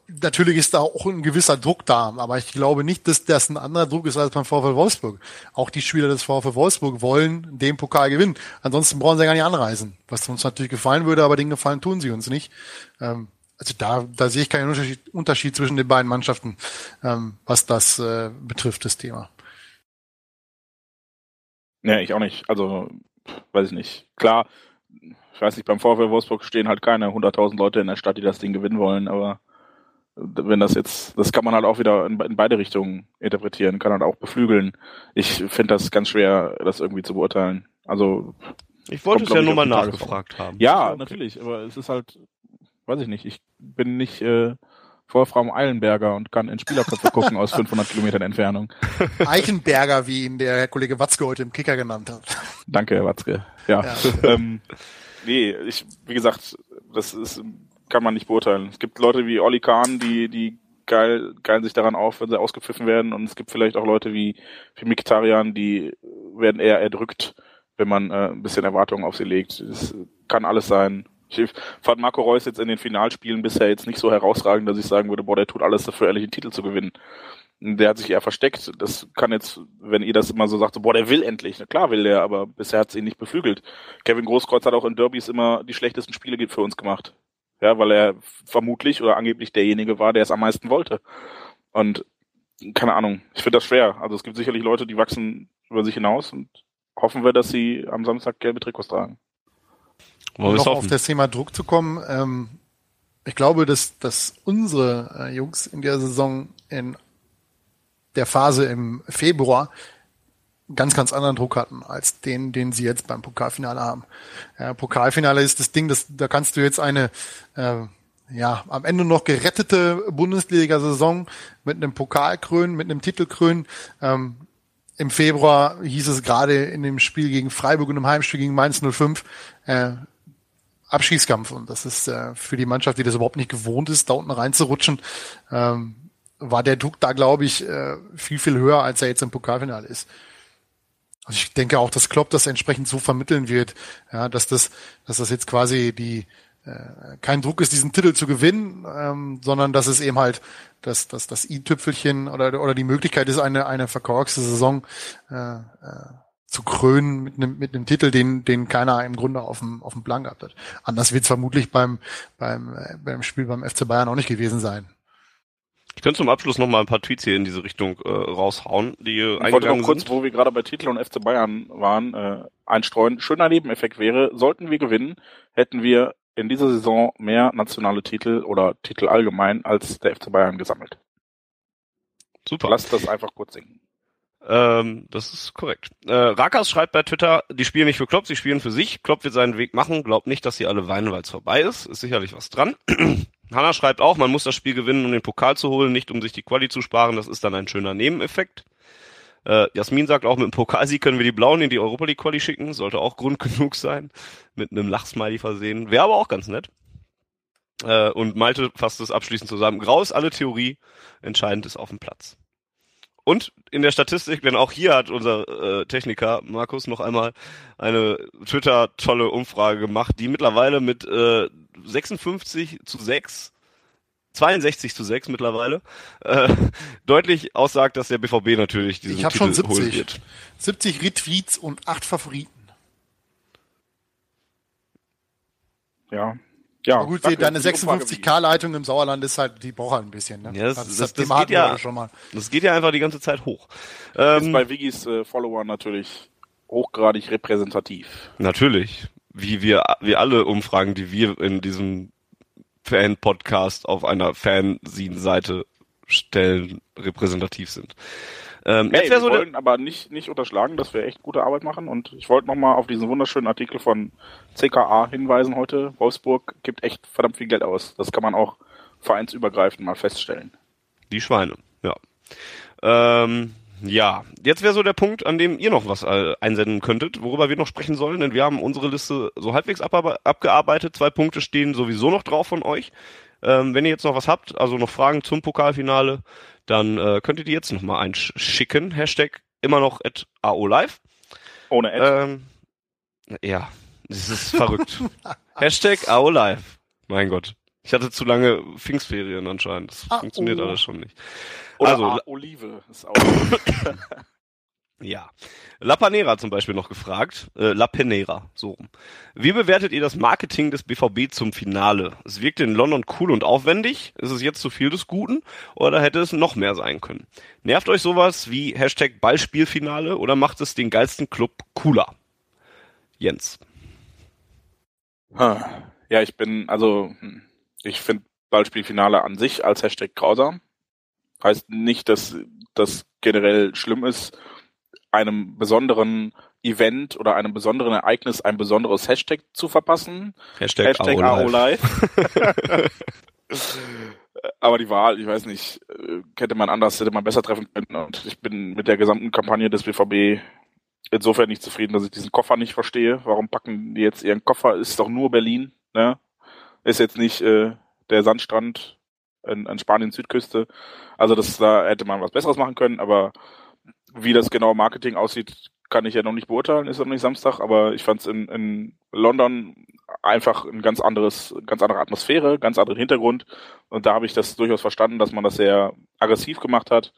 natürlich ist da auch ein gewisser Druck da, aber ich glaube nicht, dass das ein anderer Druck ist als beim VfL Wolfsburg. Auch die Spieler des VfL Wolfsburg wollen den Pokal gewinnen. Ansonsten brauchen sie ja gar nicht anreisen, was uns natürlich gefallen würde, aber den Gefallen tun sie uns nicht. Ähm, also da, da sehe ich keinen Unterschied, Unterschied zwischen den beiden Mannschaften, ähm, was das äh, betrifft, das Thema. Nee, ich auch nicht. Also, weiß ich nicht. Klar, ich weiß nicht, beim VfL Wolfsburg stehen halt keine 100.000 Leute in der Stadt, die das Ding gewinnen wollen, aber wenn das jetzt, das kann man halt auch wieder in, in beide Richtungen interpretieren, kann halt auch beflügeln. Ich finde das ganz schwer, das irgendwie zu beurteilen. Also. Ich wollte es Kommt, ja glaub nur mal nachgefragt haben. Ja, Okay. natürlich, aber es ist halt, weiß ich nicht, ich bin nicht äh, Wolfram Eilenberger und kann in Spielerköpfe gucken aus 500 Kilometern Entfernung. Eichenberger, wie ihn der Herr Kollege Watzke heute im Kicker genannt hat. Danke, Herr Watzke. Ja. Ja. ähm, nee, ich, wie gesagt, das ist, kann man nicht beurteilen. Es gibt Leute wie Olli Kahn, die, die geil, geilen sich daran auf, wenn sie ausgepfiffen werden. Und es gibt vielleicht auch Leute wie, wie Mikitarian, die werden eher erdrückt, wenn man äh, ein bisschen Erwartungen auf sie legt. Es kann alles sein. Ich fand Marco Reus jetzt in den Finalspielen bisher jetzt nicht so herausragend, dass ich sagen würde, boah, der tut alles dafür, ehrlich den Titel zu gewinnen. Der hat sich eher versteckt. Das kann jetzt, wenn ihr das immer so sagt, so, boah, der will endlich. Na klar will der, aber bisher hat es ihn nicht beflügelt. Kevin Großkreuz hat auch in Derbys immer die schlechtesten Spiele für uns gemacht. Ja, weil er vermutlich oder angeblich derjenige war, der es am meisten wollte. Und keine Ahnung, ich finde das schwer. Also es gibt sicherlich Leute, die wachsen über sich hinaus und hoffen wir, dass sie am Samstag gelbe Trikots tragen. Wollen noch auf das Thema Druck zu kommen, ähm, ich glaube, dass, dass unsere äh, Jungs in der Saison in der Phase im Februar ganz, ganz anderen Druck hatten als den, den sie jetzt beim Pokalfinale haben. Ja, Pokalfinale ist das Ding, das, da kannst du jetzt eine äh, ja, am Ende noch gerettete Bundesliga-Saison mit einem Pokal krönen, mit einem Titel krönen. Ähm, Im Februar hieß es gerade in dem Spiel gegen Freiburg und im Heimspiel gegen Mainz 05, äh, Abschießkampf. Und das ist äh, für die Mannschaft, die das überhaupt nicht gewohnt ist, da unten reinzurutschen, ähm, war der Druck da, glaube ich, äh, viel, viel höher, als er jetzt im Pokalfinale ist. Also ich denke auch, dass Klopp das entsprechend so vermitteln wird, ja, dass das, dass das jetzt quasi die äh, kein Druck ist, diesen Titel zu gewinnen, ähm, sondern dass es eben halt das, das, das i-Tüpfelchen oder, oder die Möglichkeit ist, eine, eine verkorkste Saison äh, äh, zu krönen mit einem, mit einem Titel, den, den keiner im Grunde auf dem, auf dem Plan gehabt hat. Anders wird es vermutlich beim, beim, äh, beim Spiel beim FC Bayern auch nicht gewesen sein. Ich könnte zum Abschluss noch mal ein paar Tweets hier in diese Richtung äh, raushauen, die äh, Ich wollte noch kurz, sind. wo wir gerade bei Titel und FC Bayern waren, äh, einstreuen. Schöner Nebeneffekt wäre, sollten wir gewinnen, hätten wir in dieser Saison mehr nationale Titel oder Titel allgemein als der FC Bayern gesammelt. Super. Lasst das einfach kurz singen. Ähm, das ist korrekt. Äh, Rakas schreibt bei Twitter, die spielen nicht für Klopp, sie spielen für sich. Klopp wird seinen Weg machen, glaubt nicht, dass sie alle weinen, weil es vorbei ist. Ist sicherlich was dran. Hanna schreibt auch, man muss das Spiel gewinnen, um den Pokal zu holen, nicht um sich die Quali zu sparen. Das ist dann ein schöner Nebeneffekt. Äh, Jasmin sagt auch, mit dem Pokalsieg können wir die Blauen in die Europa League Quali schicken. Sollte auch Grund genug sein. Mit einem Lachsmiley versehen. Wäre aber auch ganz nett. Äh, und Malte fasst es abschließend zusammen. Grau ist alle Theorie. Entscheidend ist auf dem Platz. Und in der Statistik, denn auch hier hat unser äh, Techniker Markus noch einmal eine Twitter-tolle Umfrage gemacht, die mittlerweile mit äh, 56 zu 6 62 zu 6 mittlerweile, äh, deutlich aussagt, dass der BVB natürlich diesen ich hab Titel schon 70. holen wird. 70 Retweets und 8 Favoriten. Ja, ja, gut, danke, deine 56K-Leitung im Sauerland ist halt, die braucht halt ein bisschen. Ne? Ja, das, das, das, das geht ja, schon mal. das geht ja einfach die ganze Zeit hoch. Ähm, ist bei Wiggis äh, Followern natürlich hochgradig repräsentativ. Natürlich. Wie wir, wie alle Umfragen, die wir in diesem Fan-Podcast auf einer Fanzine-Seite stellen, repräsentativ sind. Ähm, hey, wir so wollen aber nicht, nicht unterschlagen, dass wir echt gute Arbeit machen und ich wollte nochmal auf diesen wunderschönen Artikel von CKA hinweisen heute. Wolfsburg gibt echt verdammt viel Geld aus. Das kann man auch vereinsübergreifend mal feststellen. Die Schweine, ja. Ähm, ja, jetzt wäre so der Punkt, an dem ihr noch was äh, einsenden könntet, worüber wir noch sprechen sollen, denn wir haben unsere Liste so halbwegs ab abgearbeitet. Zwei Punkte stehen sowieso noch drauf von euch. Ähm, wenn ihr jetzt noch was habt, also noch Fragen zum Pokalfinale, dann äh, könnt ihr die jetzt nochmal einschicken. Hashtag immer noch at AOLive. Ohne Ad. Ähm, ja, das ist verrückt. Hashtag AOLive. Mein Gott. Ich hatte zu lange Pfingstferien anscheinend. Das ah, funktioniert oh. alles schon nicht. Oder also, Olive ist auch. Ja. La Panera zum Beispiel noch gefragt, äh, La Penera, so rum. Wie bewertet ihr das Marketing des BVB zum Finale? Es wirkte in London cool und aufwendig. Ist es jetzt zu viel des Guten oder hätte es noch mehr sein können? Nervt euch sowas wie Hashtag Ballspielfinale oder macht es den geilsten Club cooler? Jens. Ja, ich bin, also, hm, ich finde Ballspielfinale an sich als Hashtag grausam. Heißt nicht, dass das generell schlimm ist einem besonderen Event oder einem besonderen Ereignis ein besonderes Hashtag zu verpassen. Hashtag, Hashtag AOLive. Aber die Wahl, ich weiß nicht, hätte man anders, hätte man besser treffen können. Und ich bin mit der gesamten Kampagne des BVB insofern nicht zufrieden, dass ich diesen Koffer nicht verstehe. Warum packen die jetzt ihren Koffer? Ist doch nur Berlin, ne? Ist jetzt nicht äh, der Sandstrand an, an Spaniens Südküste. Also das da hätte man was Besseres machen können, aber wie das genaue Marketing aussieht, kann ich ja noch nicht beurteilen, ist noch nicht Samstag, aber ich fand es in, in London einfach ein ganz anderes, ganz andere Atmosphäre, ganz anderen Hintergrund. Und da habe ich das durchaus verstanden, dass man das sehr aggressiv gemacht hat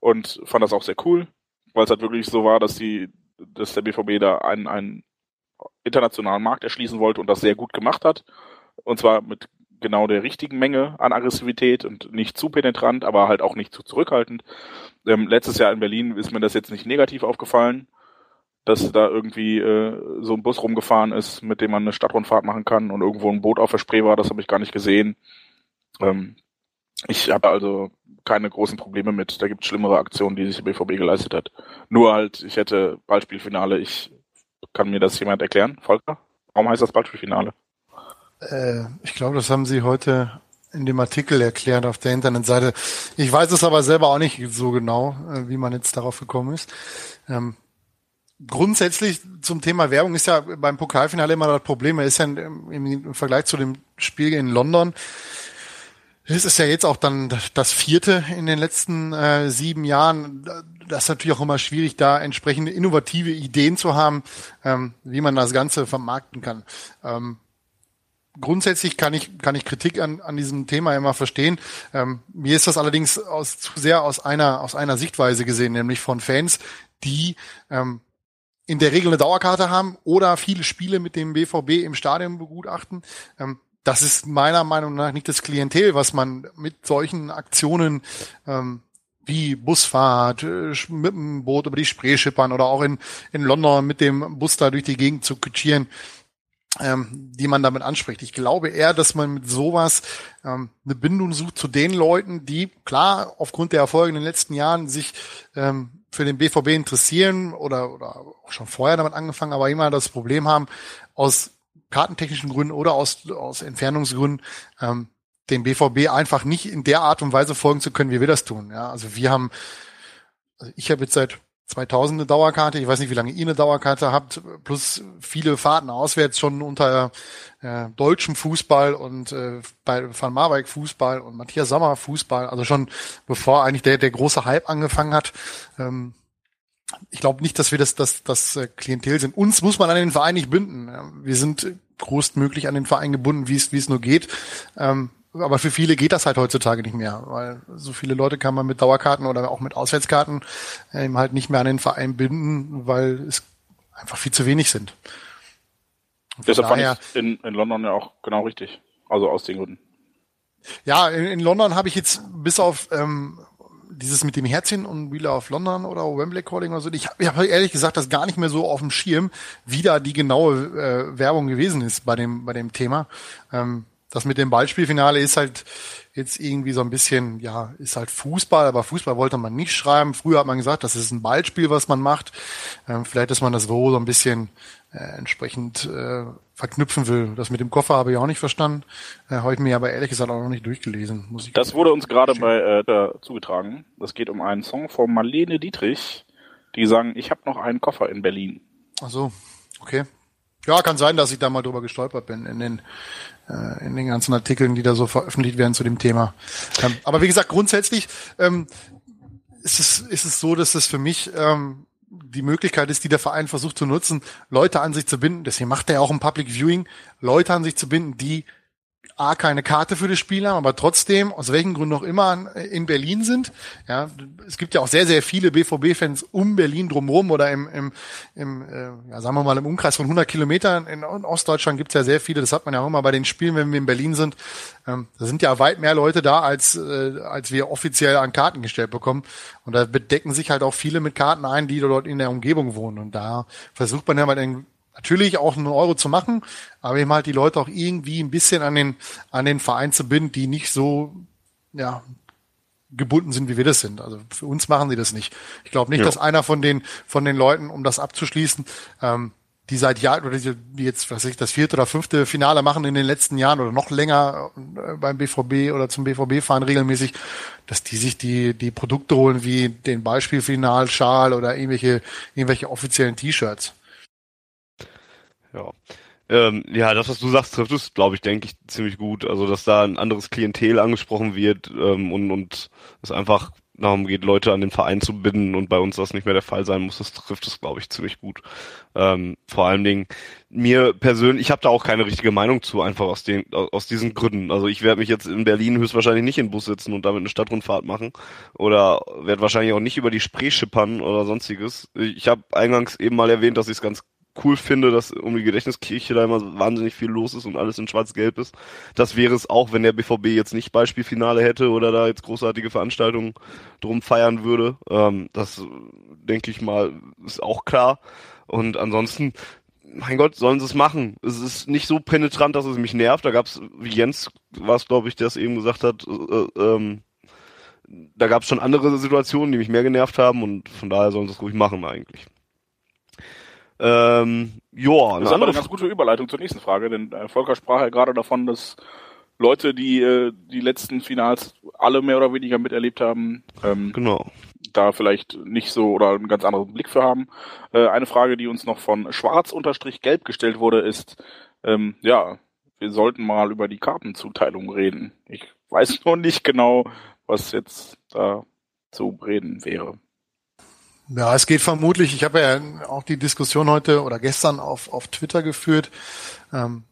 und fand das auch sehr cool, weil es halt wirklich so war, dass die, dass der BVB da einen, einen internationalen Markt erschließen wollte und das sehr gut gemacht hat. Und zwar mit genau der richtigen Menge an Aggressivität und nicht zu penetrant, aber halt auch nicht zu zurückhaltend. Ähm, letztes Jahr in Berlin ist mir das jetzt nicht negativ aufgefallen, dass da irgendwie äh, so ein Bus rumgefahren ist, mit dem man eine Stadtrundfahrt machen kann und irgendwo ein Boot auf der Spree war, das habe ich gar nicht gesehen. Ähm, ich habe also keine großen Probleme mit. Da gibt es schlimmere Aktionen, die sich der BVB geleistet hat. Nur halt, ich hätte Ballspielfinale. Ich kann mir das jemand erklären, Volker? Warum heißt das Ballspielfinale? Äh, ich glaube, das haben Sie heute in dem Artikel erklärt auf der Internetseite. Ich weiß es aber selber auch nicht so genau, äh, wie man jetzt darauf gekommen ist. Ähm, grundsätzlich zum Thema Werbung ist ja beim Pokalfinale immer das Problem. Er ist ja im, Vergleich zu dem Spiel in London. Es ist ja jetzt auch dann das vierte in den letzten äh, sieben Jahren. Das ist natürlich auch immer schwierig, da entsprechende innovative Ideen zu haben, ähm, wie man das Ganze vermarkten kann. Ähm, grundsätzlich kann ich, kann ich Kritik an, an diesem Thema immer verstehen. Ähm, mir ist das allerdings aus, zu sehr aus einer, aus einer Sichtweise gesehen, nämlich von Fans, die ähm, in der Regel eine Dauerkarte haben oder viele Spiele mit dem BVB im Stadion begutachten. Ähm, das ist meiner Meinung nach nicht das Klientel, was man mit solchen Aktionen ähm, wie Busfahrt, äh, mit dem Boot über die Spree schippern oder auch in, in London mit dem Bus da durch die Gegend zu kutschieren, ähm, die man damit anspricht. Ich glaube eher, dass man mit sowas ähm, eine Bindung sucht zu den Leuten, die klar aufgrund der Erfolge in den letzten Jahren sich ähm, für den BVB interessieren oder, oder auch schon vorher damit angefangen, aber immer das Problem haben, aus kartentechnischen Gründen oder aus, aus Entfernungsgründen ähm, dem BVB einfach nicht in der Art und Weise folgen zu können, wie wir das tun. Ja, also wir haben, also ich habe jetzt seit 2000 eine Dauerkarte. Ich weiß nicht, wie lange ihr eine Dauerkarte habt, plus viele Fahrten auswärts schon unter äh, deutschem Fußball und äh, bei Van Marwijk Fußball und Matthias Sommer Fußball, also schon bevor eigentlich der, der große Hype angefangen hat. Ähm, ich glaube nicht, dass wir das, das, das äh, Klientel sind. Uns muss man an den Verein nicht binden. Wir sind größtmöglich an den Verein gebunden, wie es, wie es nur geht. Ähm, aber für viele geht das halt heutzutage nicht mehr, weil so viele Leute kann man mit Dauerkarten oder auch mit Auswärtskarten eben halt nicht mehr an den Verein binden, weil es einfach viel zu wenig sind. Deshalb daher, fand ich in, in London ja auch genau richtig. Also aus den Gründen. Ja, in, in London habe ich jetzt bis auf ähm, dieses mit dem Herzchen und Wheeler of London oder Wembley Calling oder so, ich habe hab ehrlich gesagt das gar nicht mehr so auf dem Schirm, wie da die genaue äh, Werbung gewesen ist bei dem, bei dem Thema. Ähm, das mit dem Ballspielfinale ist halt jetzt irgendwie so ein bisschen, ja, ist halt Fußball, aber Fußball wollte man nicht schreiben. Früher hat man gesagt, das ist ein Ballspiel, was man macht. Ähm, vielleicht, dass man das so so ein bisschen äh, entsprechend äh, verknüpfen will. Das mit dem Koffer habe ich auch nicht verstanden. Äh, habe ich mir aber ehrlich gesagt auch noch nicht durchgelesen. Muss ich das wurde uns gerade bei äh, da zugetragen. Das geht um einen Song von Marlene Dietrich, die sagen, ich habe noch einen Koffer in Berlin. Ach so, okay. Ja, kann sein, dass ich da mal drüber gestolpert bin in den äh, in den ganzen Artikeln, die da so veröffentlicht werden zu dem Thema. Ähm, aber wie gesagt, grundsätzlich ähm, ist, es, ist es so, dass es für mich ähm, die Möglichkeit ist, die der Verein versucht zu nutzen, Leute an sich zu binden. Deswegen macht er ja auch ein Public Viewing, Leute an sich zu binden, die A, keine Karte für das Spiel haben, aber trotzdem, aus welchen Gründen auch immer, in Berlin sind. Ja, es gibt ja auch sehr, sehr viele BVB-Fans um Berlin drumherum oder im, im, im äh, ja, sagen wir mal, im Umkreis von 100 Kilometern. In Ostdeutschland gibt es ja sehr viele, das hat man ja auch immer bei den Spielen, wenn wir in Berlin sind. Ähm, da sind ja weit mehr Leute da, als, äh, als wir offiziell an Karten gestellt bekommen. Und da bedecken sich halt auch viele mit Karten ein, die dort in der Umgebung wohnen. Und da versucht man ja mal den natürlich auch einen Euro zu machen, aber eben halt die Leute auch irgendwie ein bisschen an den, an den Verein zu binden, die nicht so, ja, gebunden sind, wie wir das sind. Also für uns machen sie das nicht. Ich glaube nicht, ja. dass einer von den, von den Leuten, um das abzuschließen, ähm, die seit Jahren oder die, die jetzt, was weiß ich, das vierte oder fünfte Finale machen in den letzten Jahren oder noch länger äh, beim BVB oder zum BVB fahren regelmäßig, dass die sich die, die Produkte holen wie den Beispielfinalschal oder irgendwelche, irgendwelche offiziellen T-Shirts. Ja. Ähm, ja, das, was du sagst, trifft es, glaube ich, denke ich, ziemlich gut. Also, dass da ein anderes Klientel angesprochen wird ähm, und, und es einfach darum geht, Leute an den Verein zu binden und bei uns das nicht mehr der Fall sein muss, das trifft es, glaube ich, ziemlich gut. Ähm, vor allen Dingen, mir persönlich, ich habe da auch keine richtige Meinung zu, einfach aus den aus diesen Gründen. Also ich werde mich jetzt in Berlin höchstwahrscheinlich nicht in den Bus sitzen und damit eine Stadtrundfahrt machen oder werde wahrscheinlich auch nicht über die Spree schippern oder sonstiges. Ich habe eingangs eben mal erwähnt, dass ich es ganz cool finde, dass um die Gedächtniskirche da immer wahnsinnig viel los ist und alles in schwarz-gelb ist. Das wäre es auch, wenn der BVB jetzt nicht Beispielfinale hätte oder da jetzt großartige Veranstaltungen drum feiern würde. Ähm, das denke ich mal ist auch klar. Und ansonsten, mein Gott, sollen sie es machen. Es ist nicht so penetrant, dass es mich nervt. Da gab es, wie Jens war es, glaube ich, der es eben gesagt hat, äh, ähm, da gab es schon andere Situationen, die mich mehr genervt haben und von daher sollen sie es ruhig machen eigentlich. Ähm, ja, das ist aber eine ganz gute Überleitung zur nächsten Frage, denn äh, Volker sprach ja gerade davon, dass Leute, die äh, die letzten Finals alle mehr oder weniger miterlebt haben, ähm, genau. da vielleicht nicht so oder einen ganz anderen Blick für haben. Äh, eine Frage, die uns noch von Schwarz-Gelb gestellt wurde, ist, ähm, ja, wir sollten mal über die Kartenzuteilung reden. Ich weiß noch nicht genau, was jetzt da zu reden wäre. Ja, es geht vermutlich, ich habe ja auch die Diskussion heute oder gestern auf, auf Twitter geführt. Ähm,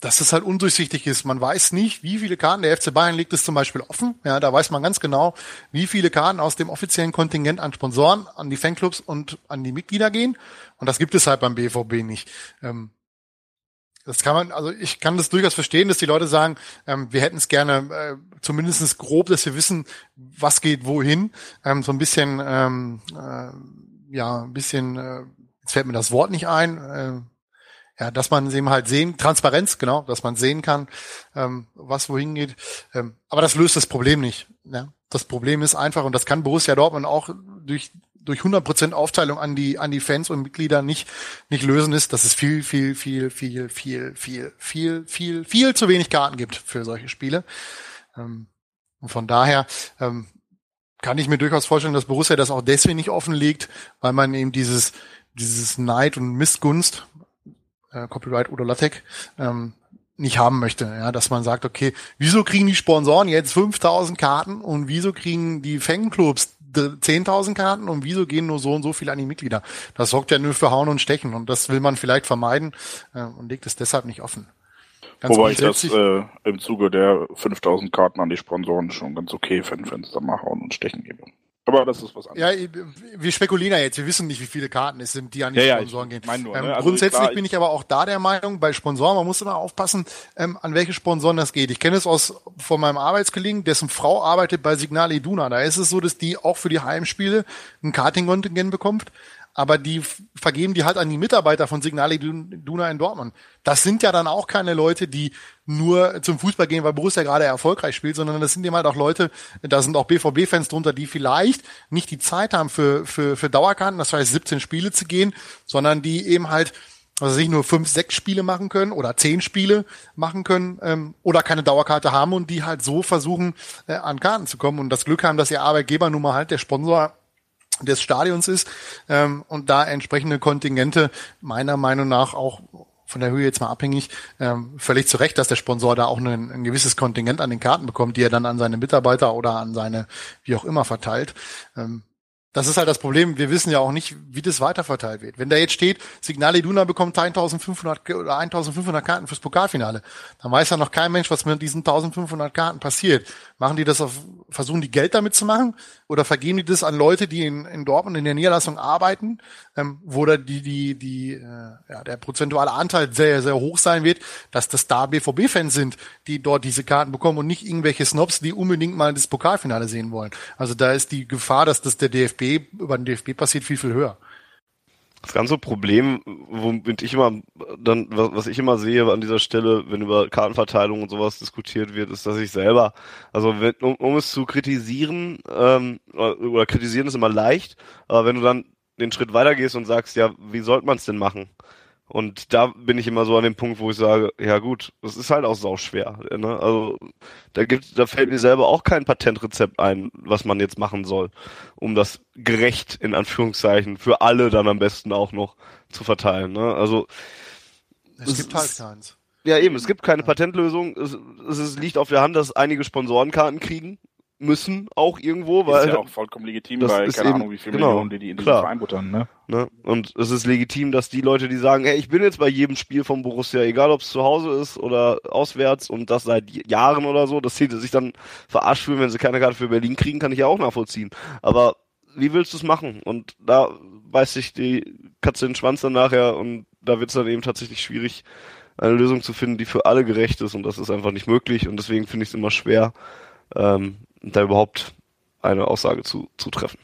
dass es halt undurchsichtig ist. Man weiß nicht, wie viele Karten, der FC Bayern legt es zum Beispiel offen. Ja, da weiß man ganz genau, wie viele Karten aus dem offiziellen Kontingent an Sponsoren, an die Fanclubs und an die Mitglieder gehen. Und das gibt es halt beim BVB nicht. Ähm, das kann man, also ich kann das durchaus verstehen, dass die Leute sagen, ähm, wir hätten es gerne äh, zumindest grob, dass wir wissen, was geht wohin. Ähm, so ein bisschen, ähm, äh, ja, ein bisschen, äh, jetzt fällt mir das Wort nicht ein, äh, ja, dass man eben halt sehen, Transparenz, genau, dass man sehen kann, ähm, was wohin geht. Ähm, aber das löst das Problem nicht. Ja? Das Problem ist einfach, und das kann Borussia Dortmund auch durch durch 100% Aufteilung an die an die Fans und Mitglieder nicht nicht lösen ist, dass es viel viel viel viel viel viel viel viel viel zu wenig Karten gibt für solche Spiele. Ähm, und von daher ähm, kann ich mir durchaus vorstellen, dass Borussia das auch deswegen nicht offenlegt, weil man eben dieses dieses Neid und Missgunst äh, Copyright oder LaTeX ähm, nicht haben möchte. Ja, dass man sagt, okay, wieso kriegen die Sponsoren jetzt 5000 Karten und wieso kriegen die Fanclubs 10.000 Karten und wieso gehen nur so und so viele an die Mitglieder? Das sorgt ja nur für Hauen und Stechen und das will man vielleicht vermeiden äh, und legt es deshalb nicht offen. Ganz Wobei ich das äh, im Zuge der 5000 Karten an die Sponsoren schon ganz okay finde, wenn es da mal Hauen und Stechen gebe. Aber das ist was anderes. Ja, wir spekulieren ja jetzt. Wir wissen nicht, wie viele Karten es sind, die an die ja, Sponsoren ja, gehen. Nur, ne? ähm, also grundsätzlich klar, bin ich aber auch da der Meinung, bei Sponsoren, man muss immer aufpassen, ähm, an welche Sponsoren das geht. Ich kenne es aus von meinem Arbeitskollegen, dessen Frau arbeitet bei Signal Iduna. Da ist es so, dass die auch für die Heimspiele ein Karting-Kontingent bekommt aber die vergeben die halt an die Mitarbeiter von Signal Iduna in Dortmund. Das sind ja dann auch keine Leute, die nur zum Fußball gehen, weil Borussia gerade erfolgreich spielt, sondern das sind eben halt auch Leute, da sind auch BVB-Fans drunter, die vielleicht nicht die Zeit haben für, für, für Dauerkarten, das heißt 17 Spiele zu gehen, sondern die eben halt also sich nur fünf, sechs Spiele machen können oder zehn Spiele machen können ähm, oder keine Dauerkarte haben und die halt so versuchen, äh, an Karten zu kommen und das Glück haben, dass ihr Arbeitgeber nun mal halt der Sponsor des Stadions ist ähm, und da entsprechende Kontingente meiner Meinung nach auch von der Höhe jetzt mal abhängig, ähm, völlig zu Recht, dass der Sponsor da auch ein, ein gewisses Kontingent an den Karten bekommt, die er dann an seine Mitarbeiter oder an seine, wie auch immer, verteilt. Ähm, das ist halt das Problem. Wir wissen ja auch nicht, wie das weiterverteilt wird. Wenn da jetzt steht, Signale Iduna bekommt 1500 oder 1500 Karten fürs Pokalfinale, dann weiß ja noch kein Mensch, was mit diesen 1500 Karten passiert. Machen die das auf, versuchen die Geld damit zu machen oder vergeben die das an Leute, die in, in Dortmund in der Niederlassung arbeiten, ähm, wo da die, die, die, äh, ja, der prozentuale Anteil sehr, sehr hoch sein wird, dass das da BVB-Fans sind, die dort diese Karten bekommen und nicht irgendwelche Snobs, die unbedingt mal das Pokalfinale sehen wollen. Also da ist die Gefahr, dass das der DFB über den DFB passiert, viel, viel höher. Das ganze Problem, womit ich immer dann, was ich immer sehe an dieser Stelle, wenn über Kartenverteilung und sowas diskutiert wird, ist, dass ich selber, also wenn, um, um es zu kritisieren, ähm, oder, kritisieren ist immer leicht, aber wenn du dann den Schritt weitergehst und sagst, ja, wie sollte man es denn machen? Und da bin ich immer so an dem Punkt, wo ich sage, ja gut, das ist halt auch sauschwer. Ne? Also da gibt, da fällt mir selber auch kein Patentrezept ein, was man jetzt machen soll, um das gerecht in Anführungszeichen für alle dann am besten auch noch zu verteilen. Ne? Also es, es gibt halt keins. Ja, eben, es gibt keine Patentlösung. Es, es liegt auf der Hand, dass einige Sponsorenkarten kriegen müssen auch irgendwo, weil ist ja auch vollkommen legitim, weil keine eben, Ahnung, wie viele genau, Millionen die, die in diesen Verein buttern, ne? ne? Und es ist legitim, dass die Leute, die sagen, hey, ich bin jetzt bei jedem Spiel vom Borussia, egal ob es zu Hause ist oder auswärts und das seit Jahren oder so, dass sie sich dann verarscht fühlen, wenn sie keine Karte für Berlin kriegen, kann ich ja auch nachvollziehen. Aber wie willst du es machen? Und da beißt sich die Katze den Schwanz dann nachher und da wird es dann eben tatsächlich schwierig, eine Lösung zu finden, die für alle gerecht ist und das ist einfach nicht möglich und deswegen finde ich es immer schwer, ähm, da überhaupt eine Aussage zu, zu treffen.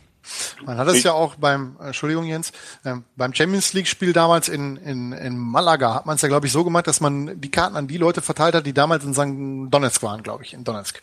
Man hat es ja auch beim, Entschuldigung Jens, ähm, beim Champions League Spiel damals in, in, in Malaga hat man es ja glaube ich so gemacht, dass man die Karten an die Leute verteilt hat, die damals in St. Donetsk waren, glaube ich, in Donetsk.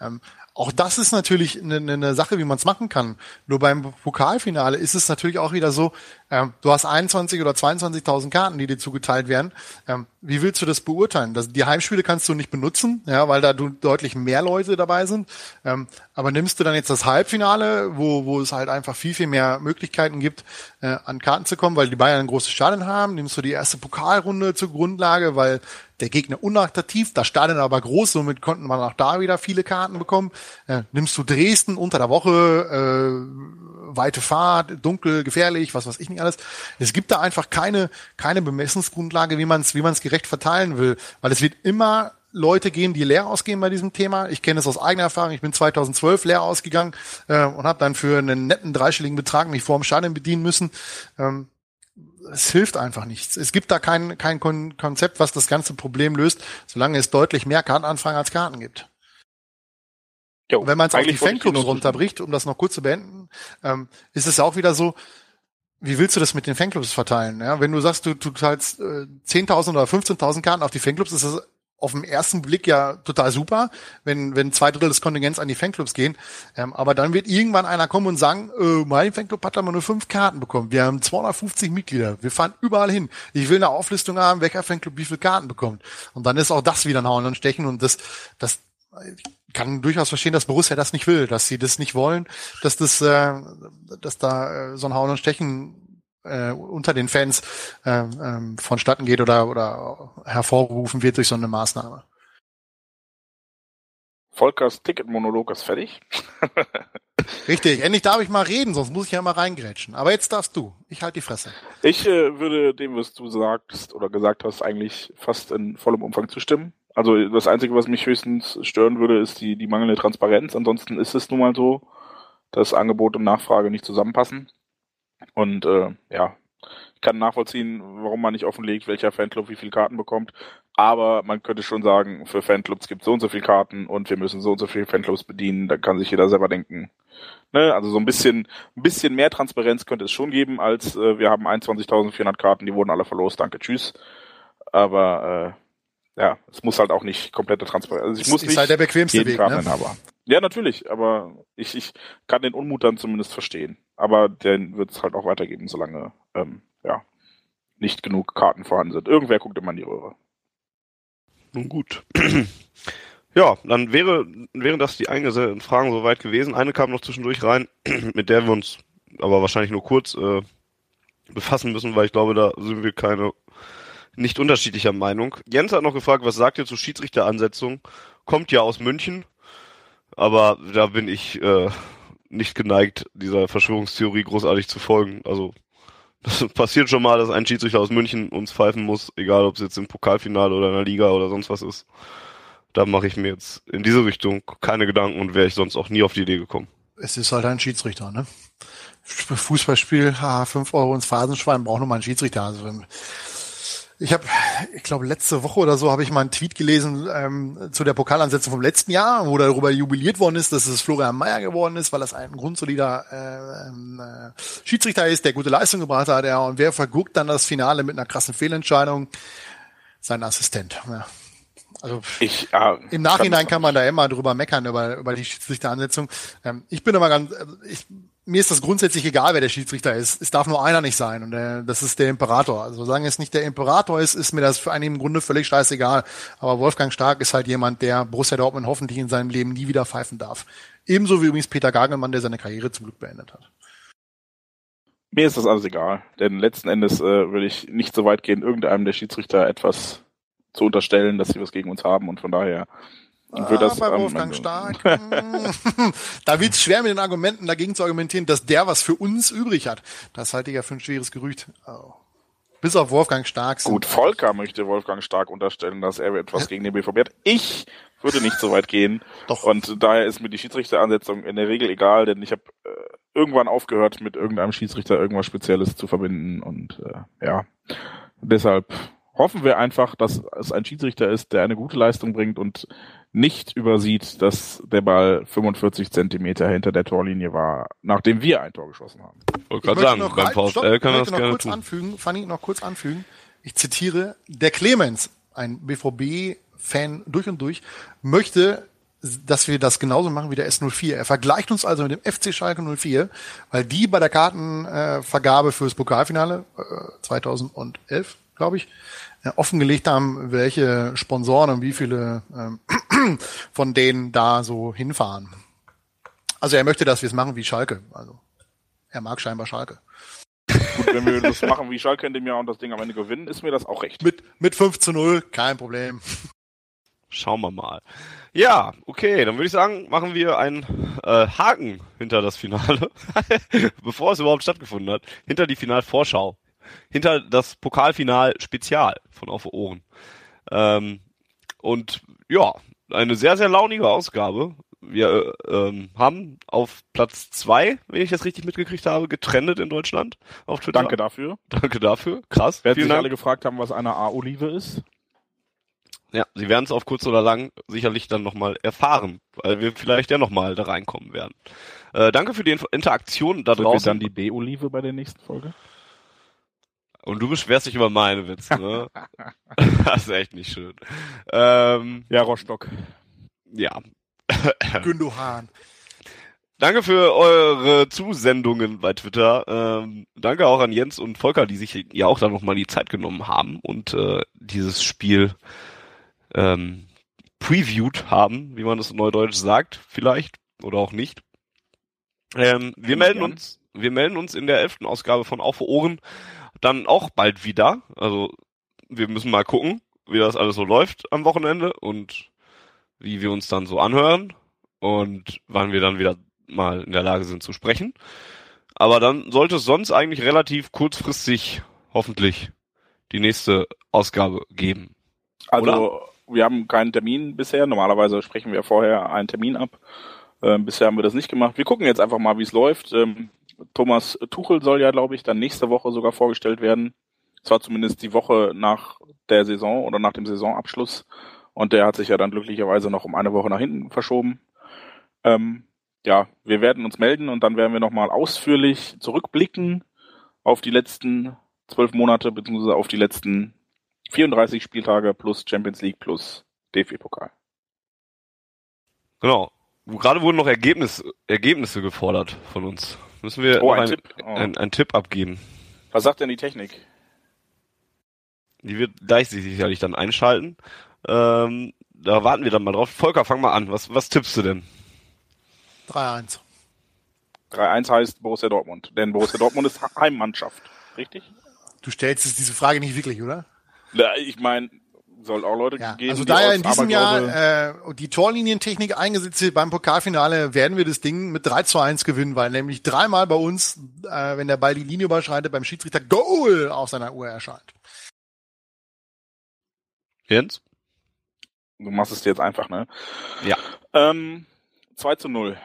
Ähm, auch das ist natürlich eine, eine Sache, wie man es machen kann. Nur beim Pokalfinale ist es natürlich auch wieder so, ähm, du hast 21 oder 22.000 Karten, die dir zugeteilt werden. Ähm, wie willst du das beurteilen? Das, die Heimspiele kannst du nicht benutzen, ja, weil da du deutlich mehr Leute dabei sind. Ähm, aber nimmst du dann jetzt das Halbfinale, wo, wo es halt einfach viel, viel mehr Möglichkeiten gibt, äh, an Karten zu kommen, weil die Bayern ein großes Stadion haben, nimmst du die erste Pokalrunde zur Grundlage, weil der Gegner unattraktiv, das Stadion aber groß, somit konnten man auch da wieder viele Karten bekommen. Äh, nimmst du Dresden unter der Woche, äh, weite Fahrt, dunkel, gefährlich, was weiß ich nicht alles. Es gibt da einfach keine, keine Bemessungsgrundlage, wie man es wie man's gerecht verteilen will, weil es wird immer Leute geben, die leer ausgehen bei diesem Thema. Ich kenne es aus eigener Erfahrung. Ich bin 2012 leer ausgegangen äh, und habe dann für einen netten dreistelligen Betrag mich vor dem Stadion bedienen müssen. Ähm, es hilft einfach nichts. Es gibt da kein, kein Kon Konzept, was das ganze Problem löst, solange es deutlich mehr Kartenanfragen als Karten gibt. Jo, wenn man es auf die Fanclubs runterbricht, um das noch kurz zu beenden, ähm, ist es auch wieder so, wie willst du das mit den Fanclubs verteilen? Ja, wenn du sagst, du, du zahlst äh, 10.000 oder 15.000 Karten auf die Fanclubs, ist das auf den ersten Blick ja total super, wenn, wenn zwei Drittel des Kontingents an die Fanclubs gehen. Ähm, aber dann wird irgendwann einer kommen und sagen, äh, mein Fanclub hat aber nur fünf Karten bekommen. Wir haben 250 Mitglieder. Wir fahren überall hin. Ich will eine Auflistung haben, welcher Fanclub wie viele Karten bekommt. Und dann ist auch das wieder ein Hauen und Stechen und das, das kann durchaus verstehen, dass Borussia das nicht will, dass sie das nicht wollen, dass das, äh, dass da äh, so ein Hauen und Stechen äh, unter den Fans äh, ähm, vonstatten geht oder, oder hervorgerufen wird durch so eine Maßnahme. Volkers Ticketmonolog ist fertig. Richtig, endlich darf ich mal reden, sonst muss ich ja mal reingrätschen. Aber jetzt darfst du. Ich halte die Fresse. Ich äh, würde dem, was du sagst oder gesagt hast, eigentlich fast in vollem Umfang zustimmen. Also das Einzige, was mich höchstens stören würde, ist die, die mangelnde Transparenz. Ansonsten ist es nun mal so, dass Angebot und Nachfrage nicht zusammenpassen. Und äh, ja, ich kann nachvollziehen, warum man nicht offenlegt, welcher Fanclub wie viele Karten bekommt. Aber man könnte schon sagen, für Fanclubs gibt es so und so viele Karten und wir müssen so und so viele Fanclubs bedienen. Da kann sich jeder selber denken. Ne? Also so ein bisschen, ein bisschen mehr Transparenz könnte es schon geben, als äh, wir haben 21.400 Karten, die wurden alle verlost. Danke, tschüss. Aber äh, ja, es muss halt auch nicht komplette Transparenz. Also ich muss ist nicht halt der bequemste Weg, ne? Ja, natürlich, aber ich, ich kann den Unmut dann zumindest verstehen. Aber den wird es halt auch weitergeben, solange ähm, ja, nicht genug Karten vorhanden sind. Irgendwer guckt immer in die Röhre. Nun gut. ja, dann wäre, wären das die eingesendeten Fragen soweit gewesen. Eine kam noch zwischendurch rein, mit der wir uns aber wahrscheinlich nur kurz äh, befassen müssen, weil ich glaube, da sind wir keine nicht unterschiedlicher Meinung. Jens hat noch gefragt, was sagt ihr zur Schiedsrichteransetzung? Kommt ja aus München, aber da bin ich äh, nicht geneigt, dieser Verschwörungstheorie großartig zu folgen. Also das passiert schon mal, dass ein Schiedsrichter aus München uns pfeifen muss, egal ob es jetzt im Pokalfinale oder in der Liga oder sonst was ist. Da mache ich mir jetzt in diese Richtung keine Gedanken und wäre ich sonst auch nie auf die Idee gekommen. Es ist halt ein Schiedsrichter, ne? Fußballspiel, ha, fünf Euro ins Phasenschwein, braucht nur mal einen Schiedsrichter. Also wenn, ich habe, ich glaube, letzte Woche oder so habe ich mal einen Tweet gelesen ähm, zu der Pokalansetzung vom letzten Jahr, wo darüber jubiliert worden ist, dass es Florian Mayer geworden ist, weil das ein grundsolider äh, äh, Schiedsrichter ist, der gute Leistung gebracht hat. Ja, und wer verguckt dann das Finale mit einer krassen Fehlentscheidung? Sein Assistent. Ja. Also ich, äh, im Nachhinein kann man da immer drüber meckern über, über die Schiedsrichteransetzung. Ähm, ich bin aber ganz, also ich mir ist das grundsätzlich egal, wer der Schiedsrichter ist. Es darf nur einer nicht sein und der, das ist der Imperator. Also solange es nicht der Imperator ist, ist mir das für einen im Grunde völlig scheißegal. Aber Wolfgang Stark ist halt jemand, der Borussia Dortmund hoffentlich in seinem Leben nie wieder pfeifen darf. Ebenso wie übrigens Peter Gagelmann, der seine Karriere zum Glück beendet hat. Mir ist das alles egal, denn letzten Endes äh, würde ich nicht so weit gehen, irgendeinem der Schiedsrichter etwas zu unterstellen, dass sie was gegen uns haben und von daher und wird ah, das, bei Wolfgang Stark. da wird es schwer mit den Argumenten dagegen zu argumentieren, dass der was für uns übrig hat. Das halte ich ja für ein schweres Gerücht. Oh. Bis auf Wolfgang Stark. Gut, Volker möchte Wolfgang Stark unterstellen, dass er etwas gegen den BVB hat. Ich würde nicht so weit gehen. Doch. Und daher ist mir die Schiedsrichteransetzung in der Regel egal, denn ich habe äh, irgendwann aufgehört, mit irgendeinem Schiedsrichter irgendwas Spezielles zu verbinden. Und äh, ja, deshalb hoffen wir einfach, dass es ein Schiedsrichter ist, der eine gute Leistung bringt und nicht übersieht, dass der Ball 45 Zentimeter hinter der Torlinie war, nachdem wir ein Tor geschossen haben. Ich wollte gerade sagen, beim VfL kann das gerne kurz tun. Anfügen, Fanny, noch kurz anfügen. Ich zitiere, der Clemens, ein BVB-Fan durch und durch, möchte dass wir das genauso machen wie der S04. Er vergleicht uns also mit dem FC Schalke 04, weil die bei der Kartenvergabe fürs Pokalfinale äh, 2011, glaube ich, äh, offengelegt haben, welche Sponsoren und wie viele ähm, von denen da so hinfahren. Also er möchte, dass wir es machen wie Schalke. Also er mag scheinbar Schalke. Gut, wenn wir das machen wie Schalke in dem Jahr und das Ding am Ende gewinnen, ist mir das auch recht. Mit, mit 5 zu 0, kein Problem. Schauen wir mal. Ja, okay, dann würde ich sagen, machen wir einen äh, Haken hinter das Finale, bevor es überhaupt stattgefunden hat, hinter die Finalvorschau, hinter das Pokalfinal Spezial von Auf Ohren. Ähm, und ja, eine sehr, sehr launige Ausgabe. Wir äh, ähm, haben auf Platz zwei, wenn ich das richtig mitgekriegt habe, getrennt in Deutschland auf Twitter. Danke dafür. Danke dafür. Krass. Werden sich Dank. alle gefragt haben, was eine A-Olive ist? Ja, Sie werden es auf kurz oder lang sicherlich dann nochmal erfahren, weil wir vielleicht ja nochmal da reinkommen werden. Äh, danke für die Interaktion da Sind wir draußen. dann die B-Olive bei der nächsten Folge? Und du beschwerst dich über meine Witze, ne? das ist echt nicht schön. Ähm, Ja, Rostock. ja. Gündogan. Danke für eure Zusendungen bei Twitter. Ähm, danke auch an Jens und Volker, die sich ja auch da nochmal die Zeit genommen haben und äh, dieses Spiel ähm, previewed haben, wie man es in Neudeutsch sagt, vielleicht oder auch nicht. Ähm, wir melden uns, wir melden uns in der elften Ausgabe von Auf Ohren dann auch bald wieder. Also wir müssen mal gucken, wie das alles so läuft am Wochenende und wie wir uns dann so anhören und wann wir dann wieder mal in der Lage sind zu sprechen. Aber dann sollte es sonst eigentlich relativ kurzfristig hoffentlich die nächste Ausgabe geben. Also, wir haben keinen Termin bisher. Normalerweise sprechen wir vorher einen Termin ab. Ähm, bisher haben wir das nicht gemacht. Wir gucken jetzt einfach mal, wie es läuft. Ähm, Thomas Tuchel soll ja, glaube ich, dann nächste Woche sogar vorgestellt werden. Zwar zumindest die Woche nach der Saison oder nach dem Saisonabschluss. Und der hat sich ja dann glücklicherweise noch um eine Woche nach hinten verschoben. Ähm, ja, wir werden uns melden und dann werden wir nochmal ausführlich zurückblicken auf die letzten zwölf Monate, beziehungsweise auf die letzten 34 Spieltage plus Champions League plus DFB-Pokal. Genau. Gerade wurden noch Ergebnis, Ergebnisse gefordert von uns. Müssen wir Oh, noch ein ein, Tipp. Oh. ein, ein Tipp abgeben. Was sagt denn die Technik? Die wird gleich sich sicherlich dann einschalten. Ähm, da warten wir dann mal drauf. Volker, fang mal an. Was, was tippst du denn? 3-1. 3-1 heißt Borussia Dortmund, denn Borussia Dortmund ist Heimmannschaft. Richtig? Du stellst jetzt diese Frage nicht wirklich, oder? Ja, ich meine, soll auch Leute Ja, geben, also da ja in diesem Jahr äh, die Torlinientechnik eingesetzt wird beim Pokalfinale, werden wir das Ding mit 3 zu 1 gewinnen, weil nämlich dreimal bei uns, äh, wenn der Ball die Linie überschreitet, beim Schiedsrichter Goal auf seiner Uhr erscheint. Jens? Du machst es dir jetzt einfach, ne? Ja. Ähm, 2 zu 0.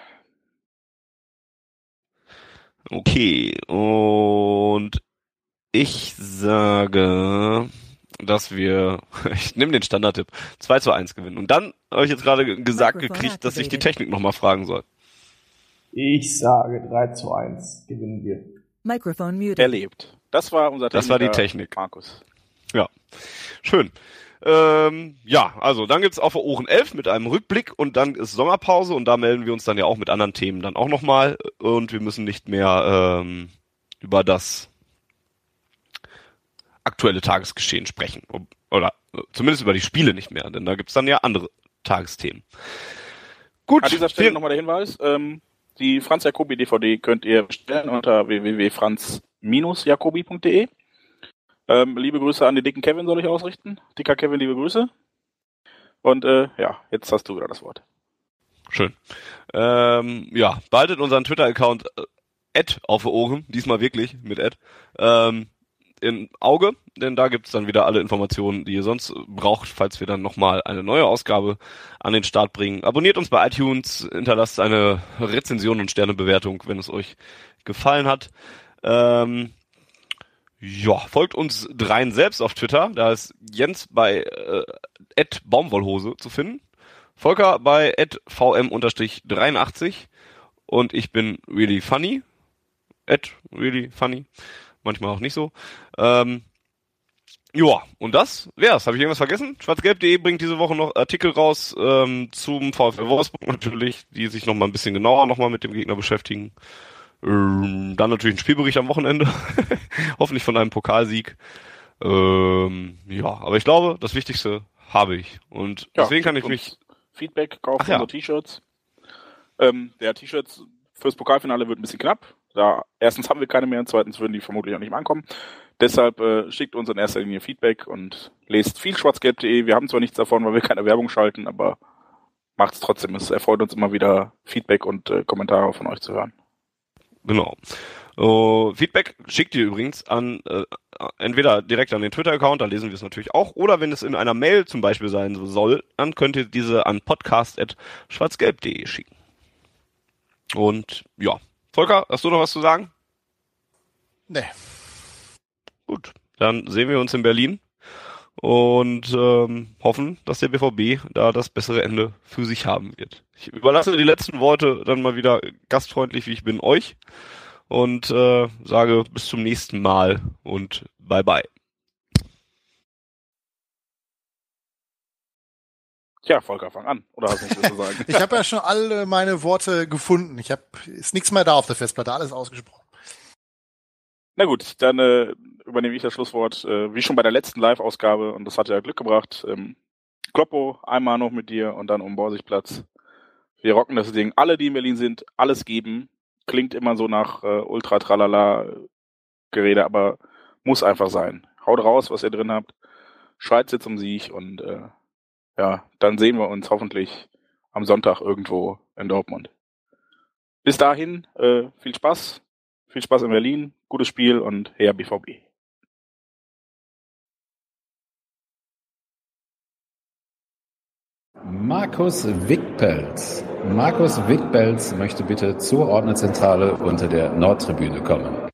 Okay. Und ich sage, dass wir, ich nehme den Standardtipp, 2 zu 1 gewinnen. Und dann habe ich jetzt gerade gesagt gekriegt, dass ich die. Technik nochmal fragen soll. Ich sage 3 zu 1 gewinnen wir. Microphone muted. Erlebt. Das war unser Das war die Techniker, Technik. Markus. Schön. Ähm, ja, also dann gibt's auf der Ohren 11 mit einem Rückblick und dann ist Sommerpause und da melden wir uns dann ja auch mit anderen Themen dann auch nochmal und wir müssen nicht mehr ähm, über das aktuelle Tagesgeschehen sprechen. Oder zumindest über die Spiele nicht mehr, denn da gibt's dann ja andere Tagesthemen. Gut, An dieser Stelle nochmal der Hinweis, ähm, die Franz Jacobi DVD könnt ihr bestellen unter www.franz-jacobi.de. Ähm, liebe Grüße an den dicken Kevin soll ich ausrichten. Dicker Kevin, liebe Grüße. Und äh, ja, jetzt hast du wieder das Wort. Schön. Ähm, ja, behaltet unseren Twitter-Account äh, auf die Ohren, diesmal wirklich mit Ad, ähm, im Auge, denn da gibt's dann wieder alle Informationen, die ihr sonst braucht, falls wir dann nochmal eine neue Ausgabe an den Start bringen. Abonniert uns bei iTunes, hinterlasst eine Rezension und Sternebewertung, wenn es euch gefallen hat. Ähm, ja, folgt uns dreien selbst auf Twitter. Da ist Jens bei äh, Baumwollhose zu finden. Volker bei vm-83 und ich bin really funny. Really funny. Manchmal auch nicht so. Ähm, ja, und das wär's. Habe ich irgendwas vergessen? Schwarzgelb.de bringt diese Woche noch Artikel raus ähm, zum VfL Wolfsburg natürlich, die sich noch mal ein bisschen genauer noch mal mit dem Gegner beschäftigen. Ähm, dann natürlich ein Spielbericht am Wochenende. Hoffentlich von einem Pokalsieg. Ähm, ja, aber ich glaube, das Wichtigste habe ich. Und Ja, deswegen kann ich mich Feedback, kauft Ach ja. T-Shirts. Ähm, der T-Shirts fürs Pokalfinale wird ein bisschen knapp. Da erstens haben wir keine mehr und zweitens würden die vermutlich auch nicht mehr ankommen. Deshalb äh, schickt uns in erster Linie Feedback und lest viel schwarzgelb.de. Wir haben zwar nichts davon, weil wir keine Werbung schalten, aber macht es trotzdem. Es erfreut uns immer wieder Feedback und äh, Kommentare von euch zu hören. Genau. Uh, Feedback schickt ihr übrigens an äh, entweder direkt an den Twitter-Account, da lesen wir es natürlich auch, oder wenn es in einer Mail zum Beispiel sein soll, dann könnt ihr diese an podcast.schwarzgelb.de schicken. Und ja, Volker, hast du noch was zu sagen? Nee. Gut, dann sehen wir uns in Berlin und ähm, hoffen, dass der BVB da das bessere Ende für sich haben wird. Ich überlasse die letzten Worte dann mal wieder gastfreundlich, wie ich bin, euch und äh, sage bis zum nächsten Mal und bye bye. Tja, Volker, fang an. Oder hast du nichts zu sagen? ich habe ja schon alle meine Worte gefunden. Ich habe ist nichts mehr da auf der Festplatte, alles ausgesprochen. Na gut, dann äh, übernehme ich das Schlusswort. Äh, wie schon bei der letzten Live-Ausgabe, und das hat ja Glück gebracht. Ähm, Kloppo, einmal noch mit dir und dann um Borsigplatz. Wir rocken das Ding. Alle, die in Berlin sind, alles geben. Klingt immer so nach äh, Ultra-Tralala-Gerede, aber muss einfach sein. Haut raus, was ihr drin habt. Schreit jetzt um Sieg und äh, ja, dann sehen wir uns hoffentlich am Sonntag irgendwo in Dortmund. Bis dahin, äh, viel Spaß. Viel Spaß in Berlin, gutes Spiel und her BVB. Markus Wickpelz. Markus Wickpelz möchte bitte zur Ordnerzentrale unter der Nordtribüne kommen.